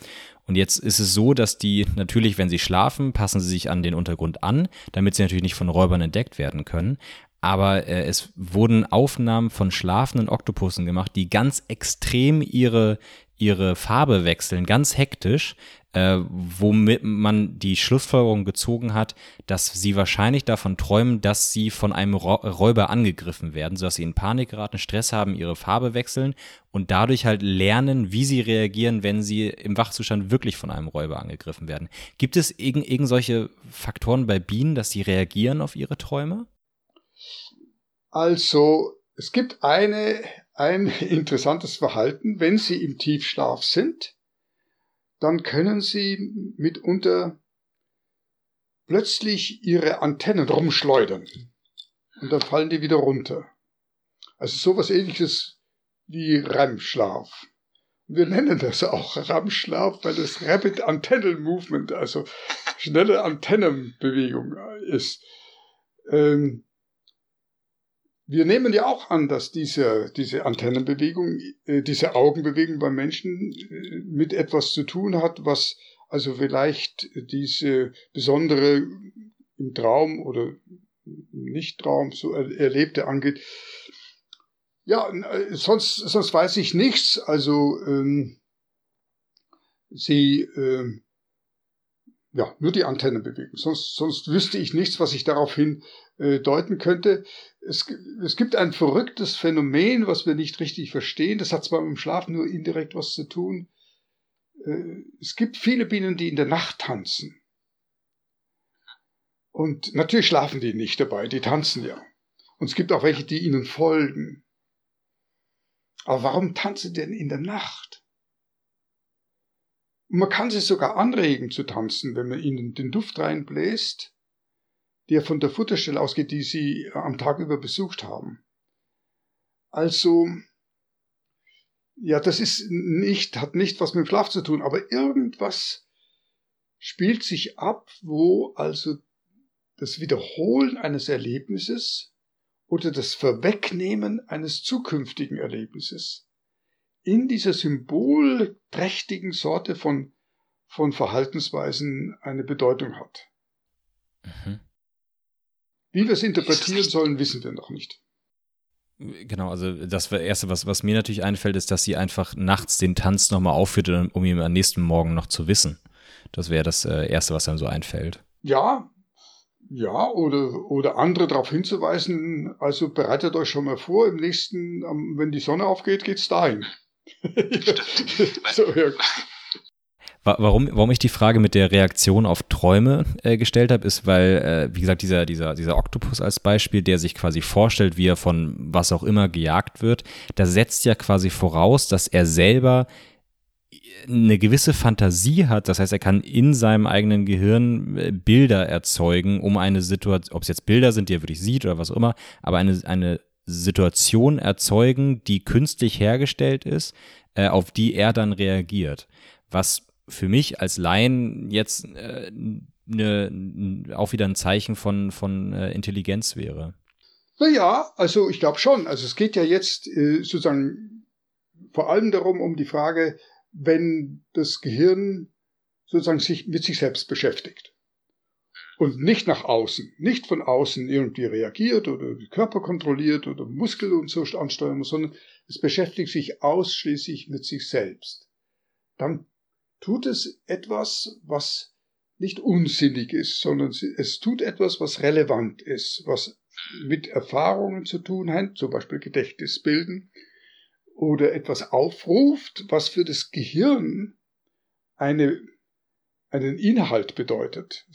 Und jetzt ist es so, dass die natürlich, wenn sie schlafen, passen sie sich an den Untergrund an, damit sie natürlich nicht von Räubern entdeckt werden können. Aber äh, es wurden Aufnahmen von schlafenden Oktopussen gemacht, die ganz extrem ihre, ihre Farbe wechseln, ganz hektisch, äh, womit man die Schlussfolgerung gezogen hat, dass sie wahrscheinlich davon träumen, dass sie von einem Räuber angegriffen werden, sodass sie in Panik geraten, Stress haben, ihre Farbe wechseln und dadurch halt lernen, wie sie reagieren, wenn sie im Wachzustand wirklich von einem Räuber angegriffen werden. Gibt es irgend, irgend solche Faktoren bei Bienen, dass sie reagieren auf ihre Träume? Also, es gibt eine, ein [LAUGHS] interessantes Verhalten, wenn sie im Tiefschlaf sind dann können sie mitunter plötzlich ihre Antennen rumschleudern. Und dann fallen die wieder runter. Also sowas ähnliches wie REM-Schlaf. Wir nennen das auch REM-Schlaf, weil das Rapid Antennal Movement, also schnelle Antennenbewegung ist. Ähm, wir nehmen ja auch an, dass diese, diese Antennenbewegung, äh, diese Augenbewegung beim Menschen äh, mit etwas zu tun hat, was also vielleicht diese besondere im Traum oder Nicht-Traum so Erlebte angeht. Ja, äh, sonst, sonst weiß ich nichts. Also ähm, sie ähm, ja, nur die Antennenbewegung. Sonst, sonst wüsste ich nichts, was ich daraufhin äh, deuten könnte. Es, es gibt ein verrücktes Phänomen, was wir nicht richtig verstehen. Das hat zwar mit dem Schlafen nur indirekt was zu tun. Äh, es gibt viele Bienen, die in der Nacht tanzen. Und natürlich schlafen die nicht dabei, die tanzen ja. Und es gibt auch welche, die ihnen folgen. Aber warum tanzen denn in der Nacht? Und man kann sie sogar anregen zu tanzen, wenn man ihnen den Duft reinbläst, der von der Futterstelle ausgeht, die sie am Tag über besucht haben. Also, ja, das ist nicht, hat nicht was mit dem Schlaf zu tun, aber irgendwas spielt sich ab, wo also das Wiederholen eines Erlebnisses oder das Verwegnehmen eines zukünftigen Erlebnisses in dieser symbolträchtigen Sorte von, von Verhaltensweisen eine Bedeutung hat. Mhm. Wie wir es interpretieren sollen, wissen wir noch nicht. Genau, also das Erste, was, was mir natürlich einfällt, ist, dass sie einfach nachts den Tanz nochmal aufführt, um ihn am nächsten Morgen noch zu wissen. Das wäre das äh, Erste, was einem so einfällt. Ja, ja, oder, oder andere darauf hinzuweisen, also bereitet euch schon mal vor, im nächsten, wenn die Sonne aufgeht, geht's dahin. [LAUGHS] so, ja. Warum, warum ich die Frage mit der Reaktion auf Träume äh, gestellt habe, ist, weil, äh, wie gesagt, dieser, dieser, dieser Oktopus als Beispiel, der sich quasi vorstellt, wie er von was auch immer gejagt wird, da setzt ja quasi voraus, dass er selber eine gewisse Fantasie hat. Das heißt, er kann in seinem eigenen Gehirn äh, Bilder erzeugen, um eine Situation, ob es jetzt Bilder sind, die er wirklich sieht oder was auch immer, aber eine, eine Situation erzeugen, die künstlich hergestellt ist, äh, auf die er dann reagiert. Was für mich als Laien jetzt äh, ne, auch wieder ein Zeichen von, von äh, Intelligenz wäre. Naja, also ich glaube schon. Also es geht ja jetzt äh, sozusagen vor allem darum, um die Frage, wenn das Gehirn sozusagen sich mit sich selbst beschäftigt und nicht nach außen, nicht von außen irgendwie reagiert oder den Körper kontrolliert oder Muskel und so ansteuern muss, sondern es beschäftigt sich ausschließlich mit sich selbst. Dann tut es etwas, was nicht unsinnig ist, sondern es tut etwas, was relevant ist, was mit Erfahrungen zu tun hat, zum Beispiel Gedächtnisbilden, oder etwas aufruft, was für das Gehirn eine, einen Inhalt bedeutet.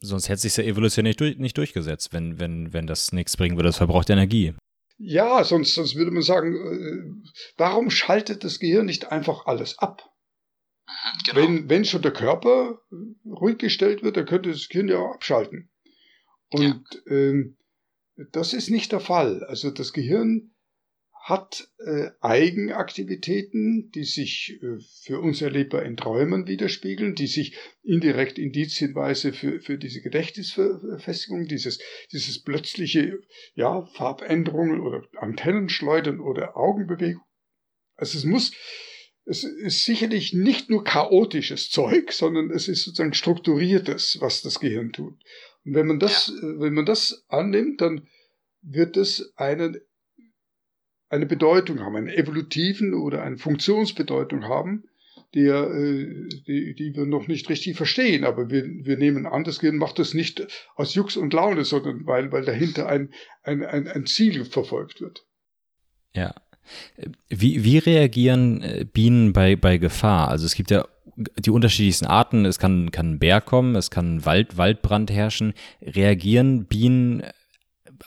Sonst hätte sich ja evolutionär nicht, durch, nicht durchgesetzt, wenn, wenn, wenn das nichts bringen würde. Das verbraucht Energie. Ja, sonst, sonst würde man sagen, äh, warum schaltet das Gehirn nicht einfach alles ab? Genau. Wenn, wenn schon der Körper ruhig gestellt wird, dann könnte das Gehirn ja auch abschalten. Und ja. ähm, das ist nicht der Fall. Also das Gehirn hat äh, Eigenaktivitäten, die sich äh, für uns erlebbar in Träumen widerspiegeln, die sich indirekt indizienweise für, für diese Gedächtnisverfestigung, dieses, dieses plötzliche ja, Farbänderungen oder Antennenschleudern oder Augenbewegung. Also es muss, es ist sicherlich nicht nur chaotisches Zeug, sondern es ist sozusagen strukturiertes, was das Gehirn tut. Und wenn man das, ja. Äh, wenn man das annimmt, dann wird es einen eine Bedeutung haben, eine evolutiven oder eine Funktionsbedeutung haben, die, äh, die, die wir noch nicht richtig verstehen. Aber wir, wir nehmen an, das Gehirn macht das nicht aus Jux und Laune, sondern weil, weil dahinter ein, ein, ein, ein Ziel verfolgt wird. Ja. Wie, wie reagieren äh, Bienen bei, bei Gefahr? Also es gibt ja die unterschiedlichsten Arten. Es kann, kann ein Bär kommen, es kann Wald, Waldbrand herrschen. Reagieren Bienen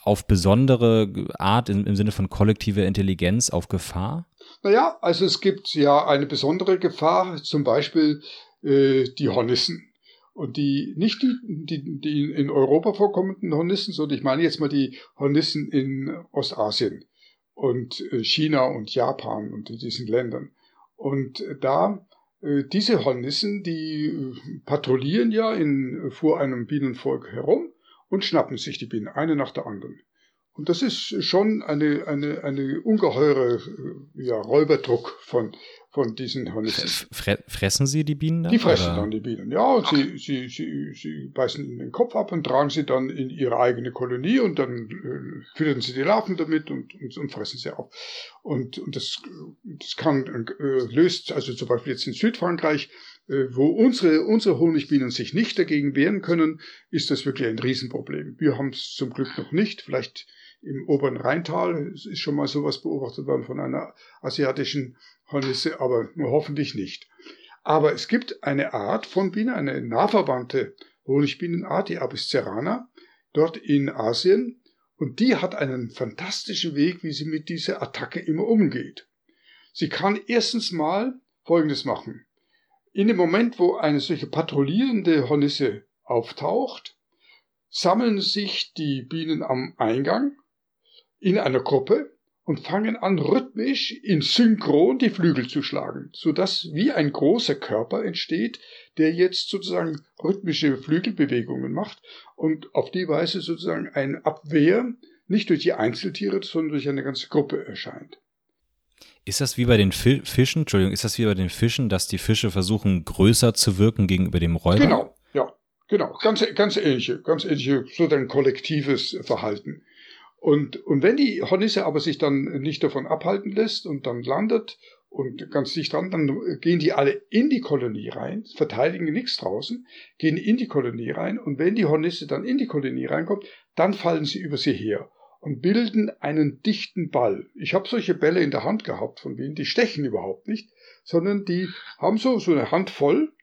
auf besondere Art im, im Sinne von kollektiver Intelligenz auf Gefahr? Naja, also es gibt ja eine besondere Gefahr, zum Beispiel äh, die Hornissen. Und die, nicht die, die, die in Europa vorkommenden Hornissen, sondern ich meine jetzt mal die Hornissen in Ostasien und äh, China und Japan und in diesen Ländern. Und da, äh, diese Hornissen, die äh, patrouillieren ja in, vor einem Bienenvolk herum und schnappen sich die Bienen, eine nach der anderen. Und das ist schon eine, eine, eine ungeheure äh, ja, Räuberdruck von, von diesen Hornissen. fressen sie die Bienen dann? Die fressen oder? dann die Bienen, ja. Und sie, sie, sie, sie beißen ihnen den Kopf ab und tragen sie dann in ihre eigene Kolonie und dann äh, füttern sie die Larven damit und, und, und, fressen sie auf. Und, und das, das kann, äh, löst, also zum Beispiel jetzt in Südfrankreich, wo unsere, unsere Honigbienen sich nicht dagegen wehren können, ist das wirklich ein Riesenproblem. Wir haben es zum Glück noch nicht. Vielleicht im oberen Rheintal ist schon mal sowas beobachtet worden von einer asiatischen Hornisse, aber hoffentlich nicht. Aber es gibt eine Art von Biene, eine nahverwandte Honigbienenart, die Apis cerana, dort in Asien. Und die hat einen fantastischen Weg, wie sie mit dieser Attacke immer umgeht. Sie kann erstens mal Folgendes machen. In dem Moment, wo eine solche patrouillierende Hornisse auftaucht, sammeln sich die Bienen am Eingang in einer Gruppe und fangen an, rhythmisch in Synchron die Flügel zu schlagen, sodass wie ein großer Körper entsteht, der jetzt sozusagen rhythmische Flügelbewegungen macht und auf die Weise sozusagen eine Abwehr nicht durch die Einzeltiere, sondern durch eine ganze Gruppe erscheint. Ist das wie bei den Fischen, Entschuldigung, ist das wie bei den Fischen, dass die Fische versuchen, größer zu wirken gegenüber dem Räuber? Genau, ja, genau. Ganz, ganz ähnliche, ganz ähnliche, so ein kollektives Verhalten. Und, und wenn die Hornisse aber sich dann nicht davon abhalten lässt und dann landet und ganz dicht dran, dann gehen die alle in die Kolonie rein, verteidigen nichts draußen, gehen in die Kolonie rein und wenn die Hornisse dann in die Kolonie reinkommt, dann fallen sie über sie her und bilden einen dichten Ball. Ich habe solche Bälle in der Hand gehabt von denen, die stechen überhaupt nicht, sondern die haben so, so eine Hand voll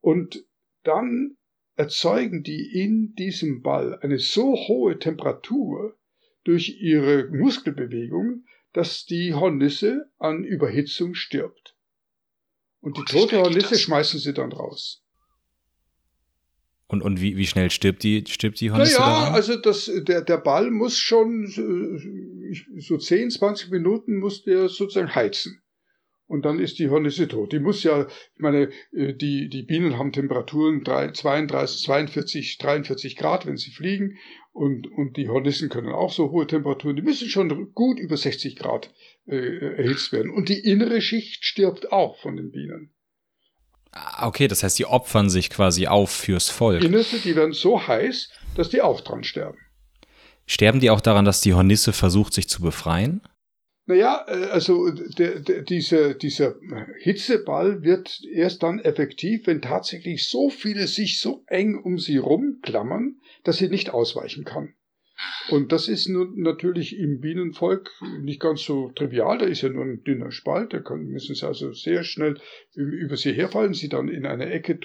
und dann erzeugen die in diesem Ball eine so hohe Temperatur durch ihre Muskelbewegung, dass die Hornisse an Überhitzung stirbt. Und die tote Hornisse schmeißen sie dann raus. Und, und wie, wie schnell stirbt die, stirbt die Hornisse? Naja, daran? also das, der, der Ball muss schon so 10, 20 Minuten muss der sozusagen heizen. Und dann ist die Hornisse tot. Die muss ja, ich meine, äh, die, die Bienen haben Temperaturen 32, 42, 43 Grad, wenn sie fliegen. Und, und die Hornissen können auch so hohe Temperaturen. Die müssen schon gut über 60 Grad äh, erhitzt werden. Und die innere Schicht stirbt auch von den Bienen. Ah, okay, das heißt, die opfern sich quasi auf fürs Volk. Die Nüsse, die werden so heiß, dass die auch dran sterben. Sterben die auch daran, dass die Hornisse versucht, sich zu befreien? Naja, äh, also der, der, dieser, dieser Hitzeball wird erst dann effektiv, wenn tatsächlich so viele sich so eng um sie rumklammern, dass sie nicht ausweichen kann. Und das ist nun natürlich im Bienenvolk nicht ganz so trivial. Da ist ja nur ein dünner Spalt. Da müssen sie also sehr schnell über sie herfallen, sie dann in eine Ecke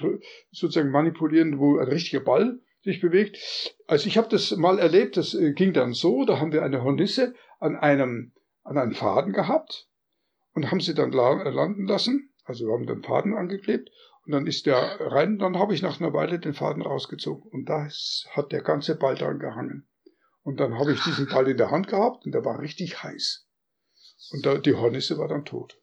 sozusagen manipulieren, wo ein richtiger Ball sich bewegt. Also ich habe das mal erlebt, das äh, ging dann so, da haben wir eine Hornisse an einem, an einem Faden gehabt und haben sie dann landen lassen. Also wir haben den Faden angeklebt Und dann ist der rein, dann habe ich nach einer Weile den Faden rausgezogen und da hat der ganze Ball dran gehangen. Und dann habe ich diesen Ball in der Hand gehabt und der war richtig heiß. Und da, die Hornisse war dann tot.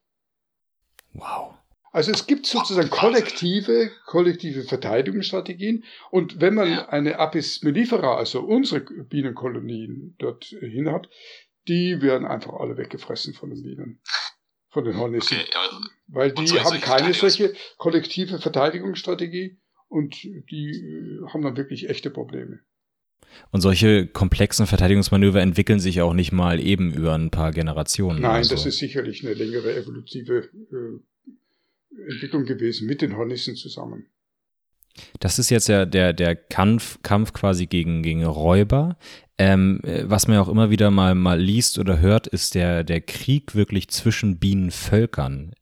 Wow. Also es gibt sozusagen kollektive, kollektive Verteidigungsstrategien. Und wenn man eine Apis mellifera, also unsere Bienenkolonien dort hin hat, die werden einfach alle weggefressen von den Bienen, von den Hornissen. Okay, Weil die haben keine solche kollektive Verteidigungsstrategie und die äh, haben dann wirklich echte Probleme. Und solche komplexen Verteidigungsmanöver entwickeln sich auch nicht mal eben über ein paar Generationen. Nein, so. das ist sicherlich eine längere evolutive äh, Entwicklung gewesen mit den Hornissen zusammen. Das ist jetzt ja der, der Kampf, Kampf quasi gegen, gegen Räuber. Ähm, was man ja auch immer wieder mal, mal liest oder hört, ist der, der Krieg wirklich zwischen Bienenvölkern.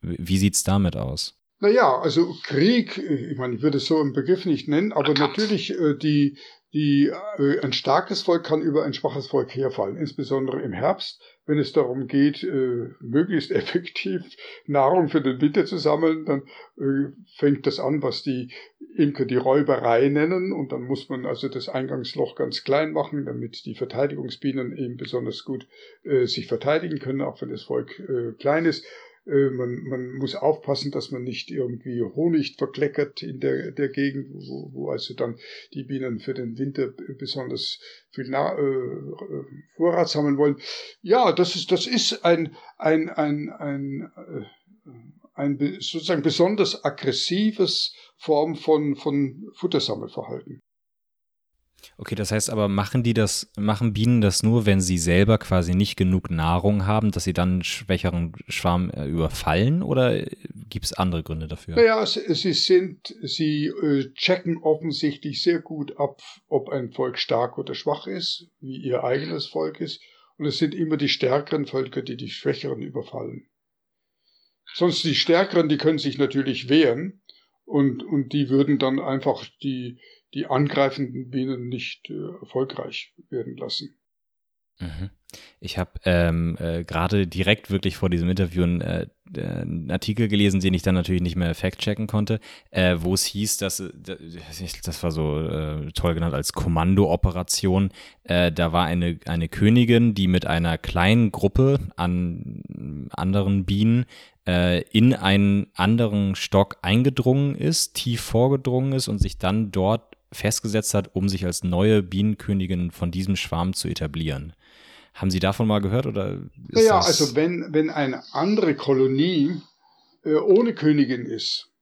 Wie sieht's damit aus? Naja, also Krieg, ich meine, ich würde es so im Begriff nicht nennen, aber natürlich äh, die, die, äh, ein starkes Volk kann über ein schwaches Volk herfallen, insbesondere im Herbst, wenn es darum geht, äh, möglichst [LAUGHS] effektiv Nahrung für den Winter zu sammeln, dann äh, fängt das an, was die Imker die Räuberei nennen, und dann muss man also das Eingangsloch ganz klein machen, damit die Verteidigungsbienen eben besonders gut äh, sich verteidigen können, auch wenn das Volk äh, klein ist. Äh, man, man muss aufpassen, dass man nicht irgendwie Honig verkleckert in der, der Gegend, wo, wo also dann die Bienen für den Winter besonders viel Na äh, Vorrat sammeln wollen. Ja, das ist, das ist ein, ein, ein, ein, äh, ein sozusagen besonders aggressives Form von, von Futtersammelverhalten. Okay, das heißt aber, machen die das, machen Bienen das nur, wenn sie selber quasi nicht genug Nahrung haben, dass sie dann einen schwächeren Schwarm äh, überfallen oder gibt es andere Gründe dafür? Naja, sie sind, sie äh, checken offensichtlich sehr gut ab, ob ein Volk stark oder schwach ist, wie ihr eigenes Volk ist. Und es sind immer die stärkeren Völker, die die schwächeren überfallen. Sonst die stärkeren, die können sich natürlich wehren und, und die würden dann einfach die, die angreifenden Bienen nicht äh, erfolgreich werden lassen. Mhm. Ich habe ähm, äh, gerade direkt wirklich vor diesem Interview einen, äh, einen, Artikel gelesen, den ich dann natürlich nicht mehr fact-checken konnte, äh, wo es hieß, dass, äh, das war so äh, toll genannt als Kommandooperation, äh, da war eine, eine Königin, die mit einer kleinen Gruppe an anderen Bienen in einen anderen Stock eingedrungen ist, tief vorgedrungen ist und sich dann dort festgesetzt hat, um sich als neue Bienenkönigin von diesem Schwarm zu etablieren. Haben Sie davon mal gehört oder? ja, also wenn, wenn eine andere Kolonie äh, ohne Königin ist,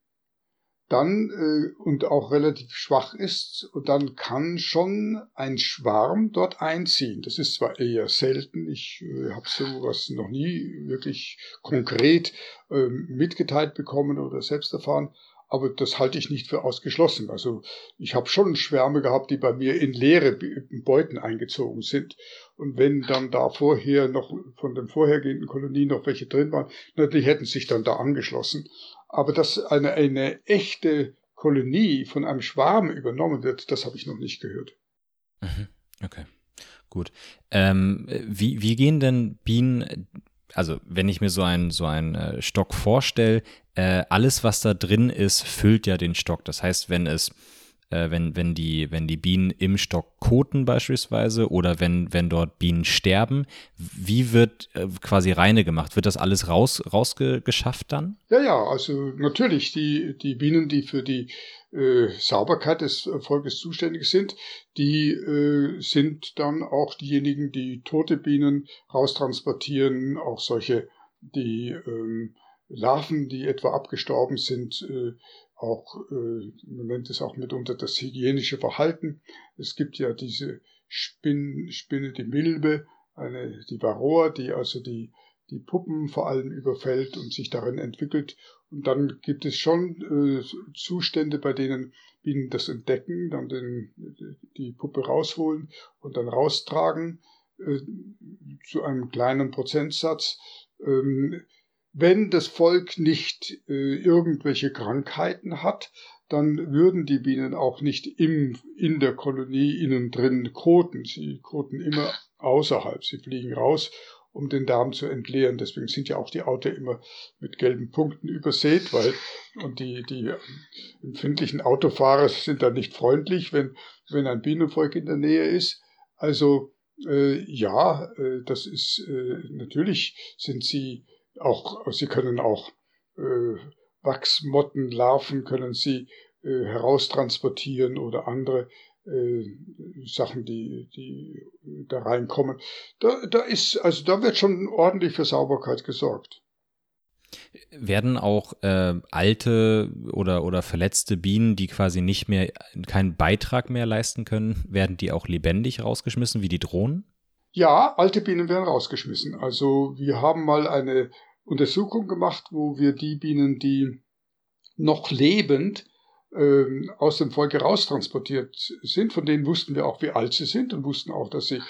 dann äh, und auch relativ schwach ist, und dann kann schon ein Schwarm dort einziehen. Das ist zwar eher selten, ich äh, habe sowas noch nie wirklich konkret äh, mitgeteilt bekommen oder selbst erfahren, aber das halte ich nicht für ausgeschlossen. Also ich habe schon Schwärme gehabt, die bei mir in leere Beuten eingezogen sind. Und wenn dann da vorher noch von den vorhergehenden Kolonien noch welche drin waren, natürlich hätten sich dann da angeschlossen. Aber dass eine, eine echte Kolonie von einem Schwarm übernommen wird, das habe ich noch nicht gehört. Mhm. Okay. Gut. Ähm, wie, wie gehen denn Bienen also wenn ich mir so einen so äh, Stock vorstelle, äh, alles was da drin ist, füllt ja den Stock. Das heißt, wenn es äh, wenn, wenn, die, wenn die Bienen im Stock koten beispielsweise oder wenn, wenn dort Bienen sterben, wie wird äh, quasi reine gemacht? Wird das alles raus, rausgeschafft dann? Ja, ja, also natürlich, die, die Bienen, die für die äh, Sauberkeit des Volkes zuständig sind, die äh, sind dann auch diejenigen, die tote Bienen raustransportieren, auch solche, die ähm, Larven, die etwa abgestorben sind, äh, auch, äh, man nennt es auch mitunter das hygienische Verhalten. Es gibt ja diese Spin, Spinne, die Milbe, eine, die Varroa, die also die, die Puppen vor allem überfällt und sich darin entwickelt. Und dann gibt es schon äh, Zustände, bei denen Bienen das entdecken, dann den, die Puppe rausholen und dann raustragen äh, zu einem kleinen Prozentsatz. Ähm, wenn das Volk nicht äh, irgendwelche Krankheiten hat, dann würden die Bienen auch nicht im, in der Kolonie innen drin koten. Sie koten immer außerhalb. Sie fliegen raus um den Darm zu entleeren. Deswegen sind ja auch die Auto immer mit gelben Punkten übersät, weil und die, die empfindlichen Autofahrer sind da nicht freundlich, wenn, wenn ein Bienenvolk in der Nähe ist. Also äh, ja, äh, das ist äh, natürlich sind sie auch, sie können auch äh, Wachsmottenlarven können sie äh, heraustransportieren oder andere Sachen, die, die da reinkommen. Da, da ist, also da wird schon ordentlich für Sauberkeit gesorgt. Werden auch äh, alte oder, oder verletzte Bienen, die quasi nicht mehr keinen Beitrag mehr leisten können, werden die auch lebendig rausgeschmissen, wie die Drohnen? Ja, alte Bienen werden rausgeschmissen. Also wir haben mal eine Untersuchung gemacht, wo wir die Bienen, die noch lebend ähm, aus dem Volk raustransportiert sind. Von denen wussten wir auch, wie alt sie sind und wussten auch, dass sie,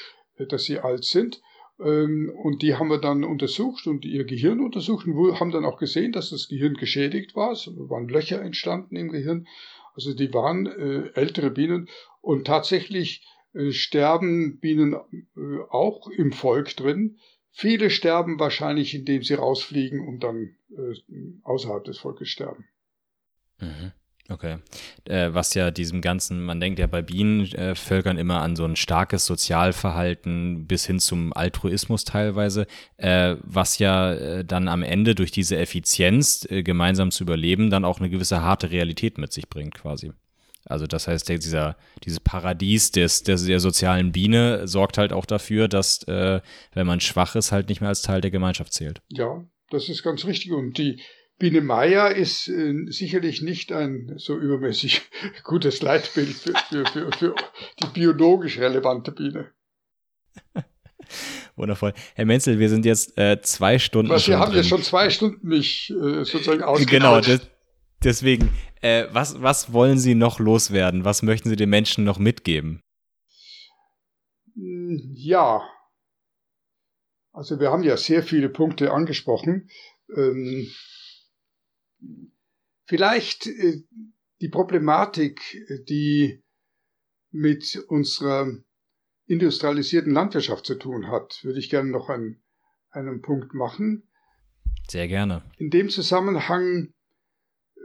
dass sie alt sind. Ähm, und die haben wir dann untersucht und ihr Gehirn untersucht und haben dann auch gesehen, dass das Gehirn geschädigt war. Es waren Löcher entstanden im Gehirn. Also die waren äh, ältere Bienen und tatsächlich äh, sterben Bienen äh, auch im Volk drin. Viele sterben wahrscheinlich, indem sie rausfliegen und dann außerhalb des Volkes sterben. Mhm. Okay. Äh, was ja diesem ganzen, man denkt ja bei Bienenvölkern äh, immer an so ein starkes Sozialverhalten bis hin zum Altruismus teilweise, äh, was ja äh, dann am Ende durch diese Effizienz äh, gemeinsam zu überleben dann auch eine gewisse harte Realität mit sich bringt quasi. Also das heißt, der, dieser, dieses Paradies des, des, der sozialen Biene sorgt halt auch dafür, dass, äh, wenn man schwach ist, halt nicht mehr als Teil der Gemeinschaft zählt. Ja, das ist ganz richtig. Und die, Biene Meier ist äh, sicherlich nicht ein so übermäßig [LAUGHS] gutes Leitbild für, für, für, für die biologisch relevante Biene. [LAUGHS] Wundervoll. Herr Menzel, wir sind jetzt äh, zwei Stunden. Was, wir haben drin. jetzt schon zwei Stunden mich äh, sozusagen ausgetauscht. Genau, das, deswegen, äh, was, was wollen Sie noch loswerden? Was möchten Sie den Menschen noch mitgeben? Hm, ja, also wir haben ja sehr viele Punkte angesprochen. Ähm, Vielleicht äh, die Problematik, die mit unserer industrialisierten Landwirtschaft zu tun hat, würde ich gerne noch einen, einen Punkt machen. Sehr gerne. In dem Zusammenhang äh,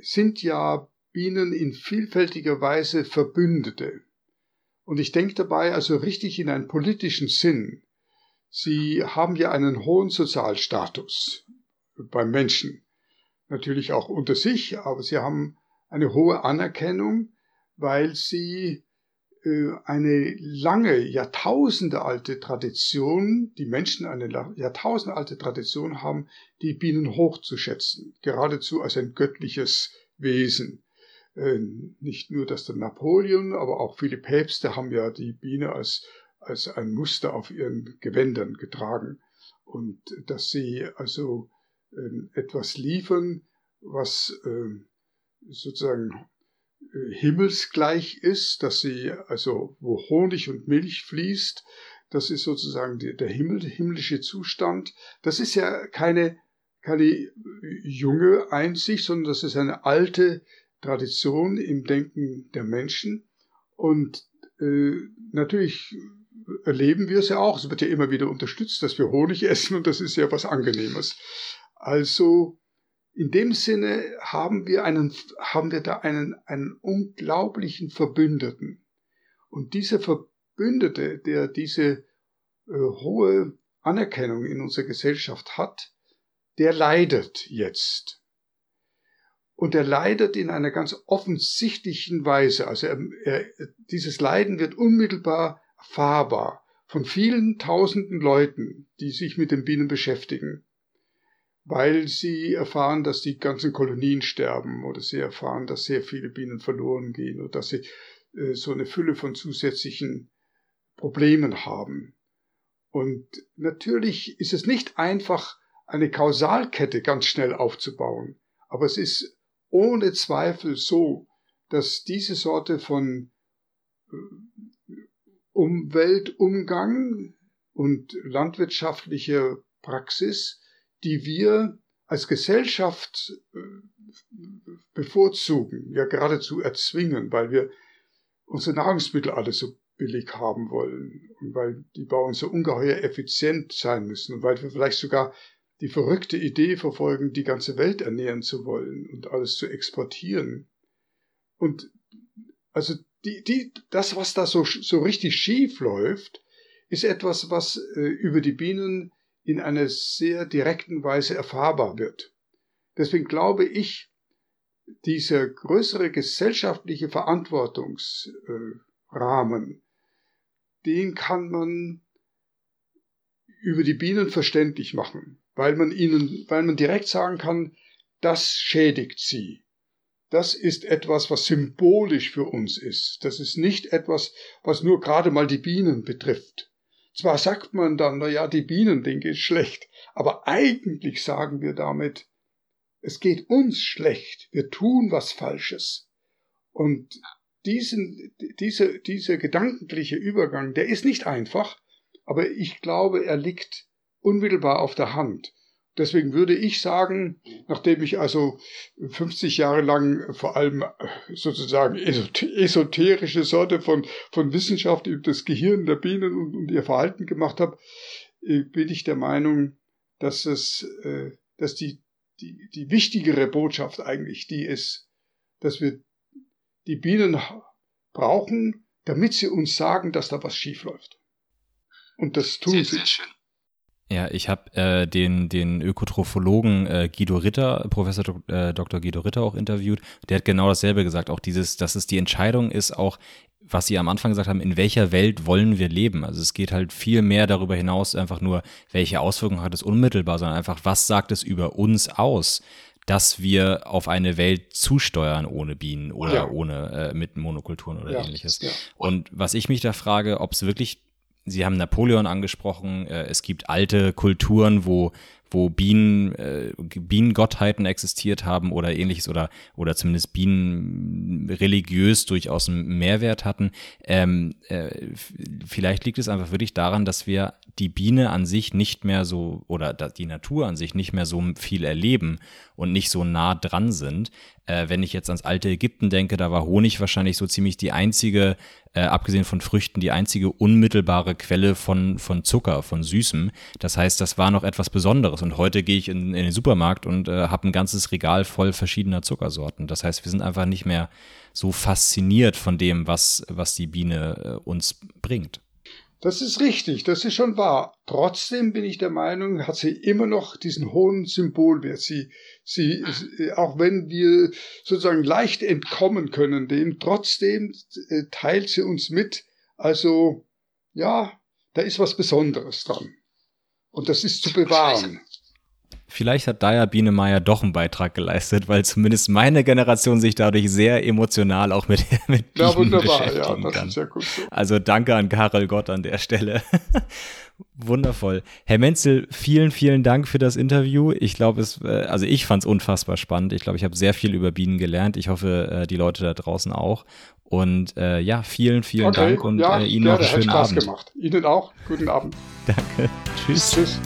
sind ja Bienen in vielfältiger Weise Verbündete. Und ich denke dabei also richtig in einen politischen Sinn. Sie haben ja einen hohen Sozialstatus beim Menschen natürlich auch unter sich, aber sie haben eine hohe Anerkennung, weil sie äh, eine lange, jahrtausendealte Tradition, die Menschen eine jahrtausendealte Tradition haben, die Bienen hochzuschätzen, geradezu als ein göttliches Wesen. Äh, nicht nur, dass der Napoleon, aber auch viele Päpste haben ja die Biene als, als ein Muster auf ihren Gewändern getragen. Und dass sie also ähm, etwas liefern, was ähm, sozusagen äh, himmelsgleich ist, dass sie, also wo Honig und Milch fließt, das ist sozusagen der Himmel, himmlische Zustand. Das ist ja keine, keine junge Einsicht, sondern das ist eine alte Tradition im Denken der Menschen. Und äh, natürlich erleben wir es ja auch. Es wird ja immer wieder unterstützt, dass wir Honig essen und das ist ja was Angenehmes. Also in dem Sinne haben wir einen, haben wir da einen, einen unglaublichen Verbündeten. Und dieser Verbündete, der diese äh, hohe Anerkennung in unserer Gesellschaft hat, der leidet jetzt. Und er leidet in einer ganz offensichtlichen Weise. Also er, er, dieses Leiden wird unmittelbar erfahrbar von vielen tausenden Leuten, die sich mit den Bienen beschäftigen weil sie erfahren, dass die ganzen Kolonien sterben oder sie erfahren, dass sehr viele Bienen verloren gehen oder dass sie äh, so eine Fülle von zusätzlichen Problemen haben. Und natürlich ist es nicht einfach, eine Kausalkette ganz schnell aufzubauen, aber es ist ohne Zweifel so, dass diese Sorte von äh, Umweltumgang und landwirtschaftlicher Praxis die wir als Gesellschaft äh, bevorzugen, ja geradezu erzwingen, weil wir unsere Nahrungsmittel alle so billig haben wollen und weil die Bauern so ungeheuer effizient sein müssen und weil wir vielleicht sogar die verrückte Idee verfolgen, die ganze Welt ernähren zu wollen und alles zu exportieren. Und also die, die, das, was da so, so richtig schief läuft, ist etwas, was äh, über die Bienen in einer sehr direkten Weise erfahrbar wird. Deswegen glaube ich, dieser größere gesellschaftliche Verantwortungsrahmen, den kann man über die Bienen verständlich machen, weil man ihnen, weil man direkt sagen kann, das schädigt sie. Das ist etwas, was symbolisch für uns ist. Das ist nicht etwas, was nur gerade mal die Bienen betrifft. Zwar sagt man dann, na ja, die Bienen, denen geht schlecht, aber eigentlich sagen wir damit, es geht uns schlecht, wir tun was Falsches. Und diesen, diese, dieser gedankliche Übergang, der ist nicht einfach, aber ich glaube, er liegt unmittelbar auf der Hand. Deswegen würde ich sagen, nachdem ich also 50 Jahre lang vor allem sozusagen esoterische Sorte von, von Wissenschaft über das Gehirn der Bienen und, und ihr Verhalten gemacht habe, äh, bin ich der Meinung, dass es, äh, dass die, die, die wichtigere Botschaft eigentlich die ist, dass wir die Bienen brauchen, damit sie uns sagen, dass da was schief läuft. Und das tun sehr, sie. Sehr schön. Ja, ich habe äh, den, den Ökotrophologen äh, Guido Ritter, Professor Dok äh, Dr. Guido Ritter auch interviewt. Der hat genau dasselbe gesagt, auch dieses, dass es die Entscheidung ist, auch was Sie am Anfang gesagt haben, in welcher Welt wollen wir leben? Also es geht halt viel mehr darüber hinaus, einfach nur, welche Auswirkungen hat es unmittelbar, sondern einfach, was sagt es über uns aus? dass wir auf eine Welt zusteuern ohne Bienen oder ja. ohne äh, mit Monokulturen oder ja, ähnliches. Ja. Und was ich mich da frage, ob es wirklich Sie haben Napoleon angesprochen. Äh, es gibt alte Kulturen, wo wo Bienen, äh, Bienengottheiten existiert haben oder ähnliches oder, oder zumindest Bienen religiös durchaus einen Mehrwert hatten. Ähm, äh, vielleicht liegt es einfach wirklich daran, dass wir die Biene an sich nicht mehr so oder die Natur an sich nicht mehr so viel erleben und nicht so nah dran sind. Äh, wenn ich jetzt ans alte Ägypten denke, da war Honig wahrscheinlich so ziemlich die einzige, äh, abgesehen von Früchten, die einzige unmittelbare Quelle von, von Zucker, von Süßem. Das heißt, das war noch etwas Besonderes. Und heute gehe ich in, in den Supermarkt und äh, habe ein ganzes Regal voll verschiedener Zuckersorten. Das heißt, wir sind einfach nicht mehr so fasziniert von dem, was, was die Biene äh, uns bringt. Das ist richtig, das ist schon wahr. Trotzdem bin ich der Meinung, hat sie immer noch diesen hohen Symbolwert. Sie, sie, auch wenn wir sozusagen leicht entkommen können dem, trotzdem äh, teilt sie uns mit. Also, ja, da ist was Besonderes dran. Und das ist zu bewahren. Vielleicht hat Daya Biene Meier doch einen Beitrag geleistet, weil zumindest meine Generation sich dadurch sehr emotional auch mit, [LAUGHS] mit ja, wunderbar, beschäftigen ja, das kann. Ist ja so. Also danke an Karel Gott an der Stelle. [LAUGHS] Wundervoll. Herr Menzel, vielen, vielen Dank für das Interview. Ich glaube, es, äh, also ich fand es unfassbar spannend. Ich glaube, ich habe sehr viel über Bienen gelernt. Ich hoffe, äh, die Leute da draußen auch. Und äh, ja, vielen, vielen okay, Dank und ja, äh, Ihnen gerne, noch einen schönen hat Spaß Abend. gemacht. Ihnen auch. Guten Abend. Danke. Tschüss. Tschüss.